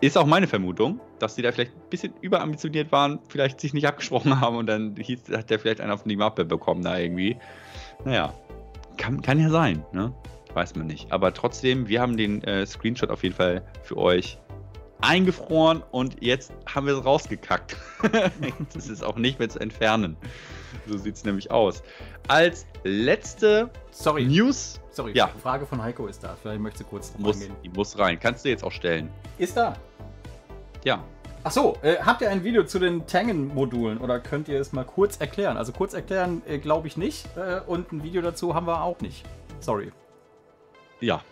Ist auch meine Vermutung, dass sie da vielleicht ein bisschen überambitioniert waren, vielleicht sich nicht abgesprochen haben und dann hieß, hat der vielleicht einen auf die Mappe bekommen da irgendwie. Naja, kann, kann ja sein, ne? Weiß man nicht. Aber trotzdem, wir haben den äh, Screenshot auf jeden Fall für euch eingefroren und jetzt haben wir es rausgekackt. das ist auch nicht mehr zu entfernen. So sieht es nämlich aus. Als letzte Sorry, News sorry. Ja. Frage von Heiko ist da. Vielleicht möchtest du kurz muss, die muss rein. Kannst du jetzt auch stellen. Ist da. Ja. Ach so, äh, habt ihr ein Video zu den Tangen-Modulen oder könnt ihr es mal kurz erklären? Also kurz erklären äh, glaube ich nicht äh, und ein Video dazu haben wir auch nicht. Sorry. Ja.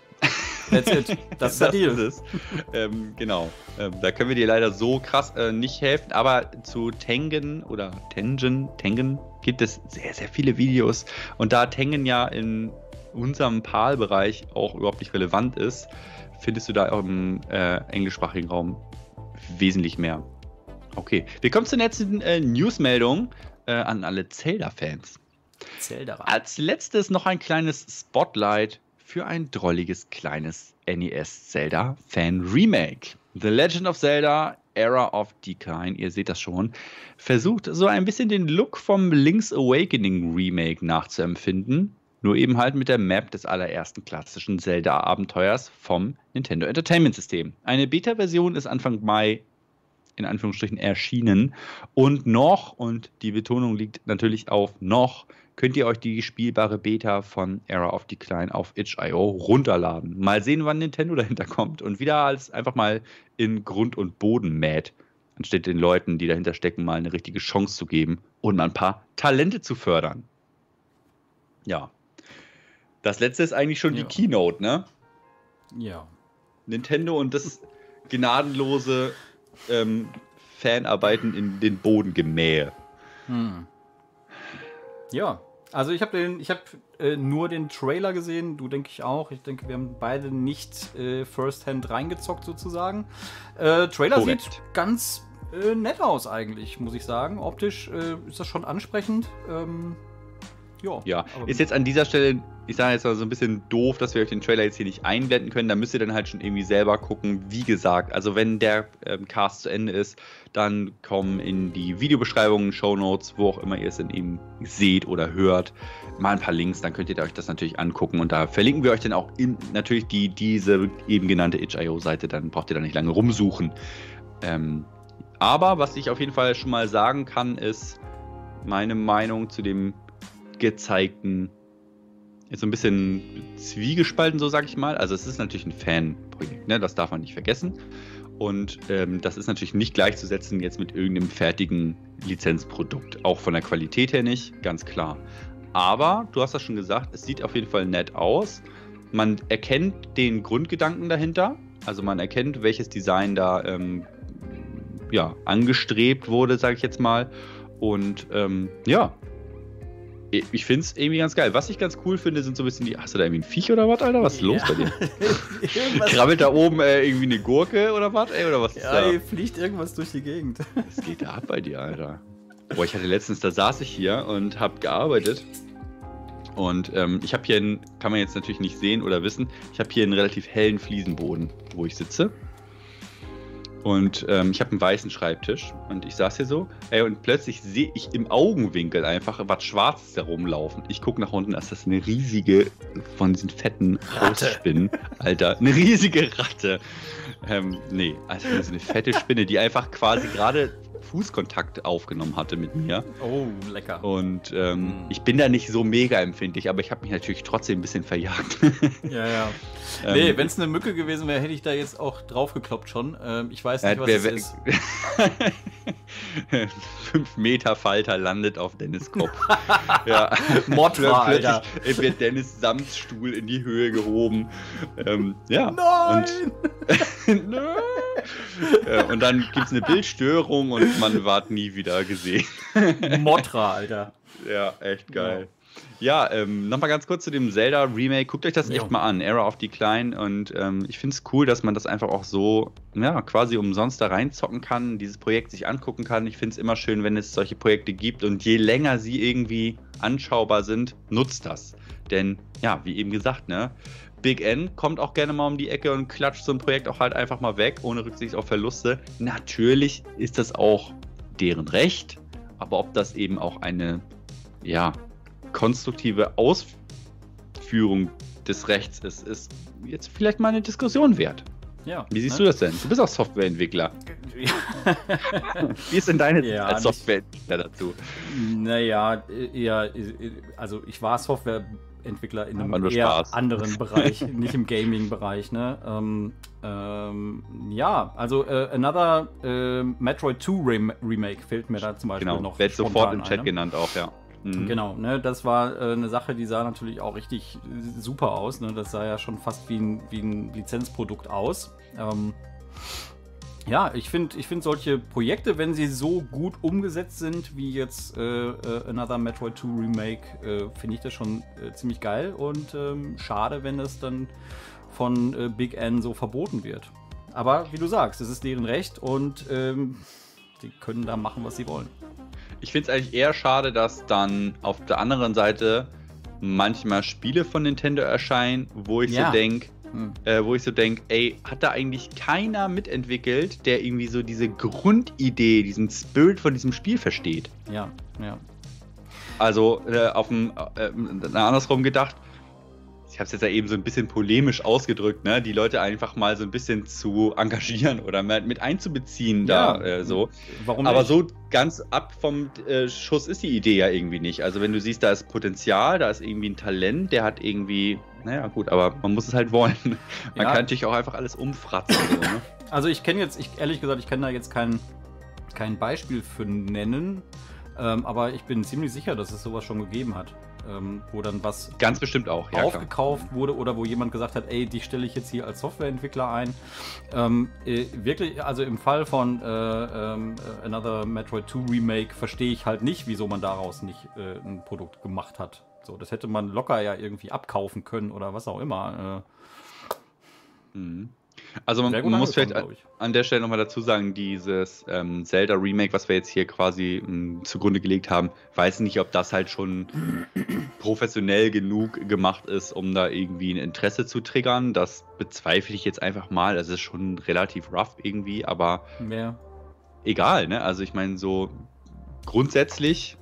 That's it. Das ist der Deal. es. ähm, genau. Ähm, da können wir dir leider so krass äh, nicht helfen, aber zu Tengen oder Tengen, Tengen gibt es sehr, sehr viele Videos. Und da Tengen ja in unserem PAL-Bereich auch überhaupt nicht relevant ist, findest du da auch im äh, englischsprachigen Raum wesentlich mehr. Okay, wir kommen zur letzten äh, Newsmeldung äh, an alle Zelda-Fans. Zelda. Als letztes noch ein kleines Spotlight für ein drolliges kleines NES Zelda Fan Remake. The Legend of Zelda Era of Decline, ihr seht das schon, versucht so ein bisschen den Look vom Link's Awakening Remake nachzuempfinden, nur eben halt mit der Map des allerersten klassischen Zelda-Abenteuers vom Nintendo Entertainment System. Eine Beta-Version ist Anfang Mai in Anführungsstrichen erschienen. Und noch, und die Betonung liegt natürlich auf noch, könnt ihr euch die spielbare Beta von Era of Decline auf itch.io runterladen. Mal sehen, wann Nintendo dahinter kommt und wieder als einfach mal in Grund und Boden mäht, anstatt den Leuten, die dahinter stecken, mal eine richtige Chance zu geben und mal ein paar Talente zu fördern. Ja. Das letzte ist eigentlich schon Ja. die Keynote, ne? Ja. Nintendo und das gnadenlose ähm, Fanarbeiten in den Boden gemähe. Hm. Ja, also ich habe den, ich habe äh, nur den Trailer gesehen. Du denke ich auch. Ich denke, wir haben beide nicht äh, First-Hand reingezockt sozusagen. Äh, Trailer Korrekt. sieht ganz äh, nett aus eigentlich, muss ich sagen. Optisch äh, ist das schon ansprechend. Ähm, ja. Ja, ist jetzt an dieser Stelle ich sage jetzt mal so ein bisschen doof, dass wir euch den Trailer jetzt hier nicht einblenden können. Da müsst ihr dann halt schon irgendwie selber gucken. Wie gesagt, also wenn der ähm, Cast zu Ende ist, dann kommen in die Videobeschreibungen, Shownotes, wo auch immer ihr es dann eben seht oder hört, mal ein paar Links. Dann könnt ihr euch das natürlich angucken. Und da verlinken wir euch dann auch in, natürlich die, diese eben genannte itch.io-Seite. Dann braucht ihr da nicht lange rumsuchen. Ähm, aber was ich auf jeden Fall schon mal sagen kann, ist meine Meinung zu dem gezeigten ist so ein bisschen zwiegespalten, so sag ich mal. Also es ist natürlich ein Fanprojekt, ne? das darf man nicht vergessen. Und ähm, das ist natürlich nicht gleichzusetzen jetzt mit irgendeinem fertigen Lizenzprodukt. Auch von der Qualität her nicht, ganz klar. Aber du hast das schon gesagt, es sieht auf jeden Fall nett aus. Man erkennt den Grundgedanken dahinter. Also man erkennt, welches Design da ähm, ja, angestrebt wurde, sage ich jetzt mal. Und ähm, ja, ich finde es irgendwie ganz geil. Was ich ganz cool finde, sind so ein bisschen die. Hast du da irgendwie ein Viech oder was, Alter? Was ist ja. los bei dir? Krabbelt da oben äh, irgendwie eine Gurke oder was, ey? Oder was ja, ist da? Ja, fliegt irgendwas durch die Gegend. Was geht da ab bei dir, Alter? Boah, ich hatte letztens, da saß ich hier und habe gearbeitet. Und ähm, ich habe hier einen, kann man jetzt natürlich nicht sehen oder wissen, ich habe hier einen relativ hellen Fliesenboden, wo ich sitze. Und ähm, ich habe einen weißen Schreibtisch und ich saß hier so, ey, und plötzlich sehe ich im Augenwinkel einfach was Schwarzes da rumlaufen. Ich gucke nach unten, ist das eine riesige, von diesen fetten Hausspinnen, Alter, eine riesige Ratte. Ähm, nee, also eine fette Spinne, die einfach quasi gerade Fußkontakt aufgenommen hatte mit mir. Oh, lecker. Und ähm, mm. ich bin da nicht so mega empfindlich, aber ich habe mich natürlich trotzdem ein bisschen verjagt. ja, ja. Ähm, nee, wenn es eine Mücke gewesen wäre, hätte ich da jetzt auch draufgekloppt schon. Ähm, ich weiß nicht, was es ist. Fünf Meter Falter landet auf Dennis Kopf. ja. Motra, Alter. wird Dennis Samtstuhl in die Höhe gehoben. Ähm, ja. Nein! Und, ja, und dann gibt es eine Bildstörung und man ward nie wieder gesehen. Motra, Alter. Ja, echt geil. Ja, ähm, nochmal ganz kurz zu dem Zelda-Remake. Guckt euch das jo. echt mal an. Era of Decline. Und ähm, ich finde es cool, dass man das einfach auch so, ja, quasi umsonst da reinzocken kann, dieses Projekt sich angucken kann. Ich finde es immer schön, wenn es solche Projekte gibt. Und je länger sie irgendwie anschaubar sind, nutzt das. Denn, ja, wie eben gesagt, ne, Big N kommt auch gerne mal um die Ecke und klatscht so ein Projekt auch halt einfach mal weg, ohne Rücksicht auf Verluste. Natürlich ist das auch deren Recht, aber ob das eben auch eine, ja, konstruktive Ausführung des Rechts ist, ist jetzt vielleicht mal eine Diskussion wert. Ja, Wie siehst ne? du das denn? Du bist auch Softwareentwickler. Wie ist denn deine ja, als Softwareentwickler dazu? Naja, eher, also ich war Softwareentwickler in einem eher Spaß. anderen Bereich, nicht im Gaming-Bereich. Ne? Ähm, ähm, ja, also äh, Another äh, Metroid 2 Remake fehlt mir da zum Beispiel genau, noch. Wird sofort im Chat genannt auch, ja. Mhm. Genau, ne, das war äh, eine Sache, die sah natürlich auch richtig super aus. Ne? Das sah ja schon fast wie ein, wie ein Lizenzprodukt aus. Ähm, ja, ich finde ich find solche Projekte, wenn sie so gut umgesetzt sind, wie jetzt äh, äh, Another Metroid 2 Remake, äh, finde ich das schon äh, ziemlich geil und ähm, schade, wenn es dann von äh, Big N so verboten wird. Aber wie du sagst, es ist deren Recht und ähm, die können da machen, was sie wollen. Ich finde es eigentlich eher schade, dass dann auf der anderen Seite manchmal Spiele von Nintendo erscheinen, wo ich ja. so denke, hm. äh, wo ich so denke, ey, hat da eigentlich keiner mitentwickelt, der irgendwie so diese Grundidee, diesen Spirit von diesem Spiel versteht? Ja, ja. Also äh, auf dem, äh, andersrum gedacht, ich habe es jetzt ja eben so ein bisschen polemisch ausgedrückt, ne, die Leute einfach mal so ein bisschen zu engagieren oder mit einzubeziehen ja. da äh, so. Warum Aber nicht? so ganz ab vom äh, Schuss ist die Idee ja irgendwie nicht. Also wenn du siehst, da ist Potenzial, da ist irgendwie ein Talent, der hat irgendwie, naja gut, aber man muss es halt wollen. man ja. kann natürlich auch einfach alles umfratzen. so, ne? Also ich kenne jetzt, ich, ehrlich gesagt, ich kann da jetzt kein, kein Beispiel für nennen, ähm, aber ich bin ziemlich sicher, dass es sowas schon gegeben hat ähm, wo dann was ganz bestimmt auch ja, aufgekauft klar. wurde oder wo jemand gesagt hat, ey, dich stelle ich jetzt hier als Softwareentwickler ein. Ähm, äh, wirklich, also im Fall von äh, äh, Another Metroid 2 Remake verstehe ich halt nicht, wieso man daraus nicht äh, ein Produkt gemacht hat. So, das hätte man locker ja irgendwie abkaufen können oder was auch immer. Äh. Mhm. Also man muss vielleicht an der Stelle nochmal dazu sagen, dieses ähm, Zelda Remake, was wir jetzt hier quasi m, hm, zugrunde gelegt haben, weiß nicht, ob das halt schon professionell genug gemacht ist, um da irgendwie ein Interesse zu triggern. Das bezweifle ich jetzt einfach mal. Es ist schon relativ rough irgendwie, aber ja. egal, ne? Also ich meine, so grundsätzlich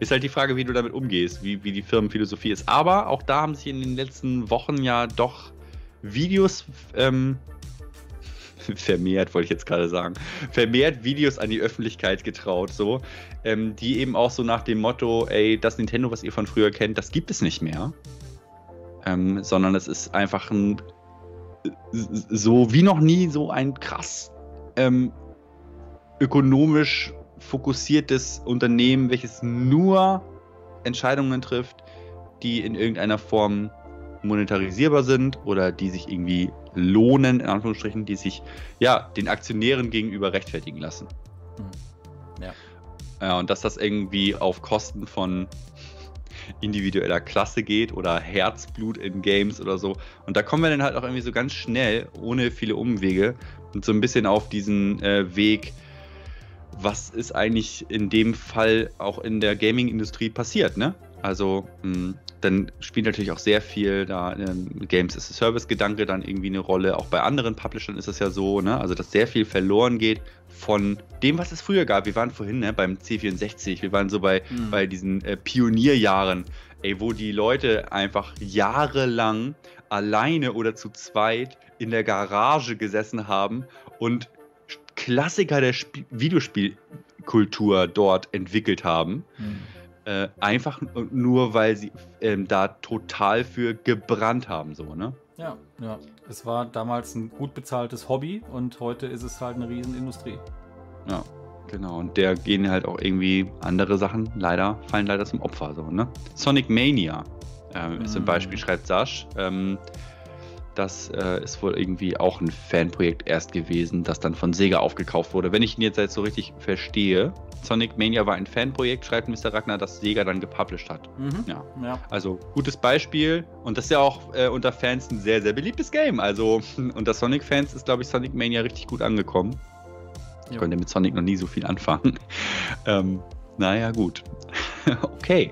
ist halt die Frage, wie du damit umgehst, wie, wie die Firmenphilosophie ist. Aber auch da haben sich in den letzten Wochen ja doch Videos ähm, vermehrt, wollte ich jetzt gerade sagen, vermehrt Videos an die Öffentlichkeit getraut, so, ähm, die eben auch so nach dem Motto, ey, das Nintendo, was ihr von früher kennt, das gibt es nicht mehr. Ähm, sondern es ist einfach ein so wie noch nie so ein krass ähm, ökonomisch fokussiertes Unternehmen, welches nur Entscheidungen trifft, die in irgendeiner Form monetarisierbar sind oder die sich irgendwie lohnen, in Anführungsstrichen, die sich ja den Aktionären gegenüber rechtfertigen lassen. Mhm. Ja. ja. Und dass das irgendwie auf Kosten von individueller Klasse geht oder Herzblut in Games oder so. Und da kommen wir dann halt auch irgendwie so ganz schnell, ohne viele Umwege, und so ein bisschen auf diesen äh, Weg, was ist eigentlich in dem Fall auch in der Gaming-Industrie passiert, ne? Also, mh, hm, dann spielt natürlich auch sehr viel da ähm, Games as a Service-Gedanke dann irgendwie eine Rolle. Auch bei anderen Publishern ist es ja so, ne? Also, dass sehr viel verloren geht von dem, was es früher gab. Wir waren vorhin ne, beim C64, wir waren so bei, mhm. bei diesen äh, Pionierjahren, ey, wo die Leute einfach jahrelang alleine oder zu zweit in der Garage gesessen haben und Klassiker der Sp Videospielkultur dort entwickelt haben. Mhm. Äh, einfach nur, weil sie ähm, da total für gebrannt haben, so, ne? Ja, ja. Es war damals ein gut bezahltes Hobby und heute ist es halt eine Riesenindustrie. Ja, genau. Und der gehen halt auch irgendwie andere Sachen leider, fallen leider zum Opfer, so, ne? Sonic Mania äh, ist ein mhm. Beispiel, schreibt Sasch. Ähm, das äh, ist wohl irgendwie auch ein Fanprojekt erst gewesen, das dann von Sega aufgekauft wurde. Wenn ich ihn jetzt, so richtig verstehe, Sonic Mania war ein Fanprojekt, schreibt Mr. Ragnar, das Sega dann gepublished hat. Mhm. Ja. ja. Also gutes Beispiel und das ist ja auch äh, unter Fans ein sehr, sehr beliebtes Game. Also unter Sonic-Fans ist, glaube ich, Sonic Mania richtig gut angekommen. Ich jo. konnte mit Sonic noch nie so viel anfangen. ähm, naja, gut. okay.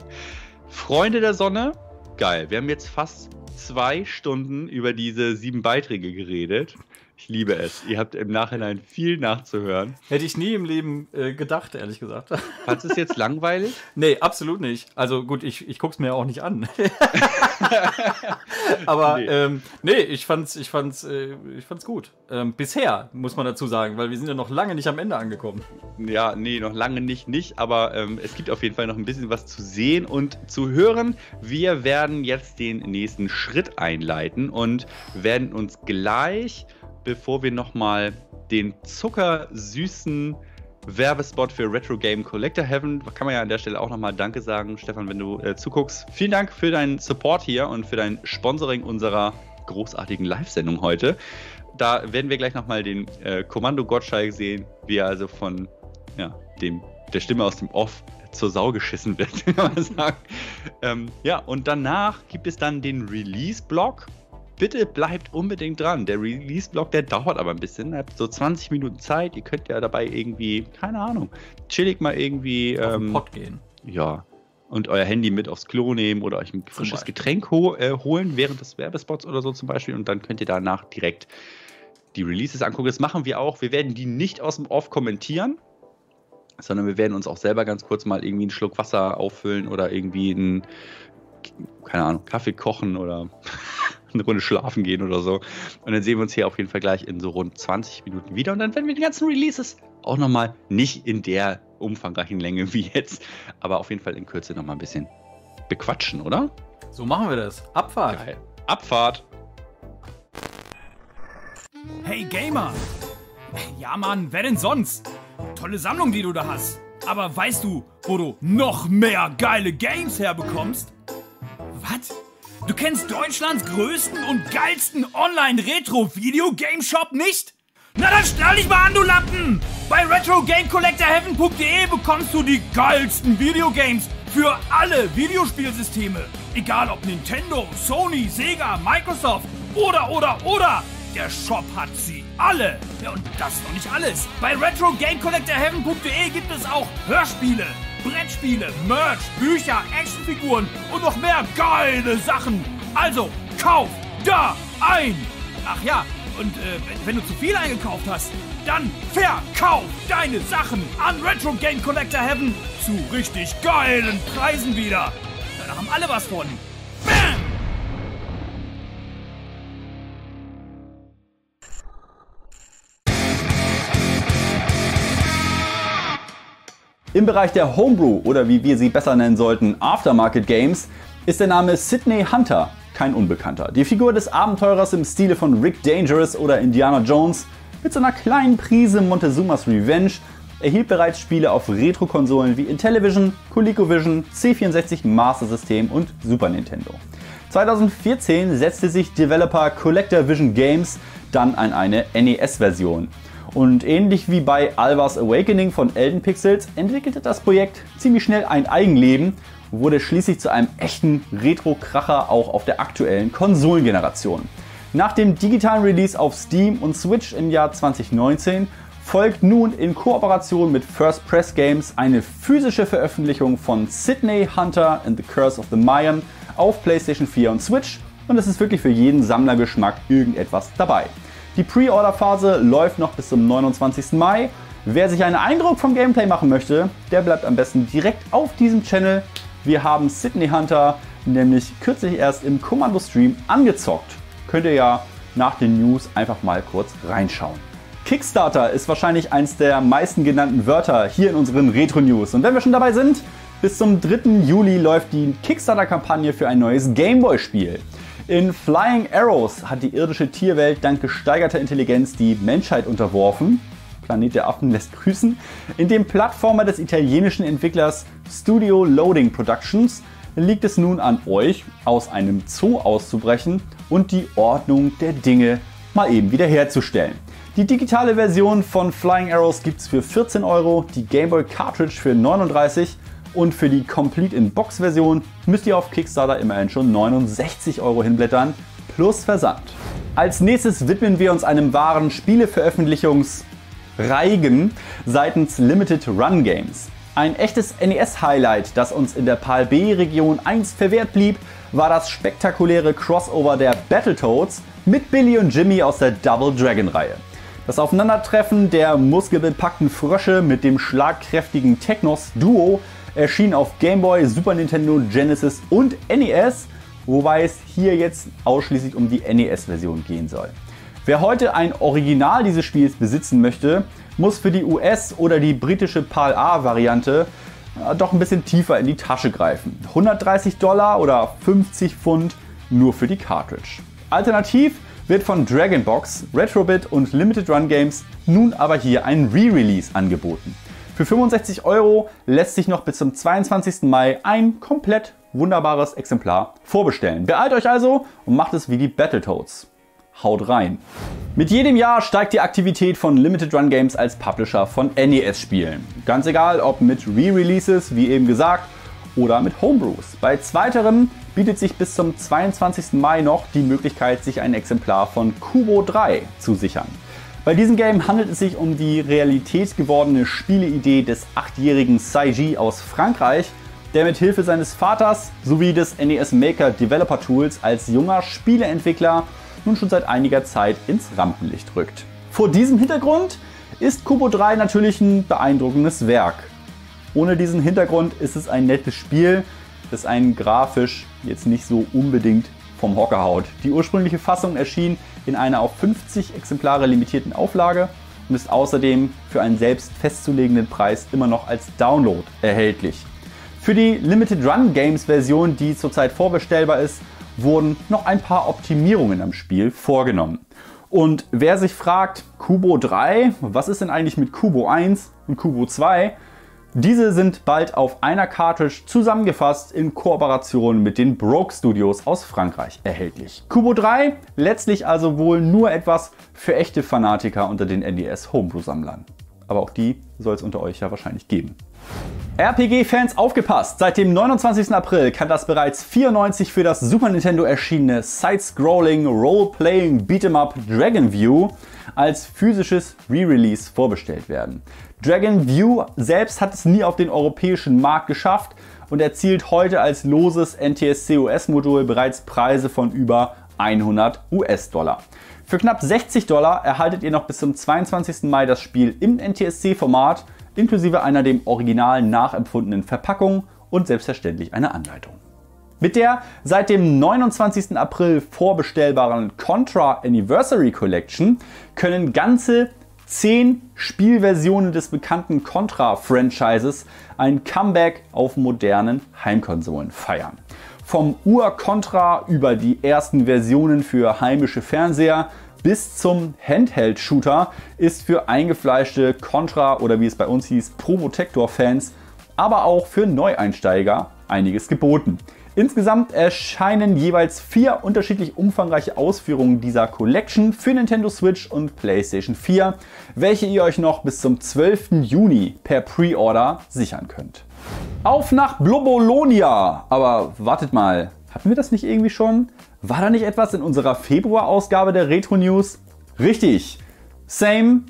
Freunde der Sonne, geil. Wir haben jetzt fast zwei Stunden über diese sieben Beiträge geredet. Ich liebe es. Ihr habt im Nachhinein viel nachzuhören. Hätte ich nie im Leben äh, gedacht, ehrlich gesagt. Fandest du es jetzt langweilig? Nee, absolut nicht. Also gut, ich, ich gucke es mir auch nicht an. Aber nee. Ähm, nee, ich fand's, ich fand's, äh, ich fand's gut. Ähm, bisher, muss man dazu sagen, weil wir sind ja noch lange nicht am Ende angekommen. Ja, nee, noch lange nicht, nicht. Aber ähm, es gibt auf jeden Fall noch ein bisschen was zu sehen und zu hören. Wir werden jetzt den nächsten Schritt einleiten und werden uns gleich bevor wir nochmal den zuckersüßen Werbespot für Retro Game Collector Heaven. Kann man ja an der Stelle auch nochmal Danke sagen, Stefan, wenn du äh, zuguckst. Vielen Dank für deinen Support hier und für dein Sponsoring unserer großartigen Live-Sendung heute. Da werden wir gleich nochmal den äh, Kommando Gottschalk sehen, wie er also von ja, dem, der Stimme aus dem Off zur Sau geschissen wird, kann man sagen. Ähm, ja, und danach gibt es dann den Release-Blog bitte bleibt unbedingt dran. Der Release-Block, der dauert aber ein bisschen. Ihr habt so 20 Minuten Zeit. Ihr könnt ja dabei irgendwie, keine Ahnung, chillig mal irgendwie. Auf ähm, Pott gehen. Ja. Und euer Handy mit aufs Klo nehmen oder euch ein frisches Getränk ho äh, holen während des Werbespots oder so zum Beispiel. Und dann könnt ihr danach direkt die Releases angucken. Das machen wir auch. Wir werden die nicht aus dem Off kommentieren, sondern wir werden uns auch selber ganz kurz mal irgendwie einen Schluck Wasser auffüllen oder irgendwie einen, keine Ahnung, Kaffee kochen oder eine Runde schlafen gehen oder so. Und dann sehen wir uns hier auf jeden Fall gleich in so rund 20 Minuten wieder. Und dann werden wir die ganzen Releases auch nochmal nicht in der umfangreichen Länge wie jetzt, aber auf jeden Fall in Kürze nochmal ein bisschen bequatschen, oder? So machen wir das. Abfahrt. Geil. Abfahrt. Hey Gamer! Ja Mann, wer denn sonst? Tolle Sammlung, die du da hast. Aber weißt du, wo du noch mehr geile Games herbekommst? Du kennst Deutschlands größten und geilsten Online-Retro-Video-Game-Shop nicht? Na dann schnall dich mal an, du Lappen! Bei RetroGameCollectorHeaven.de bekommst du die geilsten Videogames für alle Videospielsysteme. Egal ob Nintendo, Sony, Sega, Microsoft oder oder oder der Shop hat sie alle. Ja, und das ist noch nicht alles. Bei RetroGameCollectorHeaven.de gibt es auch Hörspiele, Brettspiele, Merch, Bücher, Actionfiguren und noch mehr geile Sachen. Also, kauf da ein! Ach ja, und äh, wenn, wenn, du zu viel eingekauft hast, dann verkauf deine Sachen an Retro Game Collector Heaven zu richtig geilen Preisen wieder. Da haben alle was von. Bam! Im Bereich der Homebrew oder wie wir sie besser nennen sollten, Aftermarket Games, ist der Name Sidney Hunter kein Unbekannter. Die Figur des Abenteurers im Stile von Rick Dangerous oder Indiana Jones mit so einer kleinen Prise Montezumas Revenge erhielt bereits Spiele auf Retro-Konsolen wie Intellivision, ColecoVision, C64 Master System und Super Nintendo. 2014 setzte sich Developer Collector Vision Games dann an eine NES-Version. Und ähnlich wie bei Alvas Awakening von Elden Pixels entwickelte das Projekt ziemlich schnell ein Eigenleben wurde schließlich zu einem echten Retro-Kracher auch auf der aktuellen Konsolengeneration. Nach dem digitalen Release auf Steam und Switch im Jahr 2019 folgt nun in Kooperation mit First Press Games eine physische Veröffentlichung von Sydney Hunter and the Curse of the Mayan auf PlayStation 4 und Switch und es ist wirklich für jeden Sammlergeschmack irgendetwas dabei. Die Pre-Order-Phase läuft noch bis zum 29. Mai. Wer sich einen Eindruck vom Gameplay machen möchte, der bleibt am besten direkt auf diesem Channel wir haben Sydney Hunter nämlich kürzlich erst im Kommando-Stream angezockt. Könnt ihr ja nach den News einfach mal kurz reinschauen. Kickstarter ist wahrscheinlich eins der meisten genannten Wörter hier in unseren Retro-News. Und wenn wir schon dabei sind, bis zum 3. Juli läuft die Kickstarter-Kampagne für ein neues Gameboy-Spiel. In Flying Arrows hat die irdische Tierwelt dank gesteigerter Intelligenz die Menschheit unterworfen. Planet der Affen lässt grüßen, in dem Plattformer des italienischen Entwicklers Studio Loading Productions liegt es nun an euch, aus einem Zoo auszubrechen und die Ordnung der Dinge mal eben wiederherzustellen. Die digitale Version von Flying Arrows gibt es für 14 Euro, die Game Boy Cartridge für 39 und für die Complete in Box Version müsst ihr auf Kickstarter immerhin schon 69 Euro hinblättern plus Versand. Als nächstes widmen wir uns einem wahren Spieleveröffentlichungs- Reigen seitens Limited Run Games. Ein echtes NES-Highlight, das uns in der PAL B-Region 1 verwehrt blieb, war das spektakuläre Crossover der Battletoads mit Billy und Jimmy aus der Double Dragon-Reihe. Das Aufeinandertreffen der muskelbepackten Frösche mit dem schlagkräftigen Technos-Duo erschien auf Game Boy, Super Nintendo, Genesis und NES, wobei es hier jetzt ausschließlich um die NES-Version gehen soll. Wer heute ein Original dieses Spiels besitzen möchte, muss für die US- oder die britische PAL-A-Variante äh, doch ein bisschen tiefer in die Tasche greifen. 130 Dollar oder 50 Pfund nur für die Cartridge. Alternativ wird von Dragonbox, Retrobit und Limited Run Games nun aber hier ein Re-Release angeboten. Für 65 Euro lässt sich noch bis zum 22. Mai ein komplett wunderbares Exemplar vorbestellen. Beeilt euch also und macht es wie die Battletoads haut rein. Mit jedem Jahr steigt die Aktivität von Limited Run Games als Publisher von NES-Spielen. Ganz egal, ob mit Re-Releases, wie eben gesagt, oder mit Homebrews. Bei zweiterem bietet sich bis zum 22. Mai noch die Möglichkeit, sich ein Exemplar von Kubo 3 zu sichern. Bei diesem Game handelt es sich um die Realität gewordene Spieleidee des achtjährigen Saiji aus Frankreich, der mit Hilfe seines Vaters sowie des NES Maker Developer Tools als junger Spieleentwickler nun schon seit einiger Zeit ins Rampenlicht rückt. Vor diesem Hintergrund ist Kubo 3 natürlich ein beeindruckendes Werk. Ohne diesen Hintergrund ist es ein nettes Spiel, das einen grafisch jetzt nicht so unbedingt vom Hocker haut. Die ursprüngliche Fassung erschien in einer auf 50 Exemplare limitierten Auflage und ist außerdem für einen selbst festzulegenden Preis immer noch als Download erhältlich. Für die Limited Run Games Version, die zurzeit vorbestellbar ist, wurden noch ein paar Optimierungen am Spiel vorgenommen. Und wer sich fragt, Kubo 3, was ist denn eigentlich mit Kubo 1 und Kubo 2? Diese sind bald auf einer Cartridge zusammengefasst in Kooperation mit den Broke Studios aus Frankreich erhältlich. Kubo 3 letztlich also wohl nur etwas für echte Fanatiker unter den NES Homebrew-Sammlern. Aber auch die soll es unter euch ja wahrscheinlich geben. RPG-Fans aufgepasst! Seit dem 29. April kann das bereits 94 für das Super Nintendo erschienene Side-Scrolling Role-Playing Beat'em Up Dragon View als physisches Re-Release vorbestellt werden. Dragon View selbst hat es nie auf den europäischen Markt geschafft und erzielt heute als loses NTSC-US-Modul bereits Preise von über 100 US-Dollar. Für knapp 60 Dollar erhaltet ihr noch bis zum 22. Mai das Spiel im NTSC-Format inklusive einer dem Original nachempfundenen Verpackung und selbstverständlich einer Anleitung. Mit der seit dem 29. April vorbestellbaren Contra Anniversary Collection können ganze 10 Spielversionen des bekannten Contra-Franchises ein Comeback auf modernen Heimkonsolen feiern. Vom Ur-Contra über die ersten Versionen für heimische Fernseher bis zum Handheld-Shooter ist für eingefleischte Contra oder wie es bei uns hieß, Probotector-Fans, aber auch für Neueinsteiger einiges geboten. Insgesamt erscheinen jeweils vier unterschiedlich umfangreiche Ausführungen dieser Collection für Nintendo Switch und PlayStation 4, welche ihr euch noch bis zum 12. Juni per Pre-Order sichern könnt. Auf nach Blobolonia! Aber wartet mal, hatten wir das nicht irgendwie schon? War da nicht etwas in unserer Februar-Ausgabe der Retro News? Richtig. Same,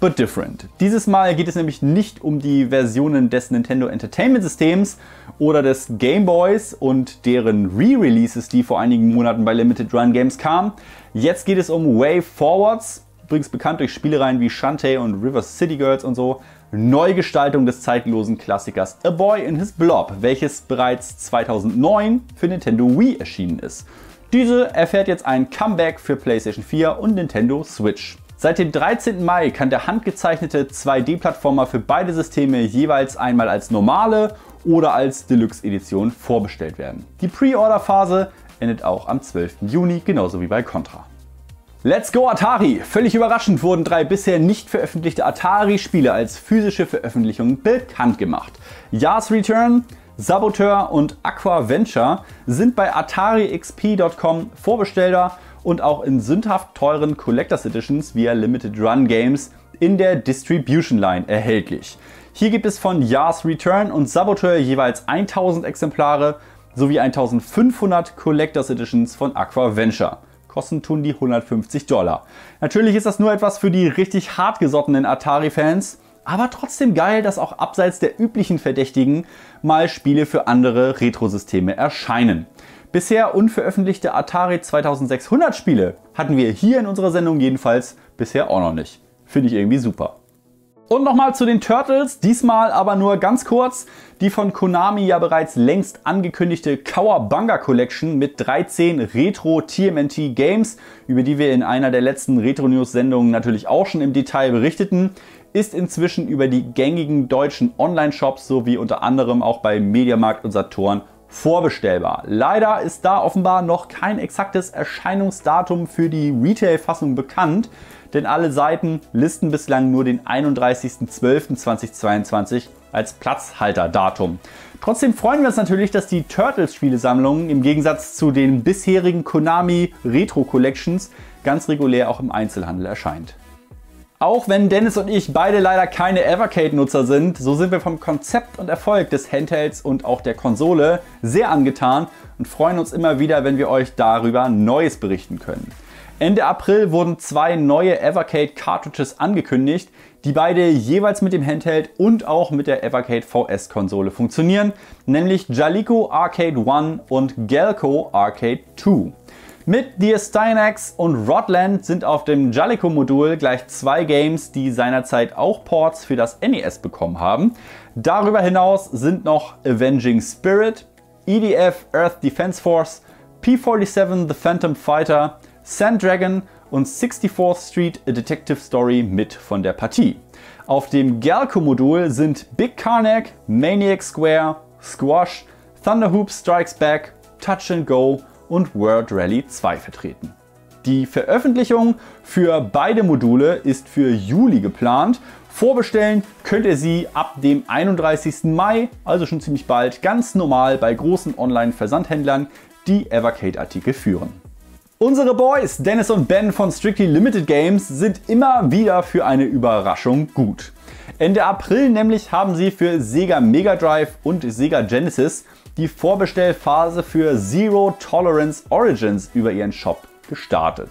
but different. Dieses Mal geht es nämlich nicht um die Versionen des Nintendo Entertainment Systems oder des Game Boys und deren Re-Releases, die vor einigen Monaten bei Limited Run Games kamen. Jetzt geht es um Wave Forwards, übrigens bekannt durch Spielereien wie Shantae und River City Girls und so. Neugestaltung des zeitlosen Klassikers A Boy in His Blob, welches bereits 2009 für Nintendo Wii erschienen ist. Diese erfährt jetzt ein Comeback für PlayStation 4 und Nintendo Switch. Seit dem 13. Mai kann der handgezeichnete 2D-Plattformer für beide Systeme jeweils einmal als normale oder als Deluxe-Edition vorbestellt werden. Die Pre-Order-Phase endet auch am 12. Juni, genauso wie bei Contra. Let's go Atari! Völlig überraschend wurden drei bisher nicht veröffentlichte Atari-Spiele als physische Veröffentlichung bekannt gemacht. Yars Return, Saboteur und Aqua Venture sind bei AtariXP.com vorbestellbar und auch in sündhaft teuren Collectors Editions via Limited Run Games in der Distribution Line erhältlich. Hier gibt es von Yars Return und Saboteur jeweils 1000 Exemplare sowie 1500 Collectors Editions von Aqua Venture. Kosten tun die 150 Dollar. Natürlich ist das nur etwas für die richtig hartgesottenen Atari-Fans aber trotzdem geil, dass auch abseits der üblichen Verdächtigen mal Spiele für andere Retro-Systeme erscheinen. Bisher unveröffentlichte Atari 2600 Spiele hatten wir hier in unserer Sendung jedenfalls bisher auch noch nicht. Finde ich irgendwie super. Und nochmal zu den Turtles, diesmal aber nur ganz kurz. Die von Konami ja bereits längst angekündigte Kawabanga Collection mit 13 Retro TMNT Games, über die wir in einer der letzten Retro News Sendungen natürlich auch schon im Detail berichteten, ist inzwischen über die gängigen deutschen Online-Shops sowie unter anderem auch bei Mediamarkt und Saturn vorbestellbar. Leider ist da offenbar noch kein exaktes Erscheinungsdatum für die Retail-Fassung bekannt, denn alle Seiten listen bislang nur den 31.12.2022 als Platzhalterdatum. Trotzdem freuen wir uns natürlich, dass die Turtles-Spielesammlung im Gegensatz zu den bisherigen Konami Retro Collections ganz regulär auch im Einzelhandel erscheint. Auch wenn Dennis und ich beide leider keine Evercade-Nutzer sind, so sind wir vom Konzept und Erfolg des Handhelds und auch der Konsole sehr angetan und freuen uns immer wieder, wenn wir euch darüber Neues berichten können. Ende April wurden zwei neue Evercade Cartridges angekündigt, die beide jeweils mit dem Handheld und auch mit der Evercade VS-Konsole funktionieren, nämlich Jalico Arcade 1 und Galco Arcade 2. Mit The Stynax und Rodland sind auf dem Jalico-Modul gleich zwei Games, die seinerzeit auch Ports für das NES bekommen haben. Darüber hinaus sind noch Avenging Spirit, EDF Earth Defense Force, P-47 The Phantom Fighter, Sand Dragon und 64th Street A Detective Story mit von der Partie. Auf dem Galco-Modul sind Big Karnak, Maniac Square, Squash, Thunderhoop Strikes Back, Touch and Go und World Rally 2 vertreten. Die Veröffentlichung für beide Module ist für Juli geplant. Vorbestellen könnt ihr sie ab dem 31. Mai, also schon ziemlich bald, ganz normal bei großen Online-Versandhändlern, die Evercade-Artikel führen. Unsere Boys Dennis und Ben von Strictly Limited Games sind immer wieder für eine Überraschung gut. Ende April nämlich haben sie für Sega Mega Drive und Sega Genesis die Vorbestellphase für Zero Tolerance Origins über ihren Shop gestartet.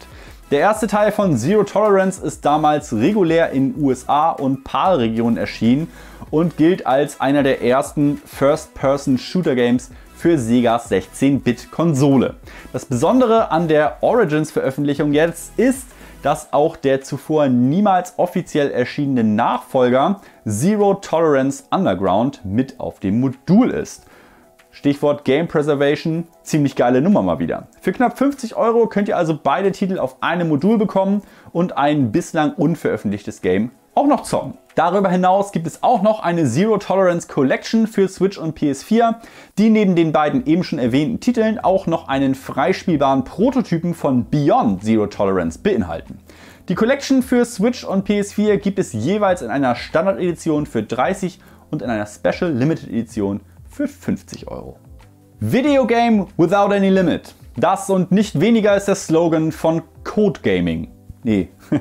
Der erste Teil von Zero Tolerance ist damals regulär in USA und PAL-Regionen erschienen und gilt als einer der ersten First-Person-Shooter-Games für Segas 16-Bit-Konsole. Das Besondere an der Origins-Veröffentlichung jetzt ist, dass auch der zuvor niemals offiziell erschienene Nachfolger Zero Tolerance Underground mit auf dem Modul ist. Stichwort Game Preservation, ziemlich geile Nummer mal wieder. Für knapp 50 Euro könnt ihr also beide Titel auf einem Modul bekommen und ein bislang unveröffentlichtes Game auch noch zocken. Darüber hinaus gibt es auch noch eine Zero Tolerance Collection für Switch und PS4, die neben den beiden eben schon erwähnten Titeln auch noch einen freispielbaren Prototypen von Beyond Zero Tolerance beinhalten. Die Collection für Switch und PS4 gibt es jeweils in einer Standard-Edition für 30 und in einer Special Limited Edition für 50 Euro. Video Game without any limit. Das und nicht weniger ist der Slogan von Code Gaming. Nee,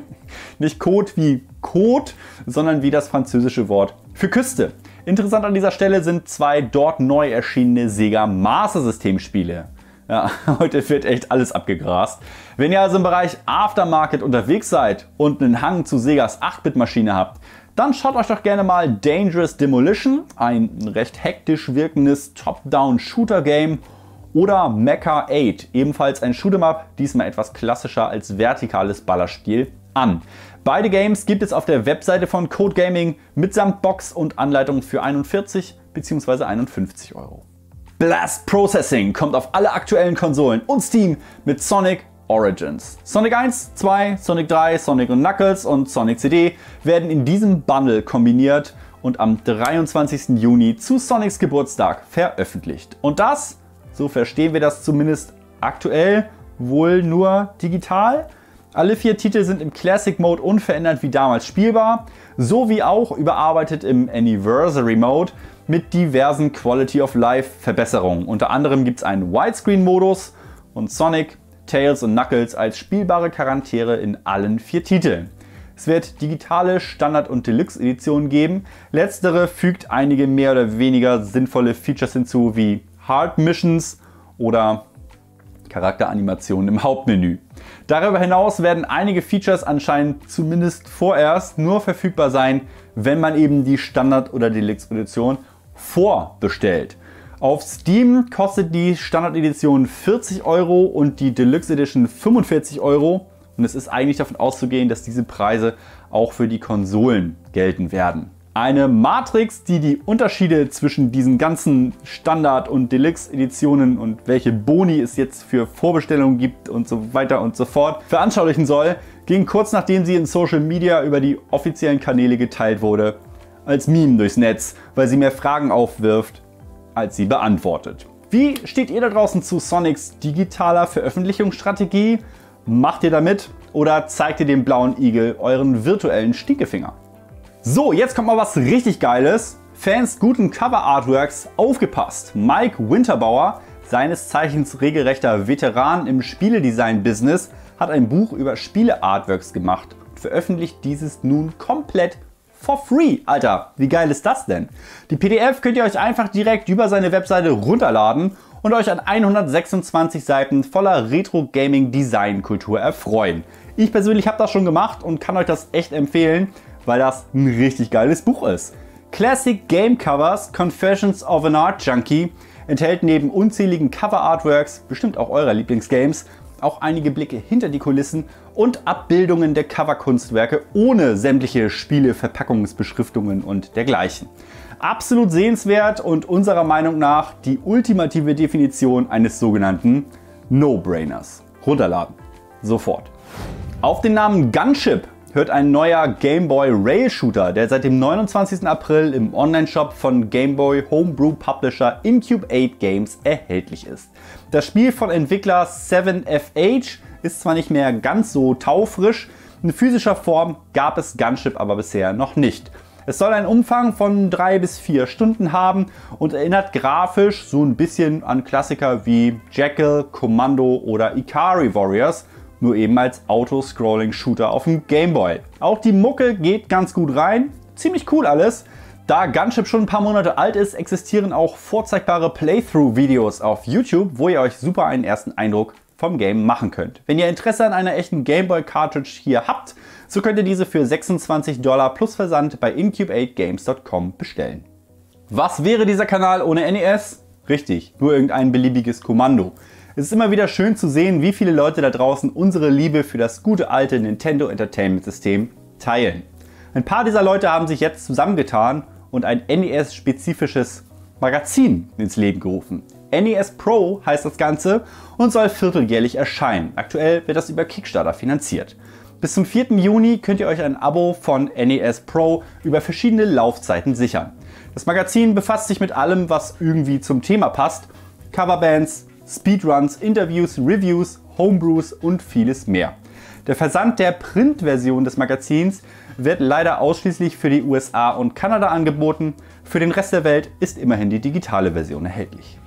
nicht Code wie Code, sondern wie das französische Wort für Küste. Interessant an dieser Stelle sind zwei dort neu erschienene Sega Master System Spiele. Ja, heute wird echt alles abgegrast. Wenn ihr also im Bereich Aftermarket unterwegs seid und einen Hang zu Segas 8-Bit-Maschine habt, dann schaut euch doch gerne mal Dangerous Demolition, ein recht hektisch wirkendes Top-Down-Shooter-Game, oder Mecha 8, ebenfalls ein Shoot'em diesmal etwas klassischer als vertikales Ballerspiel, an. Beide Games gibt es auf der Webseite von Code Gaming mitsamt Box und Anleitung für 41 bzw. 51 Euro. Blast Processing kommt auf alle aktuellen Konsolen und Steam mit Sonic Origins. Sonic 1, 2, Sonic 3, Sonic und Knuckles und Sonic CD werden in diesem Bundle kombiniert und am 23. Juni zu Sonics Geburtstag veröffentlicht. Und das, so verstehen wir das zumindest aktuell, wohl nur digital. Alle vier Titel sind im Classic Mode unverändert wie damals spielbar, sowie auch überarbeitet im Anniversary Mode mit diversen Quality of Life Verbesserungen. Unter anderem gibt es einen Widescreen Modus und Sonic Tails und Knuckles als spielbare Charaktere in allen vier Titeln. Es wird digitale Standard- und Deluxe-Editionen geben. Letztere fügt einige mehr oder weniger sinnvolle Features hinzu, wie Hard Missions oder Charakteranimationen im Hauptmenü. Darüber hinaus werden einige Features anscheinend zumindest vorerst nur verfügbar sein, wenn man eben die Standard- oder Deluxe-Edition vorbestellt. Auf Steam kostet die Standard-Edition 40 Euro und die Deluxe Edition 45 Euro. Und es ist eigentlich davon auszugehen, dass diese Preise auch für die Konsolen gelten werden. Eine Matrix, die die Unterschiede zwischen diesen ganzen Standard- und Deluxe-Editionen und welche Boni es jetzt für Vorbestellungen gibt und so weiter und so fort veranschaulichen soll, ging kurz nachdem sie in Social Media über die offiziellen Kanäle geteilt wurde, als Meme durchs Netz, weil sie mehr Fragen aufwirft als sie beantwortet. Wie steht ihr da draußen zu Sonics digitaler Veröffentlichungsstrategie? Macht ihr damit oder zeigt ihr dem blauen Igel euren virtuellen Stiekefinger? So, jetzt kommt mal was richtig Geiles. Fans guten Cover-Artworks aufgepasst. Mike Winterbauer, seines Zeichens regelrechter Veteran im Spieledesign-Business, hat ein Buch über Spiele-Artworks gemacht und veröffentlicht dieses nun komplett for free. Alter, wie geil ist das denn? Die PDF könnt ihr euch einfach direkt über seine Webseite runterladen und euch an 126 Seiten voller Retro-Gaming-Design-Kultur erfreuen. Ich persönlich habe das schon gemacht und kann euch das echt empfehlen, weil das ein richtig geiles Buch ist. Classic Game Covers Confessions of an Art Junkie enthält neben unzähligen Cover-Artworks, bestimmt auch eurer Lieblingsgames, auch einige Blicke hinter die Kulissen und Abbildungen der Coverkunstwerke ohne sämtliche Spiele, Verpackungsbeschriftungen und dergleichen. Absolut sehenswert und unserer Meinung nach die ultimative Definition eines sogenannten No-Brainers. Runterladen. Sofort. Auf den Namen Gunship hört ein neuer Game Boy Rail Shooter, der seit dem 29. April im Online-Shop von Game Boy Homebrew Publisher Incube 8 Games erhältlich ist. Das Spiel von Entwickler 7FH ist zwar nicht mehr ganz so taufrisch, in physischer Form gab es Gunship aber bisher noch nicht. Es soll einen Umfang von 3 bis 4 Stunden haben und erinnert grafisch so ein bisschen an Klassiker wie Jackal, Commando oder Ikari Warriors nur eben als Auto-Scrolling-Shooter auf dem Game Boy. Auch die Mucke geht ganz gut rein. ziemlich cool alles. Da Gunship schon ein paar Monate alt ist, existieren auch vorzeigbare Playthrough-Videos auf YouTube, wo ihr euch super einen ersten Eindruck vom Game machen könnt. Wenn ihr Interesse an einer echten Gameboy-Cartridge hier habt, so könnt ihr diese für 26 Dollar plus Versand bei incubate bestellen. Was wäre dieser Kanal ohne NES? Richtig, nur irgendein beliebiges Kommando. Es ist immer wieder schön zu sehen, wie viele Leute da draußen unsere Liebe für das gute alte Nintendo Entertainment System teilen. Ein paar dieser Leute haben sich jetzt zusammengetan und ein NES-spezifisches Magazin ins Leben gerufen. NES Pro heißt das Ganze und soll vierteljährlich erscheinen. Aktuell wird das über Kickstarter finanziert. Bis zum 4. Juni könnt ihr euch ein Abo von NES Pro über verschiedene Laufzeiten sichern. Das Magazin befasst sich mit allem, was irgendwie zum Thema passt. Coverbands, Speedruns, Interviews, Reviews, Homebrews und vieles mehr. Der Versand der Printversion des Magazins wird leider ausschließlich für die USA und Kanada angeboten. Für den Rest der Welt ist immerhin die digitale Version erhältlich.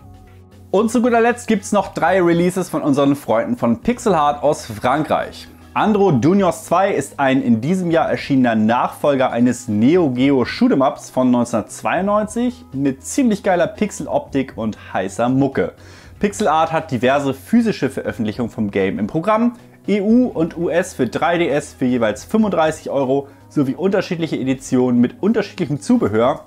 Und zu guter Letzt gibt es noch drei Releases von unseren Freunden von Pixelheart aus Frankreich. Andro Juniors 2 ist ein in diesem Jahr erschienener Nachfolger eines Neo Geo Shoot'em Ups von 1992 mit ziemlich geiler Pixeloptik und heißer Mucke. Pixelart hat diverse physische Veröffentlichungen vom Game im Programm, EU und US für 3DS für jeweils 35 Euro sowie unterschiedliche Editionen mit unterschiedlichem Zubehör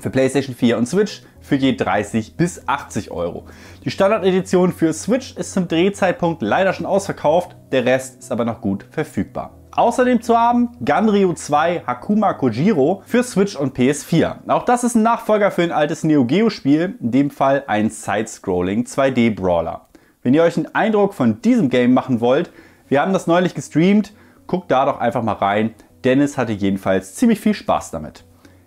für PlayStation 4 und Switch für je 30 bis 80 Euro. Die Standardedition für Switch ist zum Drehzeitpunkt leider schon ausverkauft, der Rest ist aber noch gut verfügbar. Außerdem zu haben Ganryu 2 Hakuma Kojiro für Switch und PS4. Auch das ist ein Nachfolger für ein altes Neo Geo Spiel, in dem Fall ein Side-Scrolling 2D Brawler. Wenn ihr euch einen Eindruck von diesem Game machen wollt, wir haben das neulich gestreamt, guckt da doch einfach mal rein. Dennis hatte jedenfalls ziemlich viel Spaß damit.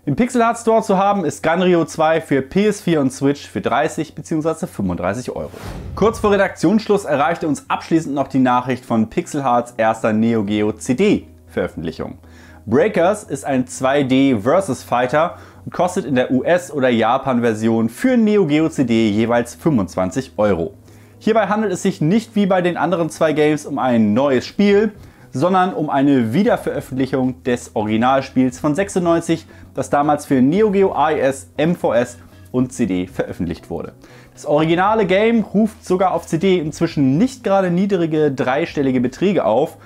Im Pixel Art Store zu haben ist Gunrio 2 für PS4 und Switch für 30 bzw. 35 Euro. Kurz vor Redaktionsschluss erreichte uns abschließend noch die Nachricht von Pixel Hearts erster Neo Geo CD Veröffentlichung. Breakers ist ein 2D Versus Fighter und kostet in der US- oder Japan-Version für Neo Geo CD jeweils 25 Euro. Hierbei handelt es sich nicht wie bei den anderen zwei Games um ein neues Spiel, sondern um eine Wiederveröffentlichung des Originalspiels von 96, das damals für Neo Geo AES, MVS und CD veröffentlicht wurde. Das originale Game ruft sogar auf CD inzwischen nicht gerade niedrige dreistellige Beträge auf,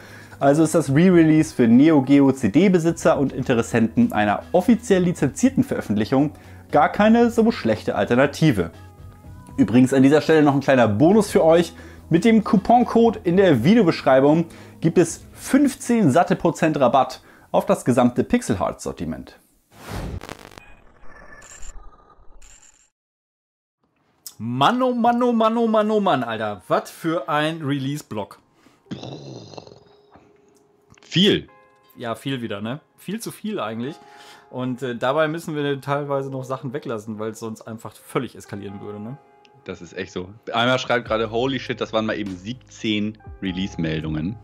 also ist das Re-Release für Neo Geo CD-Besitzer und Interessenten einer offiziell lizenzierten Veröffentlichung gar keine so schlechte Alternative. Übrigens an dieser Stelle noch ein kleiner Bonus für euch. Mit dem Couponcode in der Videobeschreibung gibt es 15 satte Prozent Rabatt auf das gesamte Pixel Heart Sortiment. Mann, oh Mann, oh Mann, oh Mann, oh Mann, Alter. Was für ein Release-Block. Viel. Ja, viel wieder, ne? Viel zu viel eigentlich. Und äh, dabei müssen wir teilweise noch Sachen weglassen, weil es sonst einfach völlig eskalieren würde, ne? Das ist echt so. Einmal schreibt gerade, holy shit, das waren mal eben 17 Release-Meldungen.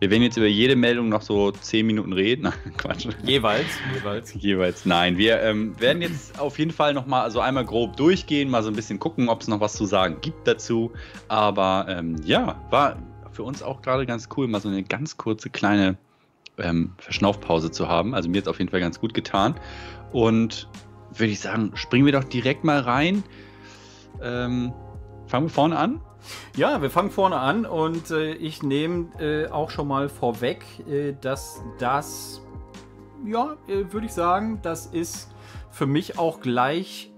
Wir werden jetzt über jede Meldung noch so 10 Minuten reden. Nein, Quatsch. Jeweils, jeweils. Jeweils, nein. Wir ähm, werden jetzt auf jeden Fall noch mal so einmal grob durchgehen, mal so ein bisschen gucken, ob es noch was zu sagen gibt dazu. Aber ähm, ja, war für uns auch gerade ganz cool, mal so eine ganz kurze kleine ähm, Verschnaufpause zu haben. Also mir es auf jeden Fall ganz gut getan. Und würde ich sagen, springen wir doch direkt mal rein. Ähm, fangen wir vorne an? Ja, wir fangen vorne an und äh, ich nehme äh, auch schon mal vorweg, äh, dass das, ja, äh, würde ich sagen, das ist für mich auch gleich,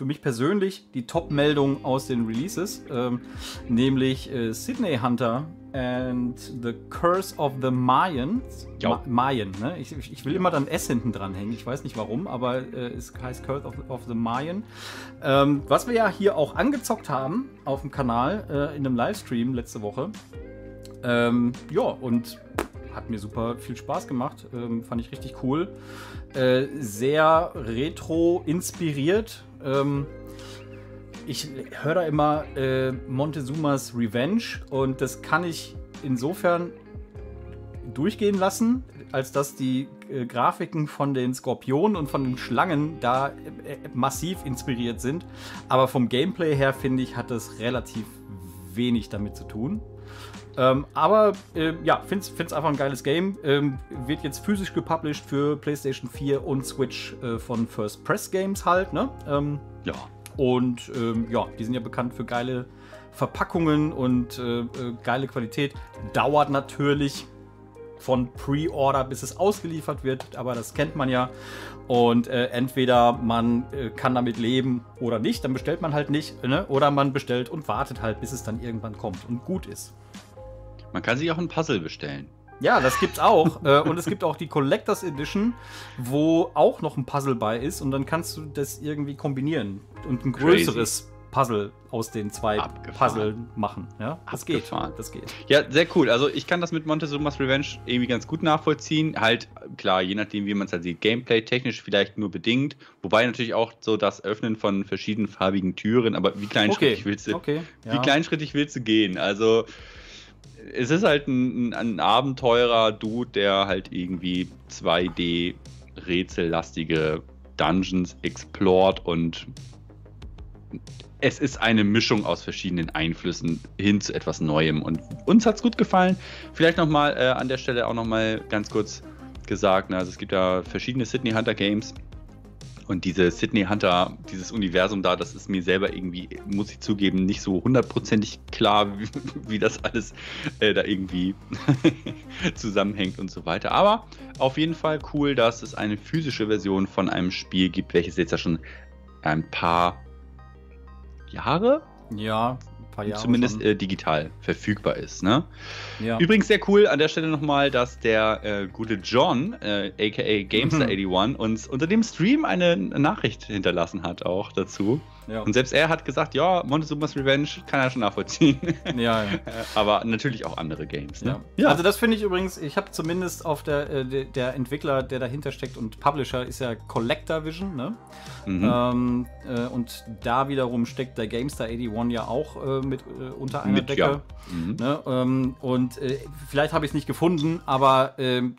für mich persönlich, die Top-Meldung aus den Releases, ähm, nämlich äh, Sydney Hunter and the Curse of the Mayans. Ma Mayan, ne? Ich, ich, will immer dann S hinten dran hängen. Ich weiß nicht warum, aber äh, es heißt Curse of, of the Mayan. Ähm, was wir ja hier auch angezockt haben auf dem Kanal äh, in einem Livestream letzte Woche. Ähm, ja, und hat mir super viel Spaß gemacht. Ähm, fand ich richtig cool. Äh, sehr retro inspiriert. Ähm, ich höre da immer äh, Montezumas Revenge und das kann ich insofern durchgehen lassen, als dass die äh, Grafiken von den Skorpionen und von den Schlangen da äh, massiv inspiriert sind. Aber vom Gameplay her finde ich, hat das relativ wenig damit zu tun. Ähm, aber äh, ja, finde es einfach ein geiles Game. Ähm, wird jetzt physisch gepublished für PlayStation 4 und Switch äh, von First Press Games halt, ne? Ähm, Ja. und ähm, ja, die sind ja bekannt für geile Verpackungen und äh, äh, geile Qualität. Dauert natürlich von Pre-Order bis es ausgeliefert wird, aber das kennt man ja. Und äh, entweder man äh, kann damit leben oder nicht, dann bestellt man halt nicht, ne? oder man bestellt und wartet halt, bis es dann irgendwann kommt und gut ist. Man kann sich auch ein Puzzle bestellen. Ja, das gibt's auch. äh, und es gibt auch die Collectors Edition, wo auch noch ein Puzzle bei ist und dann kannst du das irgendwie kombinieren und ein Crazy. größeres Puzzle aus den zwei Abgefahren. Puzzle machen. Ja, das Abgefahren. geht. Das geht. Ja, sehr cool. Also ich kann das mit Montezumas Revenge irgendwie ganz gut nachvollziehen. Halt, klar, je nachdem, wie man es halt sieht, Gameplay technisch vielleicht nur bedingt. Wobei natürlich auch so das Öffnen von verschiedenen farbigen Türen, aber wie kleinschrittig willst du, okay. wie kleinschrittig willst du gehen? Also es ist halt ein, ein Abenteurer Dude, der halt irgendwie 2D rätsellastige Dungeons explort und es ist eine Mischung aus verschiedenen Einflüssen hin zu etwas Neuem und uns hat es gut gefallen. Vielleicht nochmal äh, an der Stelle auch nochmal ganz kurz gesagt, ne, also es gibt ja verschiedene Sydney Hunter Games und diese Sydney Hunter, dieses Universum da, das ist mir selber irgendwie, muss ich zugeben, nicht so hundertprozentig klar, wie, wie das alles äh, da irgendwie zusammenhängt und so weiter. Aber auf jeden Fall cool, dass es eine physische Version von einem Spiel gibt, welches jetzt ja schon ein paar Jahre, Ja, paar Jahre. zumindest äh, digital verfügbar ist. Ne? ja. Übrigens sehr cool an der Stelle nochmal, dass der äh, gute John, äh, aka Gamester81, uns unter dem Stream eine Nachricht hinterlassen hat auch dazu. Ja. Und selbst er hat gesagt, ja, Montezuma's Revenge kann er schon nachvollziehen. ja, ja. Aber natürlich auch andere Games. Ne? Ja. Also das finde ich übrigens, ich habe zumindest auf der, äh, der, Entwickler, der dahinter steckt und Publisher ist ja Collector Vision, ne? Mhm. Ähm, äh, und da wiederum steckt der GameStar 81 ja auch äh, mit äh, unter einer Mit, Decke. ja. Mhm. Ne? Ähm, und äh, vielleicht habe ich es nicht gefunden, aber ähm,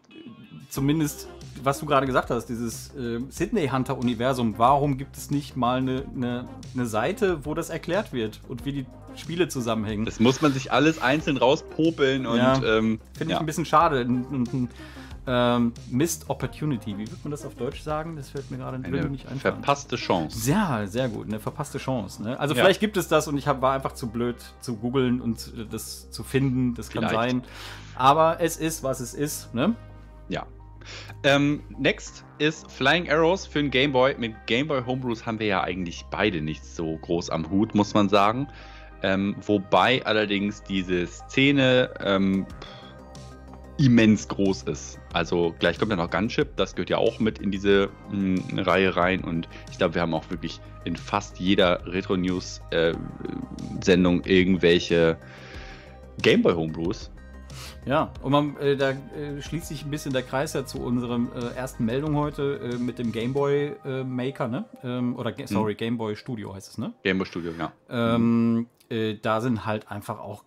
zumindest, was du gerade gesagt hast, dieses äh, Sydney Hunter Universum, warum gibt es nicht mal eine ne, ne Seite, wo das erklärt wird und wie die Spiele zusammenhängen? Das muss man sich alles einzeln rauspopeln und Ja. ähm, Finde ich ja. ein bisschen schade. Ein, ein, ein, ähm, Missed Opportunity, wie wird man das auf Deutsch sagen? Das fällt mir gerade würde nicht einfallen. verpasste Chance. Ja, sehr gut, eine verpasste Chance. Ne? Also Ja. vielleicht gibt es das und ich hab, war einfach zu blöd zu googeln und äh, das zu finden. Das kann Vielleicht. sein. Aber es ist, was es ist. Ne? Ja. Ähm, next ist Flying Arrows für den Game Boy. Mit Game Boy Homebrews haben wir ja eigentlich beide nicht so groß am Hut, muss man sagen. Ähm, wobei allerdings diese Szene ähm, immens groß ist. Also gleich kommt ja noch Gunship, das gehört ja auch mit in diese mh, Reihe rein und ich glaube, wir haben auch wirklich in fast jeder Retro News äh, irgendwelche Game Boy Homebrews. Ja, und man, äh, da äh, schließt sich ein bisschen der Kreis ja zu unserem äh, ersten Meldung heute äh, mit dem Game Boy äh, Maker, ne? Ähm, oder, Ga- sorry, Game Boy Studio heißt es, ne? Game Boy Studio, ja. Ähm, äh, da sind halt einfach auch,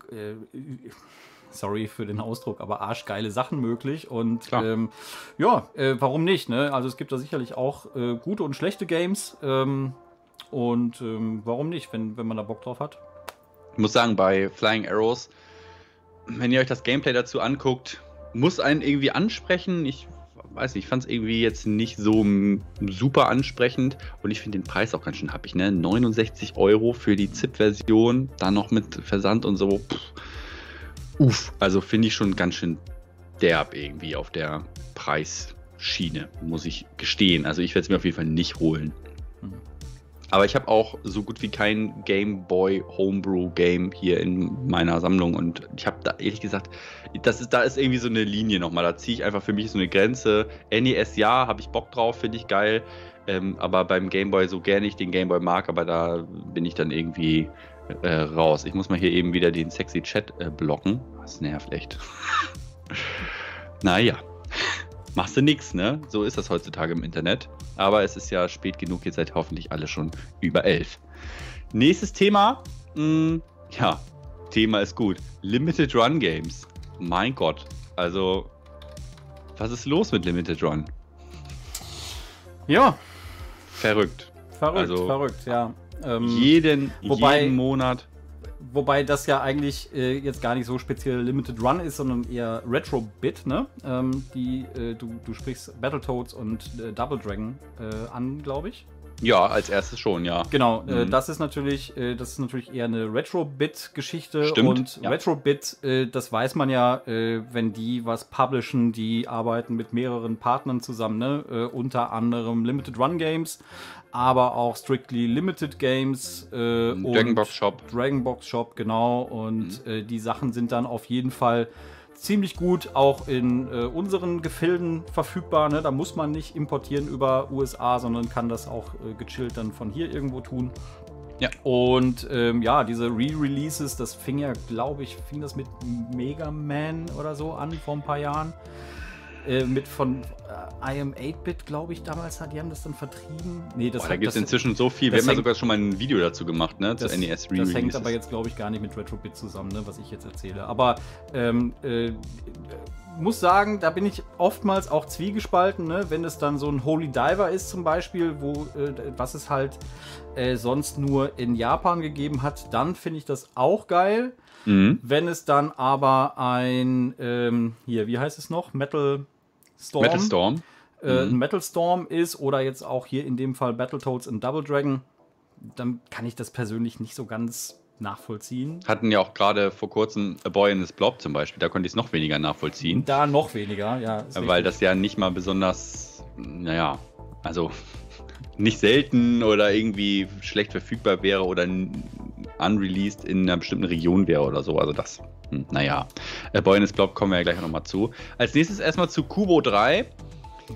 sorry für den Ausdruck, aber arschgeile Sachen möglich. Und ähm, ja, warum nicht? Ne? Also es gibt da sicherlich auch gute und schlechte Games. Ähm, und ähm, warum nicht, wenn, wenn man da Bock drauf hat? Ich muss sagen, bei Flying Arrows, wenn ihr euch das Gameplay dazu anguckt, muss einen irgendwie ansprechen. Ich weiß nicht, ich fand es irgendwie jetzt nicht so super ansprechend und ich finde den Preis auch ganz schön happig. Ne? 69 Euro für die ZIP-Version, dann noch mit Versand und so. Pff. Uff, also finde ich schon ganz schön derb irgendwie auf der Preisschiene, muss ich gestehen. Also ich werde es mir auf jeden Fall nicht holen. Aber ich habe auch so gut wie kein Game Boy Homebrew Game hier in meiner Sammlung und ich habe da ehrlich gesagt, das ist, da ist irgendwie so eine Linie nochmal. Da ziehe ich einfach für mich so eine Grenze. NES ja, habe ich Bock drauf, finde ich geil. Ähm, aber beim Game Boy, so gerne ich den Game Boy mag, aber da bin ich dann irgendwie äh, raus. Ich muss mal hier eben wieder den sexy Chat äh, blocken. Das nervt echt. naja. Machst du nix, ne? So ist das heutzutage im Internet. Aber es ist ja spät genug, ihr seid hoffentlich alle schon über elf. Nächstes Thema. Mh, ja, Thema ist gut. Limited Run Games. Mein Gott. Also, was ist los mit Limited Run? Ja, Verrückt. verrückt, Also- verrückt, ja. Ähm, jeden, wobei- jeden Monat. Wobei das ja eigentlich äh, jetzt gar nicht so speziell Limited Run ist, sondern eher Retro-Bit, ne? Ähm, die, äh, du, du sprichst Battletoads und äh, Double Dragon äh, an, glaube ich. Ja, als erstes schon, ja. Genau, äh, das ist natürlich, äh, das ist natürlich eher eine Retro-Bit-Geschichte und ja. Retro-Bit, äh, das weiß man ja, äh, wenn die was publishen, die arbeiten mit mehreren Partnern zusammen, ne? Äh, unter anderem Limited Run Games, aber auch Strictly Limited Games äh, und Dragonbox Shop. Dragonbox Shop, genau. Und äh, die Sachen sind dann auf jeden Fall ziemlich gut auch in äh, unseren Gefilden verfügbar. Ne? Da muss man nicht importieren über USA, sondern kann das auch äh, gechillt dann von hier irgendwo tun. Ja. Und ähm, ja, diese Re-Releases, das fing ja, glaube ich, fing das mit Mega Man oder so an vor ein paar Jahren. Äh, mit von äh, IM 8-Bit, glaube ich, damals hat, die haben das dann vertrieben. Nee, das Boah, da hat- gibt es inzwischen so viel. Wir das haben ja hängt- sogar schon mal ein Video dazu gemacht, ne? Zu das, NES das hängt aber jetzt, glaube ich, gar nicht mit Retrobit zusammen, ne, was ich jetzt erzähle. Aber ähm, äh, muss sagen, da bin ich oftmals auch zwiegespalten, ne? wenn es dann so ein Holy Diver ist zum Beispiel, wo äh, was es halt äh, sonst nur in Japan gegeben hat, dann finde ich das auch geil. Mhm. Wenn es dann aber ein, ähm, hier, wie heißt es noch? Metal Storm, Metal Storm. Äh, ein Metal Storm ist oder jetzt auch hier in dem Fall Battletoads und Double Dragon, dann kann ich das persönlich nicht so ganz nachvollziehen. Hatten ja auch gerade vor kurzem A Boy in His Blob zum Beispiel. Da konnte ich es noch weniger nachvollziehen. Da noch weniger, ja. ist Weil richtig. das ja nicht mal besonders, naja, also nicht selten oder irgendwie schlecht verfügbar wäre oder unreleased in einer bestimmten Region wäre oder so. Also das, hm, naja. A Boy in His Blob kommen wir ja gleich nochmal zu. Als nächstes erstmal zu Kubo 3.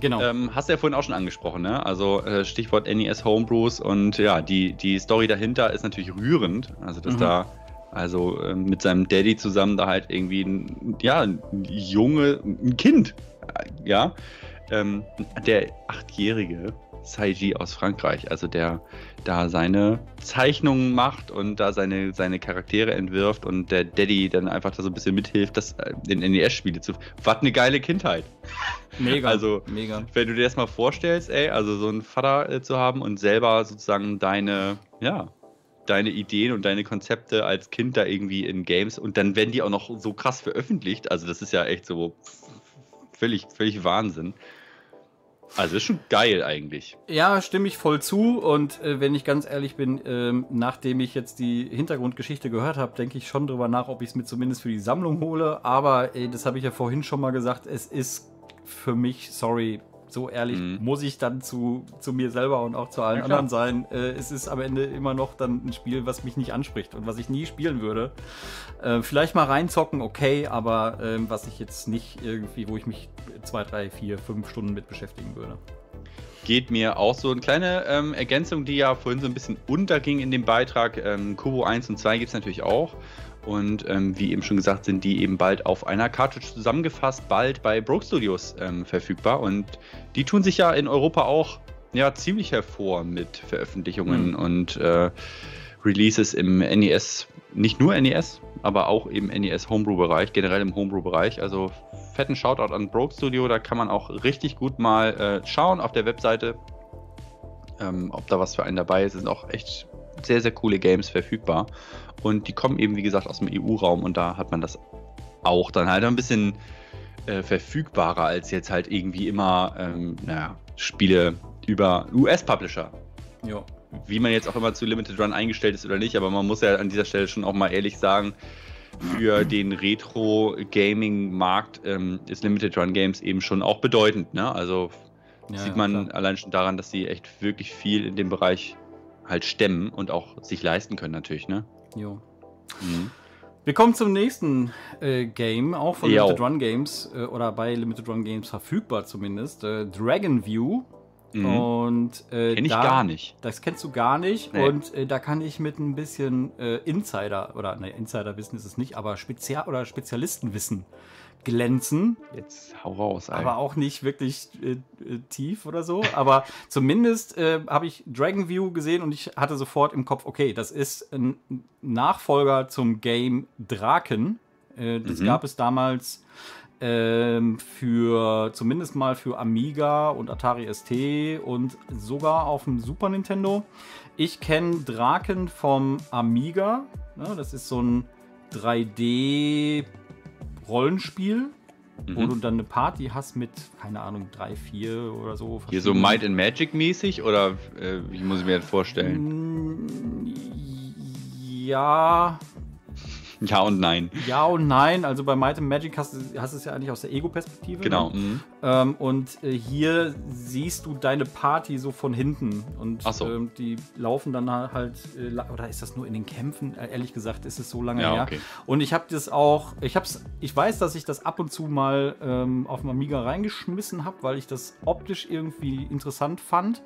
Genau. Ähm, hast du ja vorhin auch schon angesprochen, ne? Also äh, Stichwort NES Homebrews und ja, die, die Story dahinter ist natürlich rührend. Also, dass Mhm. da, also ähm, mit seinem Daddy zusammen da halt irgendwie ein, ja, ein Junge, ein Kind, äh, ja, ähm, der achtjährige Saiji aus Frankreich, also der da seine Zeichnungen macht und da seine, seine Charaktere entwirft und der Daddy dann einfach da so ein bisschen mithilft, das äh, in NES-Spiele zu. Was eine geile Kindheit. mega. also- mega. Wenn du dir das mal vorstellst, ey, also so einen Vater äh, zu haben und selber sozusagen deine, ja, deine Ideen und deine Konzepte als Kind da irgendwie in Games und dann werden die auch noch so krass veröffentlicht. Also das ist ja echt so völlig, völlig Wahnsinn. Also ist schon geil eigentlich. Ja, stimme ich voll zu. Und äh, wenn ich ganz ehrlich bin, ähm, nachdem ich jetzt die Hintergrundgeschichte gehört habe, denke ich schon drüber nach, ob ich es mir zumindest für die Sammlung hole. Aber äh, das habe ich ja vorhin schon mal gesagt, es ist für mich, sorry, so ehrlich Mhm. muss ich dann zu, zu mir selber und auch zu allen Ja, klar. anderen sein. Äh, es ist am Ende immer noch dann ein Spiel, was mich nicht anspricht und was ich nie spielen würde. Äh, vielleicht mal reinzocken, okay, aber ähm, was ich jetzt nicht irgendwie, wo ich mich zwei, drei, vier, fünf Stunden mit beschäftigen würde. Geht mir auch so. Eine kleine ähm, Ergänzung, die ja vorhin so ein bisschen unterging in dem Beitrag. Ähm, Kubo 1 und 2 gibt es natürlich auch. Und ähm, wie eben schon gesagt, sind die eben bald auf einer Cartridge zusammengefasst, bald bei Broke Studios ähm, verfügbar. Und die tun sich ja in Europa auch ja, ziemlich hervor mit Veröffentlichungen Mhm. und äh, Releases im NES, nicht nur NES, aber auch im NES Homebrew-Bereich, generell im Homebrew-Bereich. Also fetten Shoutout an Broke Studio, da kann man auch richtig gut mal äh, schauen auf der Webseite, ähm, ob da was für einen dabei ist. Es sind auch echt sehr, sehr coole Games verfügbar. Und die kommen eben, wie gesagt, aus dem EU-Raum und da hat man das auch dann halt ein bisschen äh, verfügbarer als jetzt halt irgendwie immer ähm, naja, Spiele über US-Publisher Ja. wie man jetzt auch immer zu Limited Run eingestellt ist oder nicht, aber man muss ja an dieser Stelle schon auch mal ehrlich sagen, für den Retro-Gaming-Markt ähm, ist Limited Run Games eben schon auch bedeutend. Ne? Also Ja, sieht ja, man klar. allein schon daran, dass sie echt wirklich viel in dem Bereich halt stemmen und auch sich leisten können natürlich. Ne? Jo. Mhm. Wir kommen zum nächsten äh, Game, auch von Jo. Limited Run Games äh, oder bei Limited Run Games verfügbar zumindest. Äh, Dragon View. Mhm. Und äh, Kenn ich da- gar nicht. Das kennst du gar nicht. Nee. Und äh, da kann ich mit ein bisschen äh, Insider oder ne, Insiderwissen ist es nicht, aber Spezial oder Spezialistenwissen glänzen. Jetzt hau raus. Alter. Aber auch nicht wirklich äh, äh, tief oder so. Aber zumindest äh, habe ich Dragon View gesehen und ich hatte sofort im Kopf, okay, das ist ein Nachfolger zum Game Draken. Äh, das Mhm. gab es damals ähm, für zumindest mal für Amiga und Atari ST und sogar auf dem Super Nintendo. Ich kenne Draken vom Amiga. Ne? Das ist so ein 3D-Rollenspiel, wo Mhm. du dann eine Party hast mit, keine Ahnung, drei, vier oder so. Hier so Might and Magic mäßig oder äh, wie muss ich mir das vorstellen? Mm, Ja, Ja und nein. ja und nein. Also bei Might and Magic hast du es ja eigentlich aus der Ego-Perspektive. Genau. Ne? Mhm. Ähm, und äh, hier siehst du deine Party so von hinten. Und so. ähm, die laufen dann halt, äh, oder ist das nur in den Kämpfen? Äh, ehrlich gesagt, ist es so lange Ja, her. okay. Und ich habe das auch, ich hab's, ich weiß, dass ich das ab und zu mal ähm, auf dem Amiga reingeschmissen habe, weil ich das optisch irgendwie interessant fand.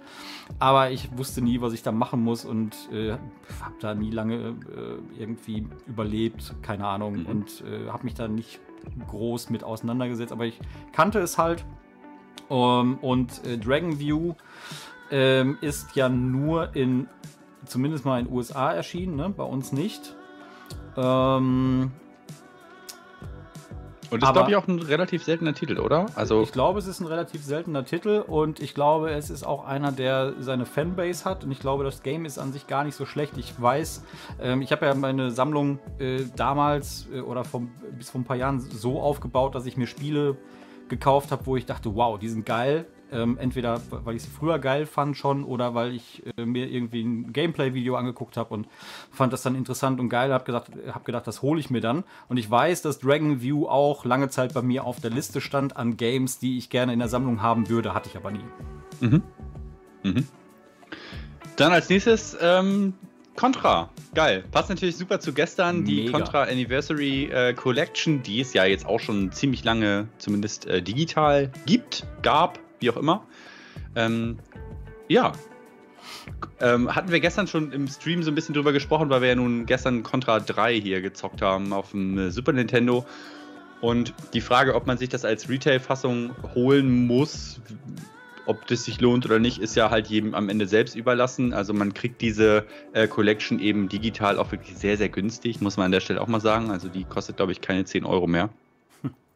Aber ich wusste nie, was ich da machen muss und äh, habe da nie lange äh, irgendwie überlebt, keine Ahnung. Mhm. Und äh, habe mich da nicht groß mit auseinandergesetzt, aber ich kannte es halt. Ähm, und äh, Dragon View ähm, ist ja nur in, zumindest mal in den USA erschienen, ne? bei uns nicht. Ähm, Und das ist, glaube ich, auch ein relativ seltener Titel, oder? Also, ich glaube, es ist ein relativ seltener Titel und ich glaube, es ist auch einer, der seine Fanbase hat und ich glaube, das Game ist an sich gar nicht so schlecht. Ich weiß, ähm, ich habe ja meine Sammlung äh, damals äh, oder vom, bis vor ein paar Jahren so aufgebaut, dass ich mir Spiele gekauft habe, wo ich dachte, wow, die sind geil. Ähm, entweder weil ich sie früher geil fand schon oder weil ich äh, mir irgendwie ein Gameplay-Video angeguckt habe und fand das dann interessant und geil, habe gesagt, hab gedacht, das hole ich mir dann. Und ich weiß, dass Dragon View auch lange Zeit bei mir auf der Liste stand an Games, die ich gerne in der Sammlung haben würde, hatte ich aber nie. dann als nächstes ähm, Contra. Geil. Passt natürlich super zu gestern. Die Mega. Contra Anniversary äh, Collection, die es ja jetzt auch schon ziemlich lange zumindest äh, digital gibt, gab, wie auch immer. Ähm, ja. Ähm, hatten wir gestern schon im Stream so ein bisschen drüber gesprochen, weil wir ja nun gestern Contra 3 hier gezockt haben auf dem äh, Super Nintendo. Und die Frage, ob man sich das als Retail-Fassung holen muss, ob das sich lohnt oder nicht, ist ja halt jedem am Ende selbst überlassen. Also man kriegt diese äh, Collection eben digital auch wirklich sehr, sehr günstig, muss man an der Stelle auch mal sagen. Also die kostet, glaube ich, keine 10 Euro mehr.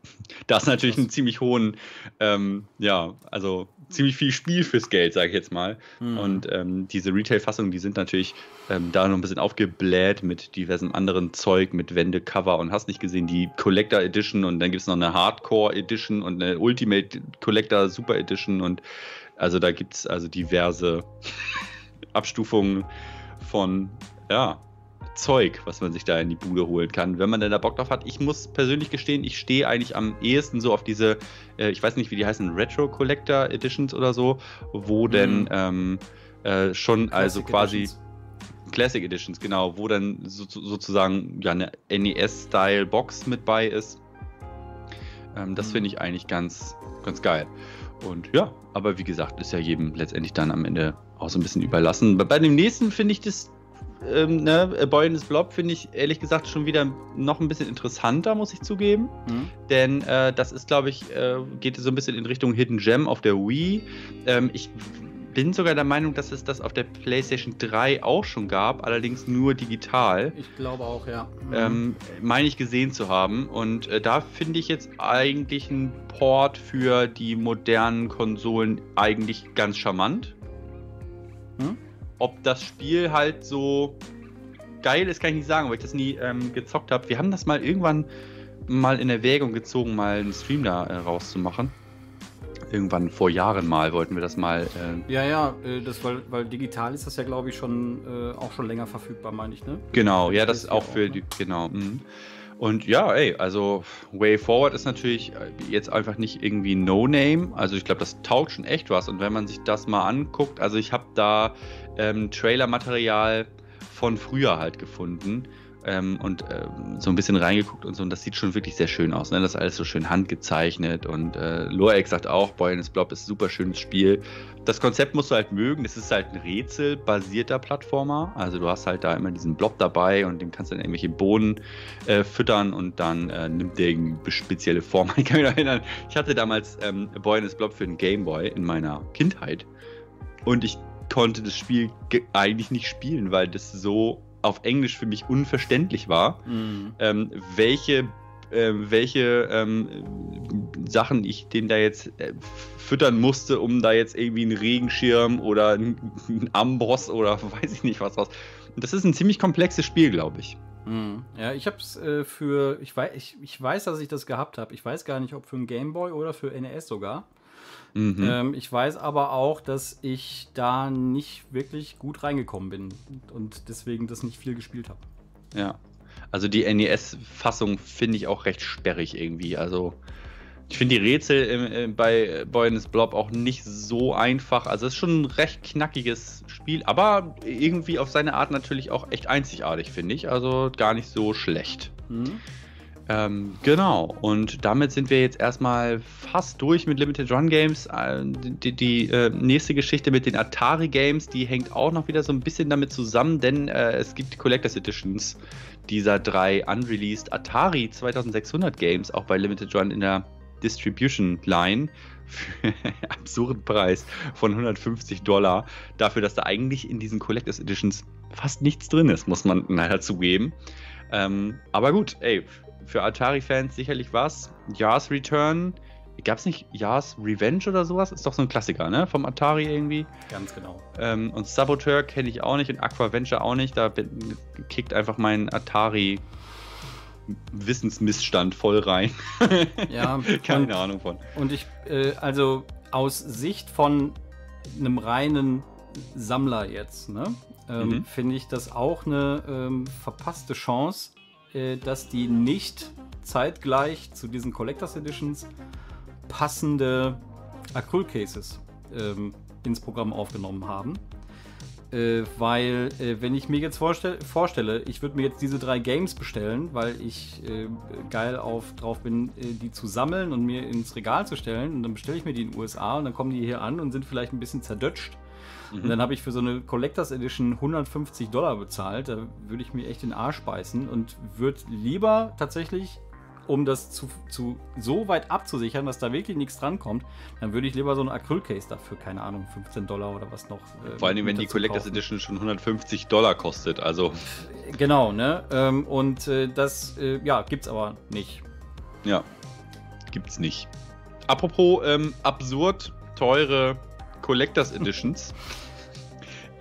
Da ist natürlich einen ziemlich hohen, ähm, ja, also ziemlich viel Spiel fürs Geld, sage ich jetzt mal. Mhm. Und ähm, diese Retail-Fassungen, die sind natürlich ähm, da noch ein bisschen aufgebläht mit diversem anderen Zeug, mit Wände, Cover und hast nicht gesehen, die Collector Edition und dann gibt es noch eine Hardcore Edition und eine Ultimate Collector Super Edition und also da gibt es also diverse Abstufungen von, ja, Zeug, was man sich da in die Bude holen kann, wenn man denn da Bock drauf hat. Ich muss persönlich gestehen, ich stehe eigentlich am ehesten so auf diese, äh, ich weiß nicht, wie die heißen, Retro Collector Editions oder so, wo denn ähm, äh, schon also Classic quasi Editions. Classic Editions, genau, wo dann so, sozusagen ja eine NES-Style-Box mit bei ist. Ähm, das Mhm. finde ich eigentlich ganz, ganz geil. Und ja, aber wie gesagt, ist ja jedem letztendlich dann am Ende auch so ein bisschen überlassen. Bei, bei dem nächsten finde ich das, ähm, ne, Boy in Blob finde ich ehrlich gesagt schon wieder noch ein bisschen interessanter, muss ich zugeben. Mhm. Denn äh, das ist, glaube ich, äh, geht so ein bisschen in Richtung Hidden Gem auf der Wii. Ähm, ich bin sogar der Meinung, dass es das auf der PlayStation 3 auch schon gab, allerdings nur digital. Ich glaube auch, ja. Mhm. Ähm, meine ich gesehen zu haben. Und äh, da finde ich jetzt eigentlich einen Port für die modernen Konsolen eigentlich ganz charmant. Hm? Ob das Spiel halt so geil ist, kann ich nicht sagen, weil ich das nie ähm, gezockt habe. Wir haben das mal irgendwann mal in Erwägung gezogen, mal einen Stream da äh, rauszumachen. Irgendwann vor Jahren mal wollten wir das mal. Äh, Ja, ja, äh, das, weil, weil digital ist das ja, glaube ich, schon äh, auch schon länger verfügbar, meine ich, ne? Genau, ja, das Das ist auch auch, für ne? die, genau. mhm. Und ja, ey, also Way Forward ist natürlich äh, jetzt einfach nicht irgendwie No-Name. Also ich glaube, das taugt schon echt was. Und wenn man sich das mal anguckt, also ich habe da ähm, Trailer-Material von früher halt gefunden ähm, und ähm, so ein bisschen reingeguckt und so. Und das sieht schon wirklich sehr schön aus. Ne? Das ist alles so schön handgezeichnet. Und äh, Lorex sagt auch, Boy in Blob ist ein super schönes Spiel. Das Konzept musst du halt mögen. Das ist halt ein rätselbasierter Plattformer. Also du hast halt da immer diesen Blob dabei und dem kannst du dann irgendwelche Bohnen äh, füttern und dann äh, nimmt der eine spezielle Form. Ich kann mich noch erinnern, ich hatte damals ähm, Boy Blob für den Gameboy in meiner Kindheit und ich konnte das Spiel ge- eigentlich nicht spielen, weil das so auf Englisch für mich unverständlich war Mhm. ähm, welche, ähm, welche ähm, Sachen ich den da jetzt äh, füttern musste, um da jetzt irgendwie einen Regenschirm oder einen, einen Amboss oder weiß ich nicht was raus. Und das ist ein ziemlich komplexes Spiel, glaube ich. Hm. Ja, ich habe es äh, für, ich weiß, ich, ich weiß, dass ich das gehabt habe. Ich weiß gar nicht, ob für ein Gameboy oder für NES sogar. Mhm. Ähm, ich weiß aber auch, dass ich da nicht wirklich gut reingekommen bin und deswegen das nicht viel gespielt habe. Ja. Also die NES-Fassung finde ich auch recht sperrig irgendwie. Also ich finde die Rätsel bei Boy in Blob auch nicht so einfach. Also es ist schon ein recht knackiges Spiel, aber irgendwie auf seine Art natürlich auch echt einzigartig, finde ich. Also gar nicht so schlecht. Mhm. Ähm, genau, und damit sind wir jetzt erstmal fast durch mit Limited Run Games. Äh, die, die äh, nächste Geschichte mit den Atari Games, die hängt auch noch wieder so ein bisschen damit zusammen, denn äh, es gibt Collectors Editions dieser drei unreleased Atari 2600 Games, auch bei Limited Run in der Distribution Line für einen absurden Preis von 150 Dollar. Dafür, dass da eigentlich in diesen Collectors Editions fast nichts drin ist, muss man leider zugeben. Ähm, aber gut, ey, für Atari-Fans sicherlich was. Yars Return. Gab es nicht Yars Revenge oder sowas? Ist doch so ein Klassiker, ne? Vom Atari irgendwie. Ganz genau. Ähm, und Saboteur kenne ich auch nicht und Aquaventure auch nicht. Da kickt einfach mein Atari Wissensmissstand voll rein. Ja, keine und, Ahnung von. Und ich, äh, also aus Sicht von einem reinen Sammler jetzt, ne, ähm, mhm. finde ich das auch eine ähm, verpasste Chance, dass die nicht zeitgleich zu diesen Collectors Editions passende Acryl-Cases ähm, ins Programm aufgenommen haben. Äh, weil, äh, wenn ich mir jetzt vorstell vorstelle, ich würde mir jetzt diese drei Games bestellen, weil ich äh, geil auf, drauf bin, äh, die zu sammeln und mir ins Regal zu stellen. Und dann bestelle ich mir die in den USA und dann kommen die hier an und sind vielleicht ein bisschen zerdutscht. Mhm. Und dann habe ich für so eine Collectors Edition 150 Dollar bezahlt. Da würde ich mir echt den Arsch beißen und würde lieber tatsächlich um das zu, zu, so weit abzusichern, dass da wirklich nichts drankommt, dann würde ich lieber so ein Acrylcase dafür, keine Ahnung, 15 Dollar oder was noch. Äh, Vor allem, wenn die Collectors kaufen. Edition schon 150 Dollar kostet, also. Genau, ne? Ähm, und äh, das, äh, ja, gibt's aber nicht. Ja, gibt's nicht. Apropos ähm, absurd teure Collectors Editions.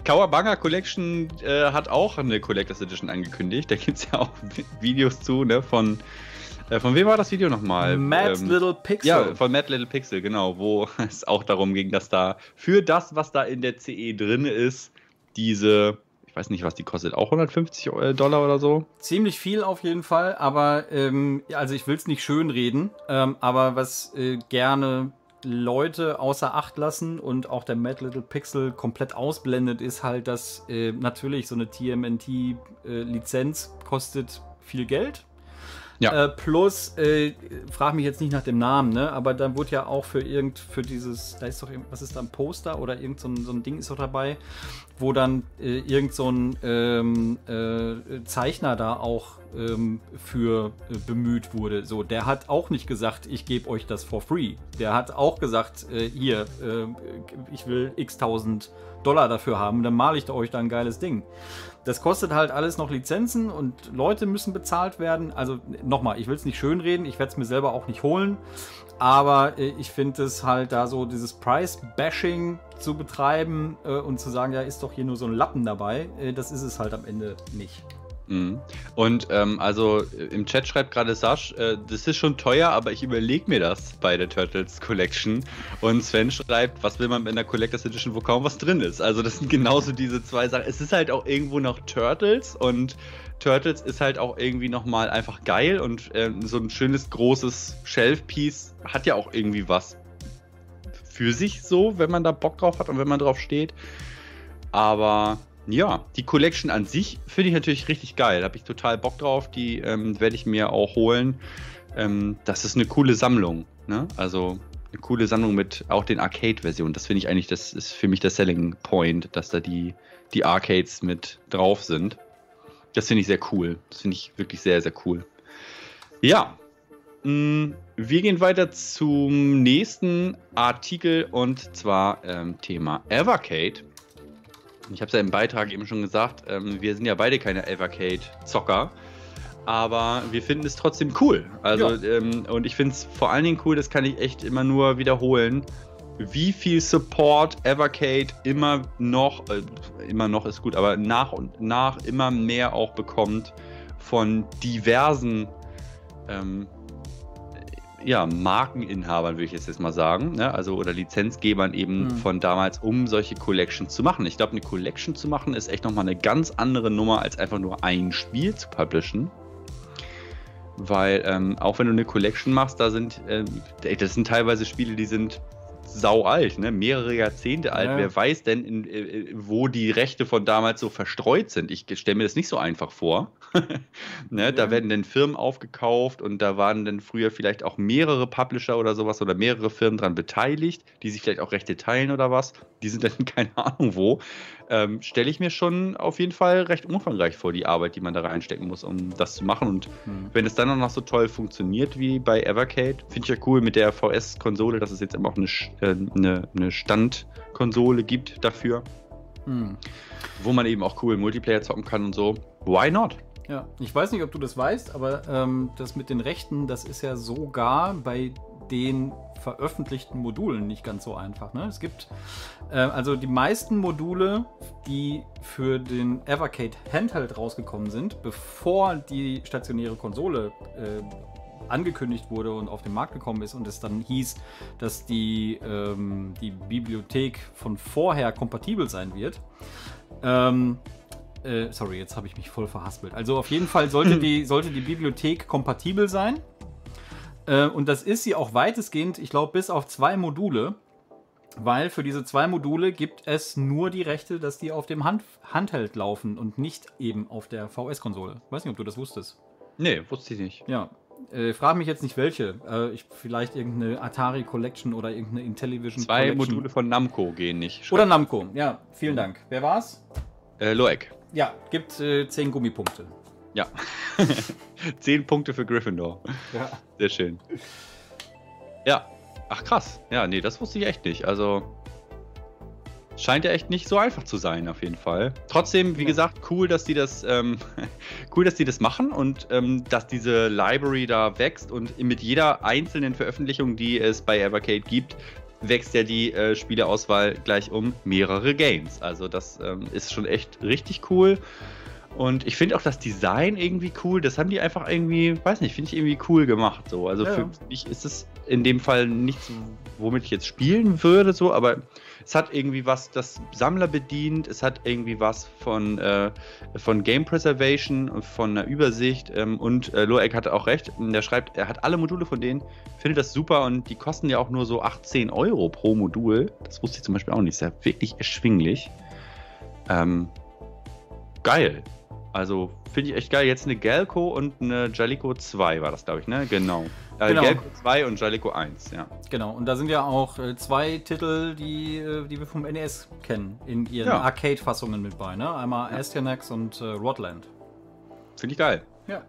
Kawabanga Collection äh, hat auch eine Collectors Edition angekündigt. Da gibt es ja auch Videos zu, ne? Von, äh, von wem war das Video nochmal? Mad ähm, Little Pixel. Ja, von Mad Little Pixel, genau, wo es auch darum ging, dass da für das, was da in der CE drin ist, diese, ich weiß nicht, was die kostet, auch 150 äh, Dollar oder so? Ziemlich viel auf jeden Fall, aber ähm, also ich will es nicht schönreden, ähm, aber was äh, gerne Leute außer Acht lassen und auch der Mad Little Pixel komplett ausblendet, ist halt, dass äh, natürlich so eine TMNT-Lizenz äh, kostet viel Geld. Ja. Äh, plus, äh, frag mich jetzt nicht nach dem Namen, ne? Aber dann wurde ja auch für irgend, für dieses, da ist doch, was ist da ein Poster oder irgend so ein, so ein Ding ist doch dabei, wo dann äh, irgend so ein ähm, äh, Zeichner da auch ähm, für äh, bemüht wurde. So, der hat auch nicht gesagt, ich gebe euch das for free. Der hat auch gesagt, äh, hier, äh, ich will x tausend Dollar dafür haben, dann male ich euch da ein geiles Ding. Das kostet halt alles noch Lizenzen und Leute müssen bezahlt werden. Also nochmal, ich will es nicht schönreden, ich werde es mir selber auch nicht holen. Aber äh, ich finde es halt da so, dieses Price-Bashing zu betreiben äh, und zu sagen, ja, ist doch hier nur so ein Lappen dabei, äh, das ist es halt am Ende nicht. Mhm. Und ähm, also im Chat schreibt gerade Sasch, äh, das ist schon teuer, aber ich überlege mir das bei der Turtles Collection. Und Sven schreibt, was will man in der Collectors Edition, wo kaum was drin ist. Also das sind genauso diese zwei Sachen. Es ist halt auch irgendwo noch Turtles und Turtles ist halt auch irgendwie nochmal einfach geil und äh, so ein schönes großes Shelf-Piece hat ja auch irgendwie was für sich so, wenn man da Bock drauf hat und wenn man drauf steht. Aber ja, die Collection an sich finde ich natürlich richtig geil. Da habe ich total Bock drauf. Die ähm, werde ich mir auch holen. Ähm, das ist eine coole Sammlung. Ne? Also eine coole Sammlung mit auch den Arcade-Versionen. Das finde ich eigentlich, das ist für mich der Selling Point, dass da die, die Arcades mit drauf sind. Das finde ich sehr cool. Das finde ich wirklich sehr, sehr cool. Ja, mm, wir gehen weiter zum nächsten Artikel und zwar ähm, Thema Evercade. Ich habe es ja im Beitrag eben schon gesagt, ähm, wir sind ja beide keine Evercade-Zocker, aber wir finden es trotzdem cool. Also, ja. ähm, und ich finde es vor allen Dingen cool, das kann ich echt immer nur wiederholen, wie viel Support Evercade immer noch, äh, immer noch ist gut, aber nach und nach immer mehr auch bekommt von diversen ähm, ja, Markeninhabern, würde ich jetzt, jetzt mal sagen, ne? also oder Lizenzgebern eben mhm. von damals, um solche Collections zu machen. Ich glaube, eine Collection zu machen ist echt nochmal eine ganz andere Nummer, als einfach nur ein Spiel zu publishen. Weil ähm, auch wenn du eine Collection machst, da sind, äh, das sind teilweise Spiele, die sind sau alt, ne? mehrere Jahrzehnte alt. Ja. Wer weiß denn, in, äh, wo die Rechte von damals so verstreut sind? Ich stelle mir das nicht so einfach vor. ne? Ja. Da werden dann Firmen aufgekauft und da waren dann früher vielleicht auch mehrere Publisher oder sowas oder mehrere Firmen dran beteiligt, die sich vielleicht auch Rechte teilen oder was. Die sind dann keine Ahnung wo ähm, stelle ich mir schon auf jeden Fall recht umfangreich vor, die Arbeit, die man da reinstecken muss, um das zu machen. Und mhm. wenn es dann auch noch so toll funktioniert wie bei Evercade, finde ich ja cool mit der VS-Konsole, dass es jetzt immer auch eine, äh, eine, eine Standkonsole gibt dafür. Mhm. Wo man eben auch cool Multiplayer zocken kann und so. Why not? Ja, ich weiß nicht, ob du das weißt, aber ähm, das mit den Rechten, das ist ja sogar bei den veröffentlichten Modulen nicht ganz so einfach. Ne? Es gibt äh, also die meisten Module, die für den Evercade Handheld rausgekommen sind, bevor die stationäre Konsole äh, angekündigt wurde und auf den Markt gekommen ist und es dann hieß, dass die, ähm, die Bibliothek von vorher kompatibel sein wird. Ähm, äh, sorry, jetzt habe ich mich voll verhaspelt. Also auf jeden Fall sollte die, sollte die Bibliothek kompatibel sein. Äh, und das ist sie auch weitestgehend, ich glaube, bis auf zwei Module. Weil für diese zwei Module gibt es nur die Rechte, dass die auf dem Hand Handheld laufen und nicht eben auf der VS-Konsole. Weiß nicht, ob du das wusstest. Nee, wusste ich nicht. Ja. Äh, frage mich jetzt nicht welche. Äh, ich, vielleicht irgendeine Atari Collection oder irgendeine Intellivision Zwei Collection. Module von Namco gehen nicht. Oder Namco, ja. Vielen Dank. Wer war's? Äh, Loek. Ja, gibt äh, zehn Gummipunkte. Ja. Zehn Punkte für Gryffindor. Ja. Sehr schön. Ja. Ach krass. Ja, nee, das wusste ich echt nicht. Also scheint ja echt nicht so einfach zu sein, auf jeden Fall. Trotzdem, wie ja. gesagt, cool, dass die das, ähm, cool, dass die das machen und ähm, dass diese Library da wächst und mit jeder einzelnen Veröffentlichung, die es bei Evercade gibt, wächst ja die äh, Spieleauswahl gleich um mehrere Games. Also das ähm, ist schon echt richtig cool. Und ich finde auch das Design irgendwie cool. Das haben die einfach irgendwie, weiß nicht, finde ich irgendwie cool gemacht. So. Also ja. für mich ist es in dem Fall nichts, womit ich jetzt spielen würde, so, aber es hat irgendwie was, das Sammler bedient, es hat irgendwie was von, äh, von Game Preservation von einer Übersicht. Ähm, und äh, Loek hatte auch recht, der schreibt, er hat alle Module von denen, findet das super und die kosten ja auch nur so 18 Euro pro Modul. Das wusste ich zum Beispiel auch nicht, ist ja wirklich erschwinglich. Ähm, geil. Also finde ich echt geil. Jetzt eine Galco und eine Jalico 2 war das, glaube ich, ne? Genau. Äh, genau. Galco 2 und Jalico 1, ja. Genau, und da sind ja auch äh, zwei Titel, die, äh, die wir vom NES kennen, in ihren ja. Arcade-Fassungen mit bei, ne? Einmal ja. Astyanax und äh, Rodland. Finde ich geil. Ja.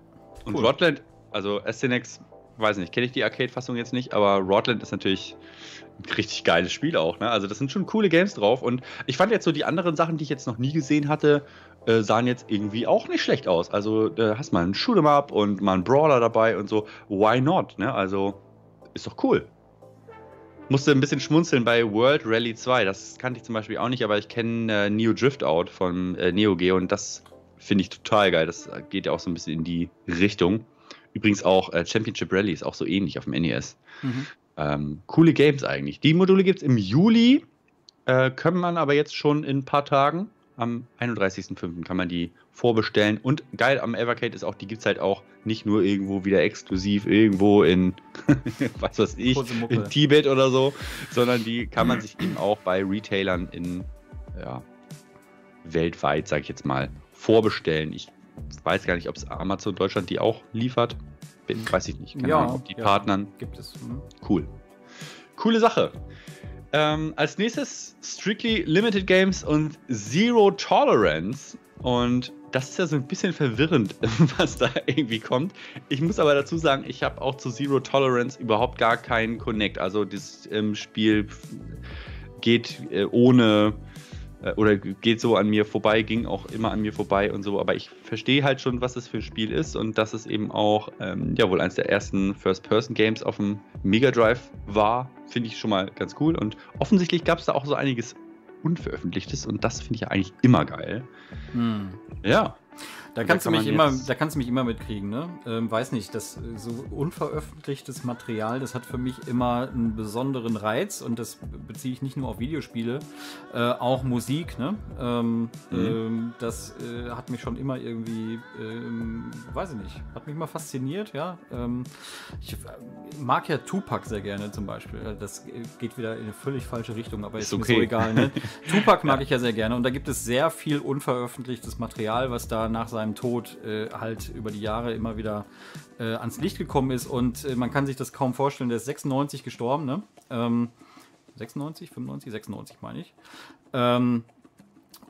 Und cool. Rodland, also Astyanax, weiß nicht, kenne ich die Arcade-Fassung jetzt nicht, aber Rodland ist natürlich ein richtig geiles Spiel auch, ne? Also das sind schon coole Games drauf und ich fand jetzt so die anderen Sachen, die ich jetzt noch nie gesehen hatte, äh, sahen jetzt irgendwie auch nicht schlecht aus. Also da hast mal einen Shoot'em Up und mal einen Brawler dabei und so. Why not? Ne? Also ist doch cool. Musste ein bisschen schmunzeln bei World Rally 2. Das kannte ich zum Beispiel auch nicht, aber ich kenne äh, Neo Drift Out von äh, Neo Geo und das finde ich total geil. Das geht ja auch so ein bisschen in die Richtung. Übrigens auch äh, Championship Rally ist auch so ähnlich auf dem NES. Mhm. Ähm, coole Games eigentlich. Die Module gibt es im Juli, äh, können man aber jetzt schon in ein paar Tagen am 31.05. kann man die vorbestellen. Und geil am Evercade ist auch, die gibt es halt auch nicht nur irgendwo wieder exklusiv, irgendwo in, was weiß ich, in Tibet oder so, sondern die kann man sich eben auch bei Retailern in, ja, weltweit, sag ich jetzt mal, vorbestellen. Ich weiß gar nicht, ob es Amazon Deutschland die auch liefert. Weiß ich nicht. Keine ja, Ahnung, ob die ja, Partnern. Gibt es. Mhm. Cool. Coole Sache. Ähm, als nächstes Strictly Limited Games und Zero Tolerance. Und das ist ja so ein bisschen verwirrend, was da irgendwie kommt. Ich muss aber dazu sagen, ich habe auch zu Zero Tolerance überhaupt gar keinen Connect. Also das ähm, Spiel geht äh, ohne oder geht so an mir vorbei, ging auch immer an mir vorbei und so, aber ich verstehe halt schon, was es für ein Spiel ist und dass es eben auch, ähm, ja, wohl eines der ersten First-Person-Games auf dem Mega Drive war, finde ich schon mal ganz cool und offensichtlich gab es da auch so einiges Unveröffentlichtes und das finde ich ja eigentlich immer geil. Hm. Ja. Da kannst, du mich immer, da kannst du mich immer mitkriegen, ne? Ähm, weiß nicht, das äh, so unveröffentlichtes Material, das hat für mich immer einen besonderen Reiz und das beziehe ich nicht nur auf Videospiele, äh, auch Musik, ne? Ähm, mhm. ähm, das äh, hat mich schon immer irgendwie, ähm, weiß ich nicht, hat mich immer fasziniert, ja. Ähm, ich äh, mag ja Tupac sehr gerne zum Beispiel. Das geht wieder in eine völlig falsche Richtung, aber ist, ist okay. mir so egal, ne? Tupac mag ja. ich ja sehr gerne und da gibt es sehr viel unveröffentlichtes Material, was da nach seinem seinem Tod äh, halt über die Jahre immer wieder äh, ans Licht gekommen ist. Und äh, man kann sich das kaum vorstellen. Der ist 96 gestorben, ne? Ähm, 96, 95, 96 meine ich. Ähm,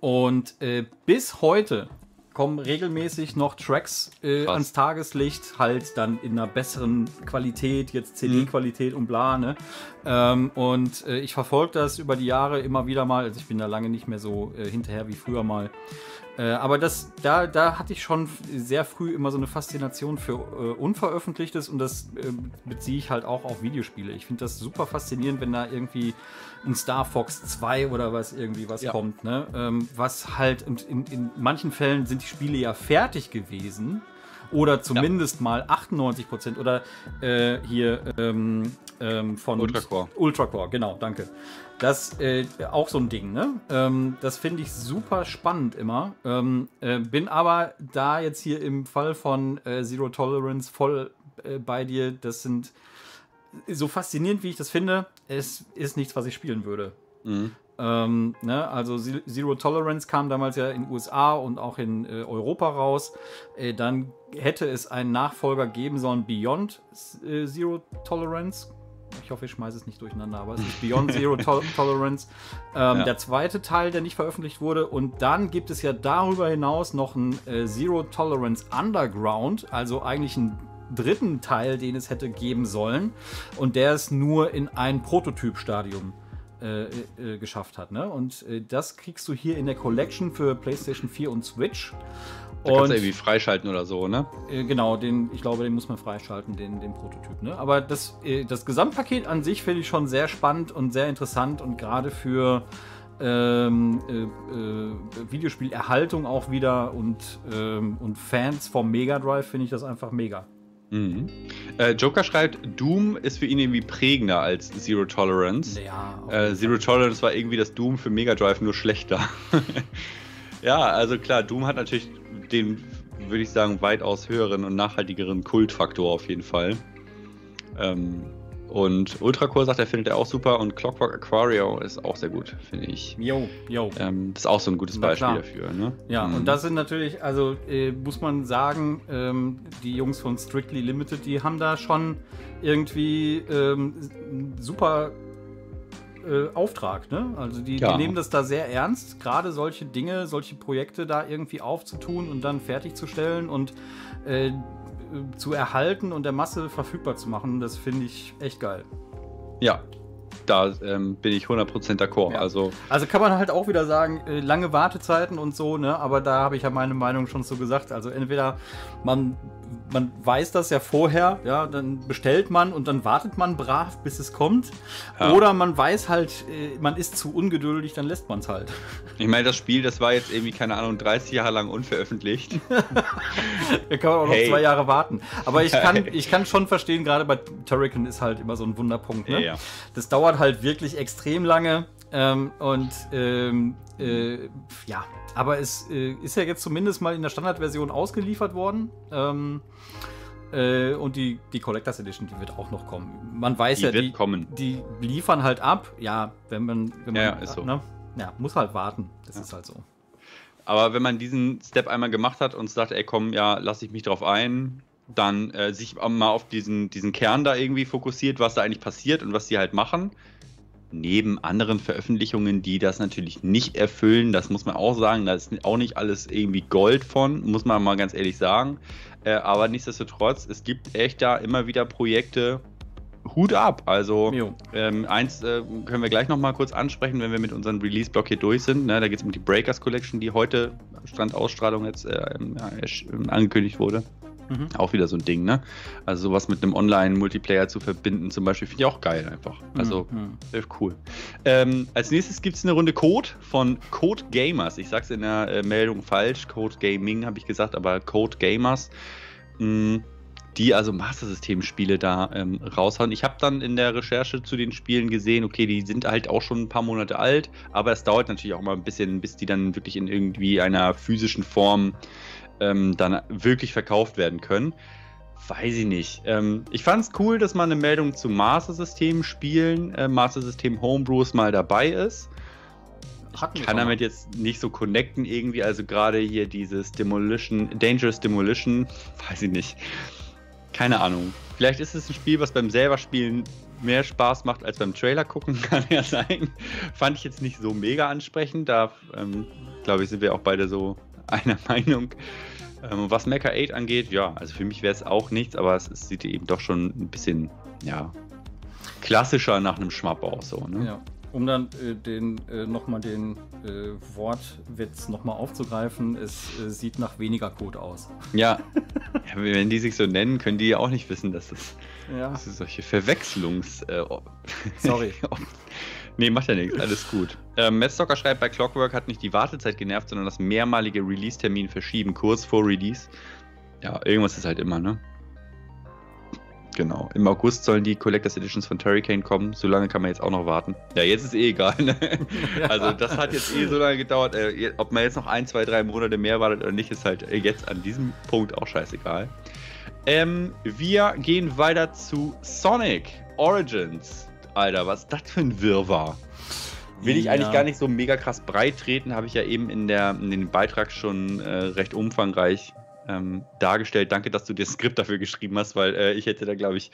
und äh, bis heute kommen regelmäßig noch Tracks äh, ans Tageslicht, halt dann in einer besseren Qualität, jetzt CD-Qualität mhm. und bla, ne? Ähm, und äh, ich verfolge das über die Jahre immer wieder mal, also ich bin da lange nicht mehr so hinterher wie früher mal. Äh, aber das, da, da hatte ich schon sehr früh immer so eine Faszination für äh, Unveröffentlichtes und das äh, beziehe ich halt auch auf Videospiele. Ich finde das super faszinierend, wenn da irgendwie ein Star Fox 2 oder was irgendwie was ja. kommt. Ne? Ähm, was halt, in, in, in manchen Fällen sind die Spiele ja fertig gewesen oder zumindest ja. mal 98 Prozent oder äh, hier ähm, ähm, von Ultracore. Ultracore, genau, danke. Das äh, auch so ein Ding, ne? Ähm, das finde ich super spannend immer. Ähm, äh, bin aber da jetzt hier im Fall von äh, Zero Tolerance voll äh, bei dir. Das sind so faszinierend, wie ich das finde. Es ist nichts, was ich spielen würde. Mhm. Ähm, ne, also Zero Tolerance kam damals ja in den USA und auch in äh, Europa raus. Äh, dann hätte es einen Nachfolger geben sollen, Beyond äh, Zero Tolerance. Ich hoffe, ich schmeiße es nicht durcheinander, aber es ist Beyond Zero to Tolerance. Ähm, ja. Der zweite Teil, der nicht veröffentlicht wurde. Und dann gibt es ja darüber hinaus noch einen äh, Zero Tolerance Underground, also eigentlich einen dritten Teil, den es hätte geben sollen. Und der ist nur in ein Prototypstadium äh, äh, geschafft hat. Ne? Und äh, das kriegst du hier in der Collection für PlayStation 4 und Switch. Da kannst du irgendwie freischalten oder so, ne? Äh, genau, den, ich glaube, den muss man freischalten, den, den Prototyp. Ne? Aber das, äh, das Gesamtpaket an sich finde ich schon sehr spannend und sehr interessant und gerade für ähm, äh, Videospielerhaltung auch wieder und, ähm, und Fans vom Mega Drive finde ich das einfach mega. Mhm. Äh, Joker schreibt, Doom ist für ihn irgendwie prägender als Zero Tolerance. Ja, äh, Zero Tolerance war irgendwie das Doom für Mega Drive nur schlechter. ja, also klar, Doom hat natürlich den, würde ich sagen, weitaus höheren und nachhaltigeren Kultfaktor auf jeden Fall. Ähm, und Ultracore sagt, er findet er auch super und Clockwork Aquario ist auch sehr gut, finde ich. Jo, jo. Ähm, das ist auch so ein gutes Beispiel dafür. Ne? Ja, mhm. und das sind natürlich, also äh, muss man sagen, ähm, die Jungs von Strictly Limited, die haben da schon irgendwie ähm, super äh, Auftrag. Ne? Also die, ja. die, nehmen das da sehr ernst, gerade solche Dinge, solche Projekte da irgendwie aufzutun und dann fertigzustellen und äh, zu erhalten und der Masse verfügbar zu machen, das finde ich echt geil. Ja, da ähm, bin ich 100% d'accord. Ja. Also, also kann man halt auch wieder sagen, äh, lange Wartezeiten und so, ne? aber da habe ich ja meine Meinung schon so gesagt. Also entweder man man weiß das ja vorher, ja, dann bestellt man und dann wartet man brav, bis es kommt. Ja. Oder man weiß halt, äh, man ist zu ungeduldig, dann lässt man es halt. Ich meine, das Spiel, das war jetzt irgendwie, keine Ahnung, 30 Jahre lang unveröffentlicht. da kann man auch hey. noch zwei Jahre warten. Aber ich kann, ich kann schon verstehen, gerade bei Turrican ist halt immer so ein Wunderpunkt. Ne? Ja, ja. Das dauert halt wirklich extrem lange. Ähm, und ähm, äh, ja, aber es äh, ist ja jetzt zumindest mal in der Standardversion ausgeliefert worden. Ähm, äh, und die, die Collectors Edition, die wird auch noch kommen. Man weiß die ja, die, kommen. die liefern halt ab. Ja, wenn man. Wenn man ja, ist so. Ne? Ja, muss halt warten. Das ja. ist halt so. Aber wenn man diesen Step einmal gemacht hat und sagt, ey komm, ja, lass ich mich drauf ein, dann äh, sich mal auf diesen, diesen Kern da irgendwie fokussiert, was da eigentlich passiert und was die halt machen, neben anderen Veröffentlichungen, die das natürlich nicht erfüllen, das muss man auch sagen, da ist auch nicht alles irgendwie Gold von, muss man mal ganz ehrlich sagen. Äh, aber nichtsdestotrotz, es gibt echt da immer wieder Projekte, Hut ab. Also ähm, eins äh, können wir gleich nochmal kurz ansprechen, wenn wir mit unserem Release-Block hier durch sind. Ne, da geht es um die Breakers Collection, die heute Strandausstrahlung jetzt äh, angekündigt wurde. Mhm. Auch wieder so ein Ding, ne? Also sowas mit einem Online-Multiplayer zu verbinden, zum Beispiel, finde ich auch geil einfach. Also, mhm. cool. Ähm, als nächstes gibt es eine Runde Code von Code Gamers. Ich sag's in der äh, Meldung falsch. Code Gaming habe ich gesagt, aber Code Gamers. Mh, mm, die also Master System Spiele da ähm, raushauen. Ich habe dann in der Recherche zu den Spielen gesehen, okay, die sind halt auch schon ein paar Monate alt, aber es dauert natürlich auch mal ein bisschen, bis die dann wirklich in irgendwie einer physischen Form ähm, dann wirklich verkauft werden können. Weiß ich nicht. Ähm, ich fand es cool, dass mal eine Meldung zu Master System Spielen, äh, Master System Homebrews mal dabei ist. Ich kann damit jetzt nicht so connecten irgendwie, also gerade hier dieses Demolition, Dangerous Demolition, weiß ich nicht. Keine Ahnung. Vielleicht ist es ein Spiel, was beim selber Spielen mehr Spaß macht als beim Trailer gucken, kann ja sein. Fand ich jetzt nicht so mega ansprechend. Da, ähm, glaube ich, sind wir auch beide so einer Meinung. Ähm, was Mecha 8 angeht, ja, also für mich wäre es auch nichts, aber es, es, sieht eben doch schon ein bisschen, ja, klassischer nach einem Schmapp aus. So, ne? Ja um dann äh, den äh, nochmal den äh, Wortwitz nochmal aufzugreifen, es äh, sieht nach weniger Code aus. Ja. ja. wenn die sich so nennen, können die ja auch nicht wissen, dass das, ja. das solche Verwechslungs. Äh, Sorry. nee, macht ja nichts, alles gut. Ähm, Matt Stocker schreibt, bei Clockwork hat nicht die Wartezeit genervt, sondern das mehrmalige Release-Termin verschieben, kurz vor Release. Ja, irgendwas ist halt immer, ne? Genau. Im August sollen die Collectors Editions von Turricane kommen. So lange kann man jetzt auch noch warten. Ja, jetzt ist eh egal. Ne? Also das hat jetzt eh so lange gedauert. Äh, ob man jetzt noch ein, zwei, drei Monate mehr wartet oder nicht, ist halt äh, jetzt an diesem Punkt auch scheißegal. Ähm, wir gehen weiter zu Sonic Origins. Alter, was ist das für ein Wirrwarr? Will ich ja. eigentlich gar nicht so mega krass breit treten, habe ich ja eben in, der, in dem Beitrag schon äh, recht umfangreich ähm, dargestellt. Danke, dass du dir das Skript dafür geschrieben hast, weil äh, ich hätte da, glaube ich,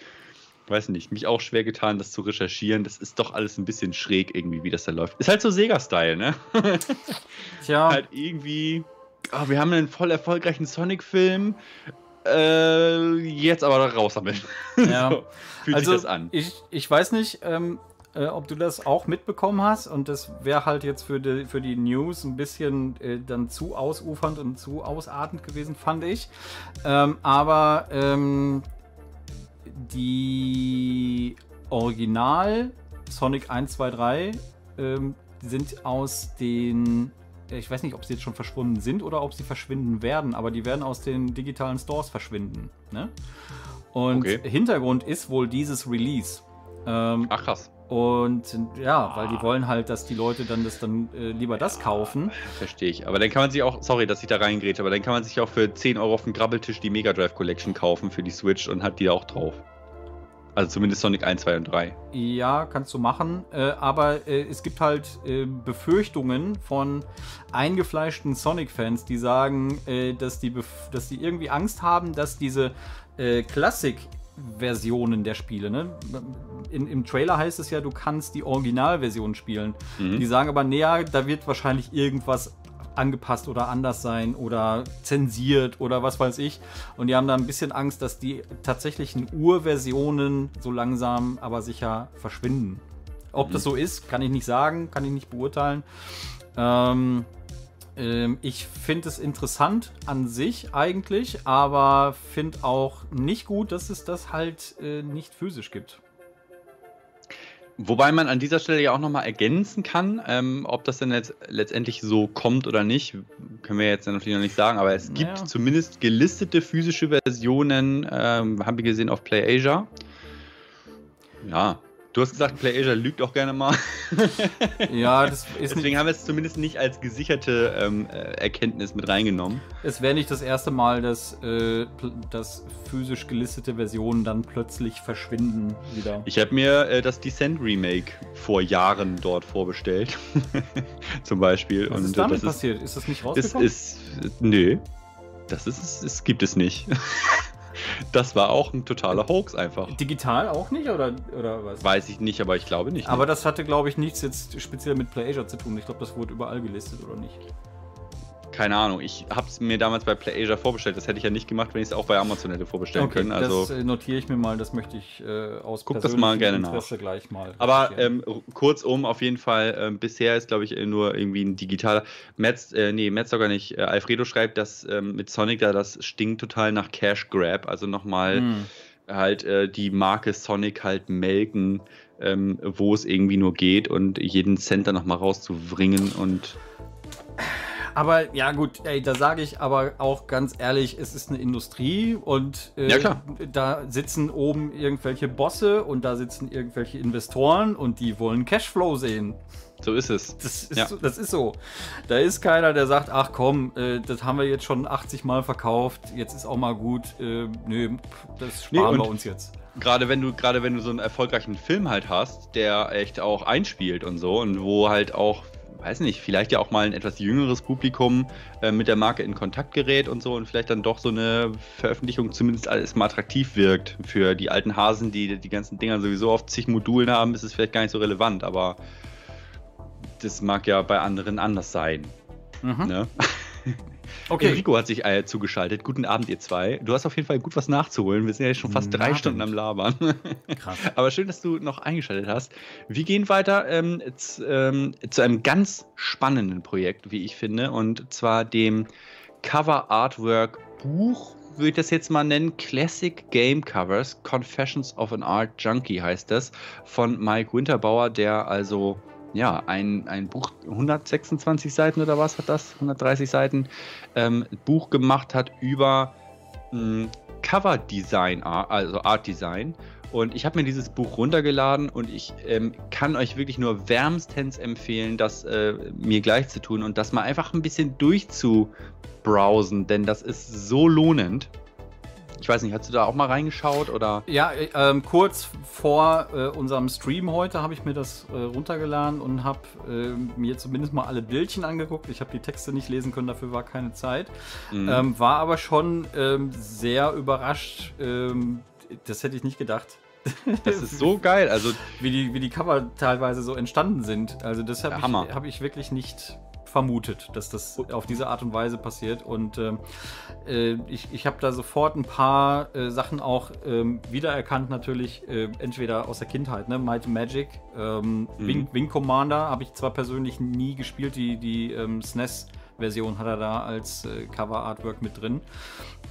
weiß nicht, mich auch schwer getan, das zu recherchieren. Das ist doch alles ein bisschen schräg irgendwie, wie das da läuft. Ist halt so Sega-Style, ne? Tja. halt irgendwie, oh, wir haben einen voll erfolgreichen Sonic-Film. Äh, jetzt aber raus damit. Ja. so, fühlt also, sich das an. Ich, ich weiß nicht, ähm, äh, ob du das auch mitbekommen hast. Und das wäre halt jetzt für die, für die News ein bisschen äh, dann zu ausufernd und zu ausartend gewesen, fand ich. Ähm, aber ähm, die Original Sonic 1, 2, 3 ähm, sind aus den ich weiß nicht, ob sie jetzt schon verschwunden sind oder ob sie verschwinden werden, aber die werden aus den digitalen Stores verschwinden. Ne? Und okay. Hintergrund ist wohl dieses Release. Ähm, Ach krass. Und ja, weil die ah. wollen halt, dass die Leute dann das dann äh, lieber das kaufen. Verstehe ich. Aber dann kann man sich auch, sorry, dass ich da reingräte, aber dann kann man sich auch für 10 Euro auf dem Grabbeltisch die Mega Drive Collection kaufen für die Switch und hat die auch drauf. Also zumindest Sonic 1, 2 und 3. Ja, kannst du machen. Äh, aber äh, es gibt halt äh, Befürchtungen von eingefleischten Sonic-Fans, die sagen, äh, dass, die dass die irgendwie Angst haben, dass diese äh, Klassik Versionen der Spiele. Ne? In, Im Trailer heißt es ja, du kannst die Originalversion spielen. Mhm. Die sagen aber, näher, da wird wahrscheinlich irgendwas angepasst oder anders sein oder zensiert oder was weiß ich. Und die haben da ein bisschen Angst, dass die tatsächlichen Urversionen so langsam aber sicher verschwinden. Ob mhm. das so ist, kann ich nicht sagen, kann ich nicht beurteilen. Ähm, ähm, ich finde es interessant an sich eigentlich, aber finde auch nicht gut, dass es das halt äh, nicht physisch gibt. Wobei man an dieser Stelle ja auch nochmal ergänzen kann, ähm, ob das denn jetzt letztendlich so kommt oder nicht, können wir jetzt natürlich noch nicht sagen, aber es gibt ja. zumindest gelistete physische Versionen, ähm, haben wir gesehen auf PlayAsia. Ja, Du hast gesagt, PlayAsia lügt auch gerne mal. ja, das ist Deswegen haben wir es zumindest nicht als gesicherte ähm, äh, Erkenntnis mit reingenommen. Es wäre nicht das erste Mal, dass, äh, dass physisch gelistete Versionen dann plötzlich verschwinden wieder. Ich habe mir äh, das Descent Remake vor Jahren dort vorbestellt. Zum Beispiel. Was ist damit das passiert? Ist, ist das nicht rausgekommen? Es ist, nö. Das ist, es gibt es nicht. Das war auch ein totaler Hoax einfach. Digital auch nicht oder, oder was? Weiß ich nicht, aber ich glaube nicht. Aber ne? das hatte, glaube ich, nichts jetzt speziell mit PlayAsia zu tun. Ich glaube, das wurde überall gelistet oder nicht. Keine Ahnung, ich habe es mir damals bei PlayAsia vorbestellt. Das hätte ich ja nicht gemacht, wenn ich es auch bei Amazon hätte vorbestellen Okay, können. Also, das notiere ich mir mal, das möchte ich äh, aus Guck das mal gerne Interesse gleich mal. aber ähm, kurzum, auf jeden Fall, ähm, bisher ist, glaube ich, äh, nur irgendwie ein digitaler. Metz, äh, nee, Metz sogar nicht. Äh, Alfredo schreibt, dass ähm, mit Sonic da das stinkt total nach Cash Grab. Also nochmal Hm. halt äh, die Marke Sonic halt melken, ähm, wo es irgendwie nur geht und jeden Cent dann nochmal rauszubringen und Aber ja gut, ey, da sage ich aber auch ganz ehrlich, es ist eine Industrie und äh, Ja, da sitzen oben irgendwelche Bosse und da sitzen irgendwelche Investoren und die wollen Cashflow sehen. so ist es. Das ist, Ja. so, das ist so. Da ist keiner, der sagt, ach komm, äh, das haben wir jetzt schon 80 Mal verkauft, jetzt ist auch mal gut. Äh, nö, das Nee, sparen und- wir uns jetzt. Gerade wenn du, gerade wenn du so einen erfolgreichen Film halt hast, der echt auch einspielt und so und wo halt auch, weiß nicht, vielleicht ja auch mal ein etwas jüngeres Publikum äh, mit der Marke in Kontakt gerät und so und vielleicht dann doch so eine Veröffentlichung zumindest alles mal attraktiv wirkt. Für die alten Hasen, die die ganzen Dinger sowieso auf zig Modulen haben, ist es vielleicht gar nicht so relevant, aber das mag ja bei anderen anders sein. Mhm. Ne? Okay. Enrico hat sich äh, zugeschaltet. Guten Abend, ihr zwei. Du hast auf jeden Fall gut was nachzuholen. Wir sind ja jetzt schon fast Guten drei Abend. Stunden am Labern. Krass. Aber schön, dass du noch eingeschaltet hast. Wir gehen weiter ähm, z, ähm, zu einem ganz spannenden Projekt, wie ich finde, und zwar dem Cover Artwork Buch, würde ich das jetzt mal nennen, Classic Game Covers, Confessions of an Art Junkie heißt das, von Mike Winterbauer, der also ja, ein, ein Buch, 126 Seiten oder was hat das? 130 Seiten, ähm, Buch gemacht hat über mh, Cover Design, also Art Design. Und ich habe mir dieses Buch runtergeladen und ich ähm, kann euch wirklich nur wärmstens empfehlen, das äh, mir gleich zu tun und das mal einfach ein bisschen durchzubrowsen, denn das ist so lohnend. Ich weiß nicht, hast du da auch mal reingeschaut oder? Ja, äh, ähm, kurz vor äh, unserem Stream heute habe ich mir das äh, runtergeladen und habe äh, mir zumindest mal alle Bildchen angeguckt. Ich habe die Texte nicht lesen können, dafür war keine Zeit. Mhm. Ähm, war aber schon ähm, sehr überrascht. Ähm, das hätte ich nicht gedacht. das ist so geil. Also wie die, wie die Cover teilweise so entstanden sind. Also das habe ich, hab ich wirklich nicht vermutet, dass das auf diese Art und Weise passiert. Und ähm, äh, ich, ich habe da sofort ein paar äh, Sachen auch ähm, wiedererkannt, natürlich äh, entweder aus der Kindheit, ne? Might Magic, ähm, Mhm. Wing, Wing Commander habe ich zwar persönlich nie gespielt, die, die ähm, SNES-Version hat er da als äh, Cover-Artwork mit drin.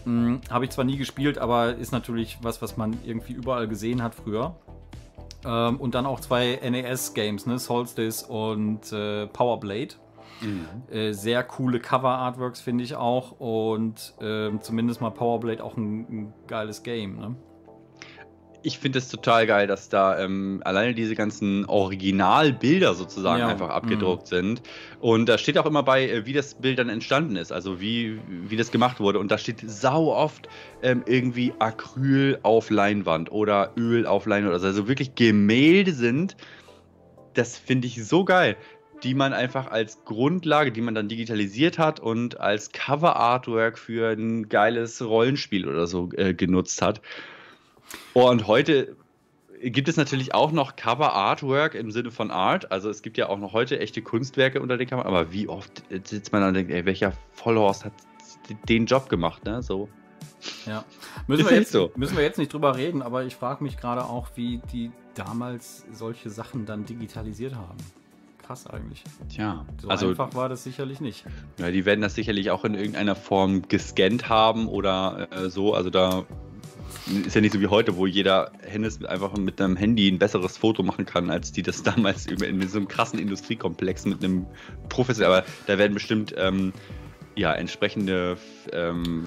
Hm, Habe ich zwar nie gespielt, aber ist natürlich was, was man irgendwie überall gesehen hat früher. Ähm, und dann auch zwei NES-Games, ne? Solstice und äh, Power Blade. Äh, sehr coole Cover-Artworks finde ich auch. Und ähm, zumindest mal Power Blade auch ein, ein geiles Game. Ne? ich finde es total geil, dass da ähm, alleine diese ganzen Originalbilder sozusagen Ja, einfach mhm. abgedruckt sind. Und da steht auch immer bei, äh, wie das Bild dann entstanden ist, also wie, wie das gemacht wurde. Und da steht sau oft ähm, irgendwie Acryl auf Leinwand oder Öl auf Leinwand. Also, also wirklich Gemälde sind. Das finde ich so geil. Die man einfach als Grundlage, die man dann digitalisiert hat und als Cover-Artwork für ein geiles Rollenspiel oder so äh, genutzt hat. Und heute gibt es natürlich auch noch Cover Artwork im Sinne von Art. Also es gibt ja auch noch heute echte Kunstwerke unter den Covern. Aber wie oft sitzt man da und denkt, ey, welcher Vollhorst hat den Job gemacht, ne? So. Ja. Müssen, wir jetzt, so. müssen wir jetzt nicht drüber reden, aber ich frage mich gerade auch, wie die damals solche Sachen dann digitalisiert haben. Krass eigentlich. Tja, So also einfach war das sicherlich nicht. ja, die werden das sicherlich auch in irgendeiner Form gescannt haben oder äh, so. Also da ist ja nicht so wie heute, wo jeder Hennes einfach mit einem Handy ein besseres Foto machen kann, als die das damals in so einem krassen Industriekomplex mit einem Professor. Aber da werden bestimmt ähm, ja, entsprechende ähm,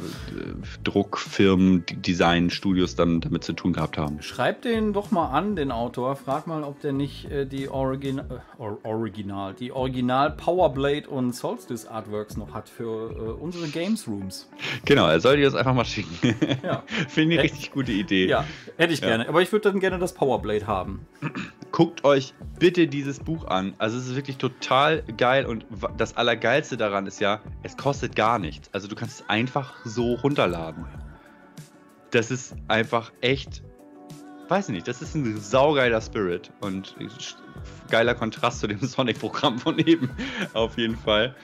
Druckfirmen, Designstudios dann damit zu tun gehabt haben. Schreib den doch mal an, den Autor. Frag mal, ob der nicht äh, die Origin äh, Or Original, die Original Powerblade und Solstice Artworks noch hat für äh, unsere Games Rooms. Genau, er soll dir das einfach mal schicken. Ja. Finde ich Äh, richtig gute Idee. Ja, hätte ich Ja. gerne. Aber ich würde dann gerne das Powerblade haben. Guckt euch bitte dieses Buch an. Also es ist wirklich total geil und das Allergeilste daran ist ja, es kostet gar nichts. Also du kannst es einfach so runterladen. Das ist einfach echt, weiß nicht, das ist ein saugeiler Spirit und geiler Kontrast zu dem Sonic-Programm von eben, auf jeden Fall.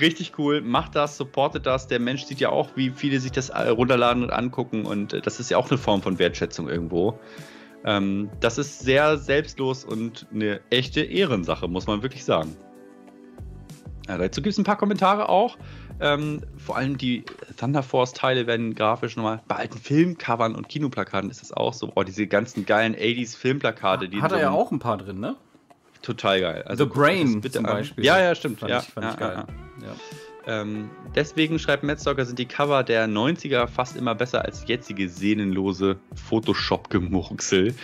Richtig cool, macht das, supportet das. Der Mensch sieht ja auch, wie viele sich das runterladen und angucken und äh, das ist ja auch eine Form von Wertschätzung irgendwo. Ähm, das ist sehr selbstlos und eine echte Ehrensache, muss man wirklich sagen. Ja, dazu gibt es ein paar Kommentare auch. Ähm, vor allem die Thunder Force-Teile werden grafisch nochmal. Bei alten Filmcovern und Kinoplakaten ist das auch so. Oh, diese ganzen geilen 80s-Filmplakate. Hat er ja auch ein paar drin, ne? Total geil. Also, The Brain bitte zum Beispiel. Ja, ja, stimmt. Fand ja, ich, fand ja, ich geil. Ja, ja. Ähm, deswegen schreibt Metzdocker, sind die Cover der 90er fast immer besser als jetzige sehnenlose Photoshop-Gemurksel.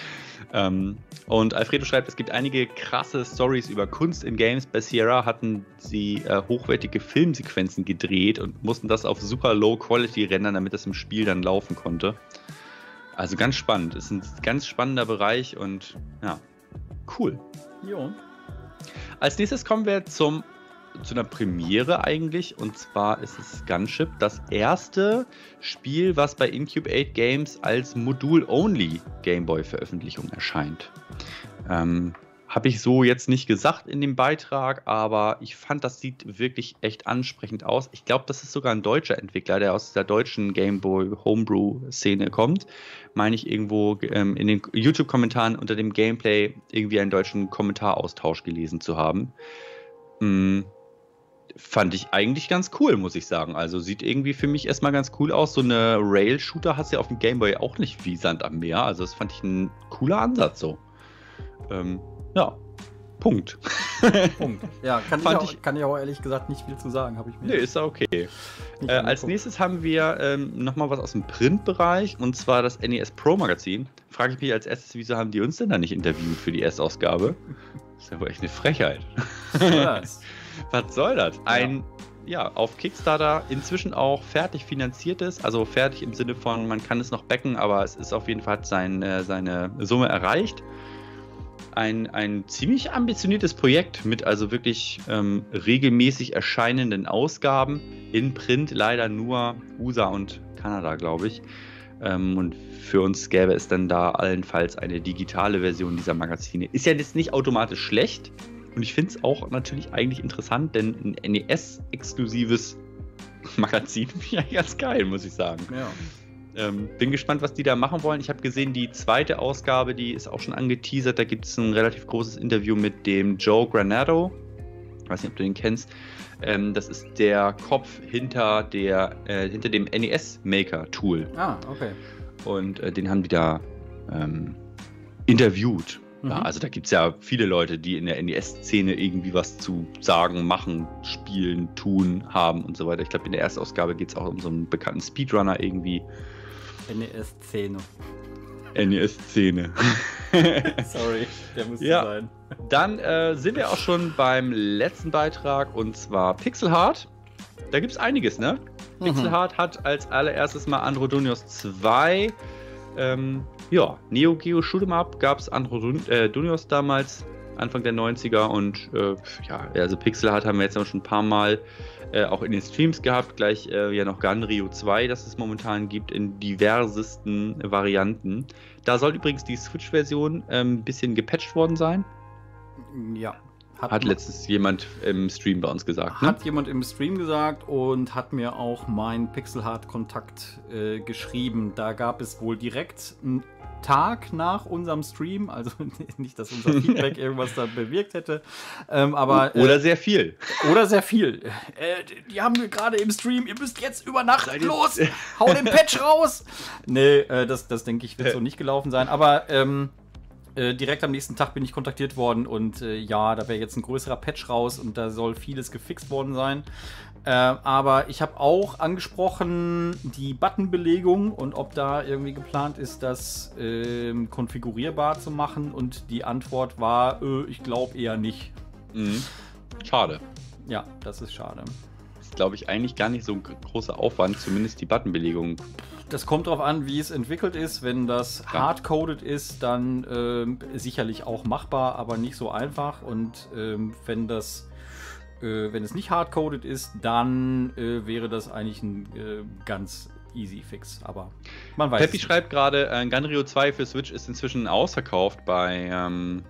Ähm, und Alfredo schreibt, es gibt einige krasse Stories über Kunst in Games. Bei Sierra hatten sie äh, hochwertige Filmsequenzen gedreht und mussten das auf super Low Quality rendern, damit das im Spiel dann laufen konnte. Also ganz spannend. Ist ein ganz spannender Bereich und ja, cool. Jo. Als nächstes kommen wir zum zu einer Premiere eigentlich. Und zwar ist es Gunship das erste Spiel, was bei Incubate Games als Modul-Only Gameboy-Veröffentlichung erscheint. Ähm, Habe ich so jetzt nicht gesagt in dem Beitrag, aber ich fand, das sieht wirklich echt ansprechend aus. Ich glaube, das ist sogar ein deutscher Entwickler, der aus der deutschen Gameboy Homebrew-Szene kommt. Meine ich irgendwo ähm, in den YouTube-Kommentaren unter dem Gameplay irgendwie einen deutschen Kommentaraustausch gelesen zu haben. Fand ich eigentlich ganz cool, muss ich sagen. Also sieht irgendwie für mich erstmal ganz cool aus. So eine Rail-Shooter hast du ja auf dem Gameboy auch nicht wie Sand am Meer. Also das fand ich ein cooler Ansatz so. Ähm, ja, Punkt. Punkt. Ja, kann ich, auch, ich, kann ich auch ehrlich gesagt nicht viel zu sagen. Habe ich mir. Nee, ist ja okay. Äh, als nächstes haben wir ähm, nochmal was aus dem Printbereich und zwar das NES Pro Magazin. Frage ich mich als erstes, wieso haben die uns denn da nicht interviewt für die Erstausgabe? Das ist ja wohl echt eine Frechheit. Was? Was soll das? Ein, ja. auf Kickstarter inzwischen auch fertig finanziertes, also fertig im Sinne von, man kann es noch backen, aber es ist auf jeden Fall sein, äh, seine Summe erreicht. Ein, ein ziemlich ambitioniertes Projekt mit also wirklich ähm, regelmäßig erscheinenden Ausgaben. In Print leider nur USA und Kanada, glaube ich. Ähm, und für uns gäbe es dann da allenfalls eine digitale Version dieser Magazine. Ist ja jetzt nicht automatisch schlecht, und ich finde es auch natürlich eigentlich interessant, denn ein NES-exklusives Magazin finde ich ganz geil, muss ich sagen. Ja. Ähm, bin gespannt, was die da machen wollen. Ich habe gesehen, die zweite Ausgabe, die ist auch schon angeteasert. Da gibt es ein relativ großes Interview mit dem Joe Granado. Ich weiß nicht, ob du den kennst. Ähm, das ist der Kopf hinter, der, äh, hinter dem NES Maker Tool. Ah, okay. Und äh, den haben die da ähm, interviewt. Ja, mhm. also da gibt es ja viele Leute, die in der NES-Szene irgendwie was zu sagen, machen, spielen, tun, haben und so weiter. Ich glaube, in der Erstausgabe geht es auch um so einen bekannten Speedrunner irgendwie. NES-Szene. NES-Szene. Sorry, der muss ja. sein. Dann äh, sind wir auch schon beim letzten Beitrag und zwar Pixelheart. Da gibt es einiges, ne? Mhm. Pixelheart hat als allererstes mal Androdonios 2 ähm, ja, Neo Geo Shoot'em Up gab es Andro äh, Dunios damals, Anfang der 90er und äh, ja, also Pixel hat haben wir jetzt auch schon ein paar Mal äh, auch in den Streams gehabt, gleich äh, ja noch Ganrio 2, das es momentan gibt, in diversesten Varianten. Da soll übrigens die Switch-Version ein ähm, bisschen gepatcht worden sein. Ja, hat, hat letztens jemand im Stream bei uns gesagt. Ne? Hat jemand im Stream gesagt und hat mir auch mein Pixelhard-Kontakt äh, geschrieben. Da gab es wohl direkt einen Tag nach unserem Stream, also nicht, dass unser Feedback irgendwas da bewirkt hätte, ähm, aber. Äh, oder sehr viel. Oder sehr viel. Äh, die haben wir gerade im Stream, ihr müsst jetzt über Nacht los, hau den Patch raus! Nee, äh, das, das denke ich, wird so nicht gelaufen sein, aber. Ähm, äh, direkt am nächsten Tag bin ich kontaktiert worden und äh, ja, da wäre jetzt ein größerer Patch raus und da soll vieles gefixt worden sein. Äh, aber ich habe auch angesprochen die Buttonbelegung und ob da irgendwie geplant ist, das ähm, konfigurierbar zu machen und die Antwort war, äh, ich glaube eher nicht. Mhm. Schade. Ja, das ist schade. Das ist, glaube ich, eigentlich gar nicht so ein großer Aufwand, zumindest die Buttonbelegung das kommt darauf an, wie es entwickelt ist. Wenn das ja. hardcoded ist, dann ähm, sicherlich auch machbar, aber nicht so einfach. Und ähm, wenn das äh, wenn es nicht hardcoded ist, dann äh, wäre das eigentlich ein äh, ganz easy fix, aber man weiß. Peppi schreibt gerade, äh, Ganrio 2 für Switch ist inzwischen ausverkauft bei ähm,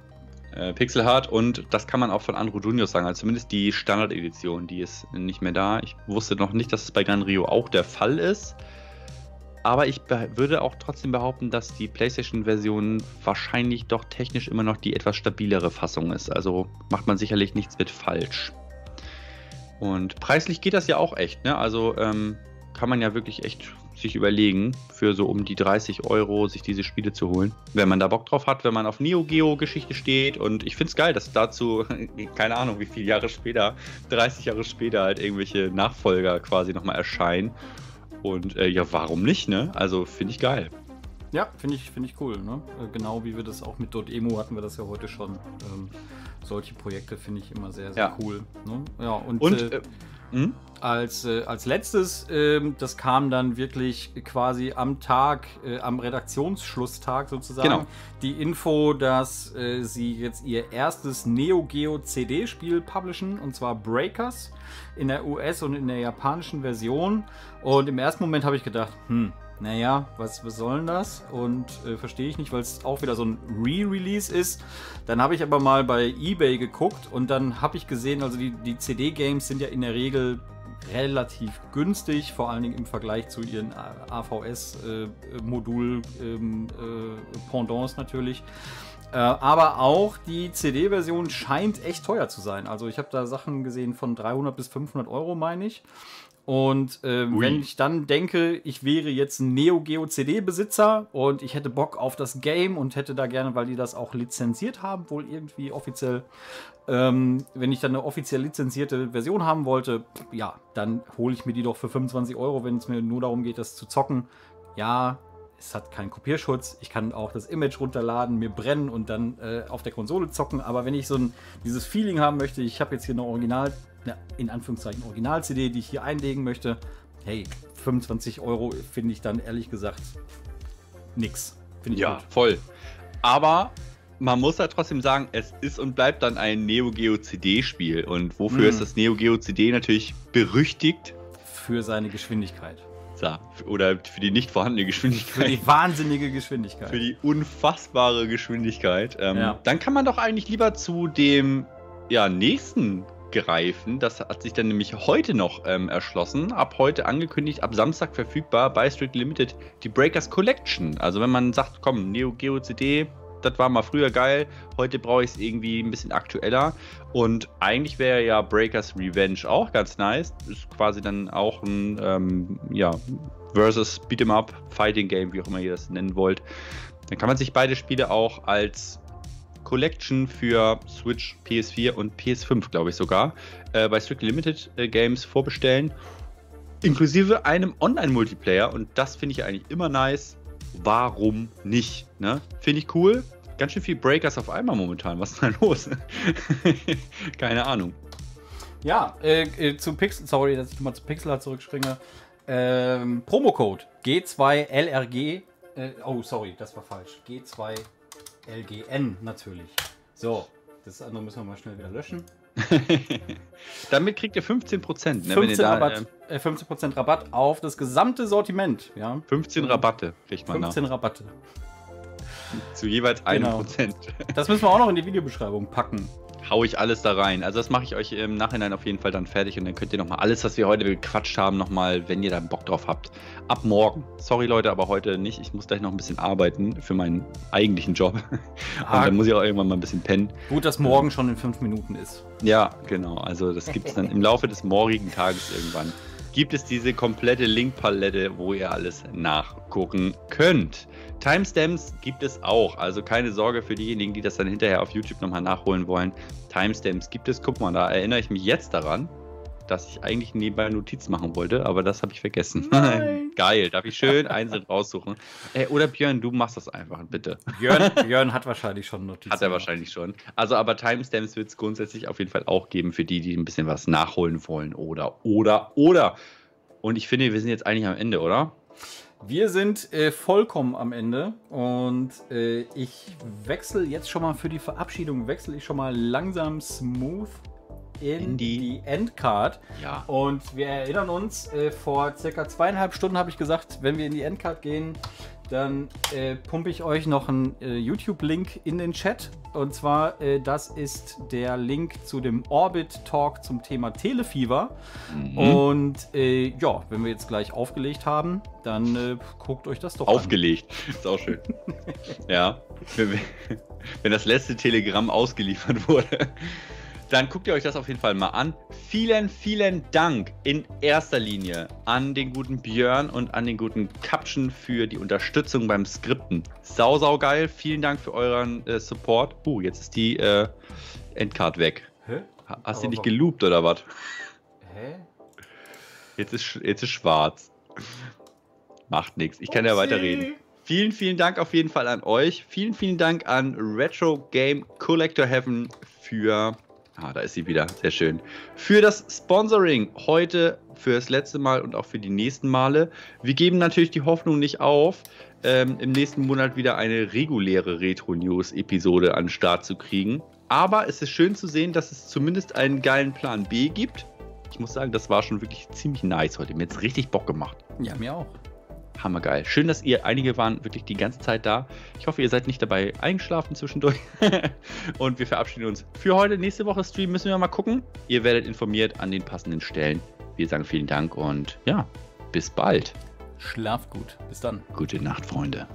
äh, Pixelhard und das kann man auch von Andro Junior sagen, also zumindest die Standard-Edition, die ist nicht mehr da. Ich wusste noch nicht, dass es bei Ganrio auch der Fall ist. Aber ich würde auch trotzdem behaupten, dass die PlayStation-Version wahrscheinlich doch technisch immer noch die etwas stabilere Fassung ist. Also macht man sicherlich nichts mit falsch. Und preislich geht das ja auch echt, ne? Also ähm, kann man ja wirklich echt sich überlegen, für so um die 30 Euro sich diese Spiele zu holen. Wenn man da Bock drauf hat, wenn man auf Neo Geo Geschichte steht. Und ich finde es geil, dass dazu, keine Ahnung, wie viele Jahre später, 30 Jahre später halt irgendwelche Nachfolger quasi nochmal erscheinen. Und äh, ja, warum nicht, ne? Also finde ich geil. Ja, finde ich, find ich cool. Ne? Äh, genau wie wir das auch mit Dot.emo hatten wir das ja heute schon. Ähm, solche Projekte finde ich immer sehr, sehr Ja. cool. Ne? Ja, und, Und äh, äh, hm? Als, äh, als letztes, ähm, das kam dann wirklich quasi am Tag, äh, am Redaktionsschlusstag sozusagen, Genau. die Info, dass äh, sie jetzt ihr erstes Neo Geo CD-Spiel publishen, und zwar Breakers, in der US- und in der japanischen Version. Und im ersten Moment habe ich gedacht, hm, naja, was, was soll denn das? Und äh, verstehe ich nicht, weil es auch wieder so ein Re-Release ist. Dann habe ich aber mal bei eBay geguckt und dann habe ich gesehen, also die, die CD-Games sind ja in der Regel relativ günstig, vor allen Dingen im Vergleich zu ihren AVS-Modul-Pendants natürlich. Äh, aber auch die CD-Version scheint echt teuer zu sein. Also ich habe da Sachen gesehen von 300 bis 500 Euro, meine ich. Und äh, Ui. wenn ich dann denke, ich wäre jetzt ein Neo Geo CD-Besitzer und ich hätte Bock auf das Game und hätte da gerne, weil die das auch lizenziert haben, wohl irgendwie offiziell, ähm, wenn ich dann eine offiziell lizenzierte Version haben wollte, ja, dann hole ich mir die doch für 25 Euro, wenn es mir nur darum geht, das zu zocken. Ja, es hat keinen Kopierschutz. Ich kann auch das Image runterladen, mir brennen und dann äh, auf der Konsole zocken. Aber wenn ich so ein, dieses Feeling haben möchte, ich habe jetzt hier eine Original, eine, in Anführungszeichen Original-CD, die ich hier einlegen möchte, hey, 25 Euro finde ich dann ehrlich gesagt nix. Finde ich Ja, gut. voll. Aber man muss ja trotzdem sagen, es ist und bleibt dann ein Neo Geo CD-Spiel. Und wofür Mhm. ist das Neo Geo CD natürlich berüchtigt? Für seine Geschwindigkeit. Ja, Oder für die nicht vorhandene Für Geschwindigkeit. die wahnsinnige Geschwindigkeit. Für die unfassbare Geschwindigkeit. Ähm, Ja. Dann kann man doch eigentlich lieber zu dem ja, nächsten greifen. Das hat sich dann nämlich heute noch ähm, erschlossen. Ab heute angekündigt, ab Samstag verfügbar bei Strict Limited die Breakers Collection. Also wenn man sagt, komm, Neo Geo CD, das war mal früher geil, heute brauche ich es irgendwie ein bisschen aktueller. Und eigentlich wäre ja Breakers Revenge auch ganz nice. Ist quasi dann auch ein, ähm, ja, versus Beat'em Up Fighting Game, wie auch immer ihr das nennen wollt. Dann kann man sich beide Spiele auch als Collection für Switch, PS4 und PS5, glaube ich sogar, äh, bei Strictly Limited äh, Games vorbestellen. Inklusive einem Online-Multiplayer und das finde ich eigentlich immer nice. Warum nicht? Ne? Finde ich cool. Ganz schön viel Breakers auf einmal momentan. Was ist denn los? Keine Ahnung. Ja, äh, äh, zu Pixel, sorry, dass ich mal zu Pixel zurückspringe. Ähm, Promocode G2LRG. Äh, oh, sorry, das war falsch. G2LGN natürlich. So, das andere müssen wir mal schnell wieder löschen. Damit kriegt ihr 15%. Ne, wenn ihr 15%, da, Rabatt, äh, 15% Rabatt auf das gesamte Sortiment. Ja, äh, 15 Rabatte kriegt man 15 Rabatte. da. Zu jeweils einem Genau. Prozent. Das müssen wir auch noch in die Videobeschreibung packen. Hau ich alles da rein. Also das mache ich euch im Nachhinein auf jeden Fall dann fertig und dann könnt ihr nochmal alles, was wir heute gequatscht haben, nochmal, wenn ihr da Bock drauf habt, ab morgen. Sorry Leute, aber heute nicht. Ich muss gleich noch ein bisschen arbeiten für meinen eigentlichen Job. Und Ah, dann muss ich auch irgendwann mal ein bisschen pennen. gut, dass morgen schon in fünf Minuten ist. Ja, genau. Also das gibt es dann im Laufe des morgigen Tages irgendwann. Gibt es diese komplette Linkpalette, wo ihr alles nachgucken könnt. Timestamps gibt es auch. Also keine Sorge für diejenigen, die das dann hinterher auf YouTube nochmal nachholen wollen. Timestamps gibt es. Guck mal, da erinnere ich mich jetzt daran, dass ich eigentlich nebenbei Notiz machen wollte, aber das habe ich vergessen. Nein. Geil, darf ich schön einzeln raussuchen. Äh, oder Björn, du machst das einfach, bitte. Björn, Björn hat wahrscheinlich schon Notizen. Hat er wahrscheinlich schon. Also, aber Timestamps wird es grundsätzlich auf jeden Fall auch geben für die, die ein bisschen was nachholen wollen. Oder, oder, oder. Und ich finde, wir sind jetzt eigentlich am Ende, oder? Wir sind äh, vollkommen am Ende und äh, ich wechsle jetzt schon mal für die Verabschiedung, wechsle ich schon mal langsam smooth in, In die- die, Endcard. Ja. Und wir erinnern uns, äh, vor circa zweieinhalb Stunden habe ich gesagt, wenn wir in die Endcard gehen, dann äh, pumpe ich euch noch einen äh, YouTube-Link in den Chat. Und zwar, äh, das ist der Link zu dem Orbit-Talk zum Thema Telefieber. Mhm. Und äh, ja, wenn wir jetzt gleich aufgelegt haben, dann äh, guckt euch das doch an. Aufgelegt. Ist auch schön. ja. Wenn, wenn das letzte Telegramm ausgeliefert wurde, dann guckt ihr euch das auf jeden Fall mal an. Vielen, vielen Dank in erster Linie an den guten Björn und an den guten Kapschen für die Unterstützung beim Skripten. Sau, sau geil. Vielen Dank für euren äh, Support. Uh, jetzt ist die äh, Endcard weg. Hä? Ha- Hast du Aber nicht geloopt oder was? Hä? Jetzt ist, jetzt ist schwarz. Macht nichts. Ich kann ja weiterreden. Vielen, vielen Dank auf jeden Fall an euch. Vielen, vielen Dank an Retro Game Collector Heaven für. Ah, da ist sie wieder. Sehr schön. Für das Sponsoring heute für das letzte Mal und auch für die nächsten Male. Wir geben natürlich die Hoffnung nicht auf, ähm, im nächsten Monat wieder eine reguläre Retro-News-Episode an den Start zu kriegen. Aber es ist schön zu sehen, dass es zumindest einen geilen Plan B gibt. Ich muss sagen, das war schon wirklich ziemlich nice heute. Mir hat es richtig Bock gemacht. Ja, mir auch. Hammergeil. Schön, dass ihr, einige waren wirklich die ganze Zeit da. Ich hoffe, ihr seid nicht dabei eingeschlafen zwischendurch. Und wir verabschieden uns für heute. Nächste Woche Stream müssen wir mal gucken. Ihr werdet informiert an den passenden Stellen. Wir sagen vielen Dank und ja, bis bald. Schlaf gut. Bis dann. Gute Nacht, Freunde.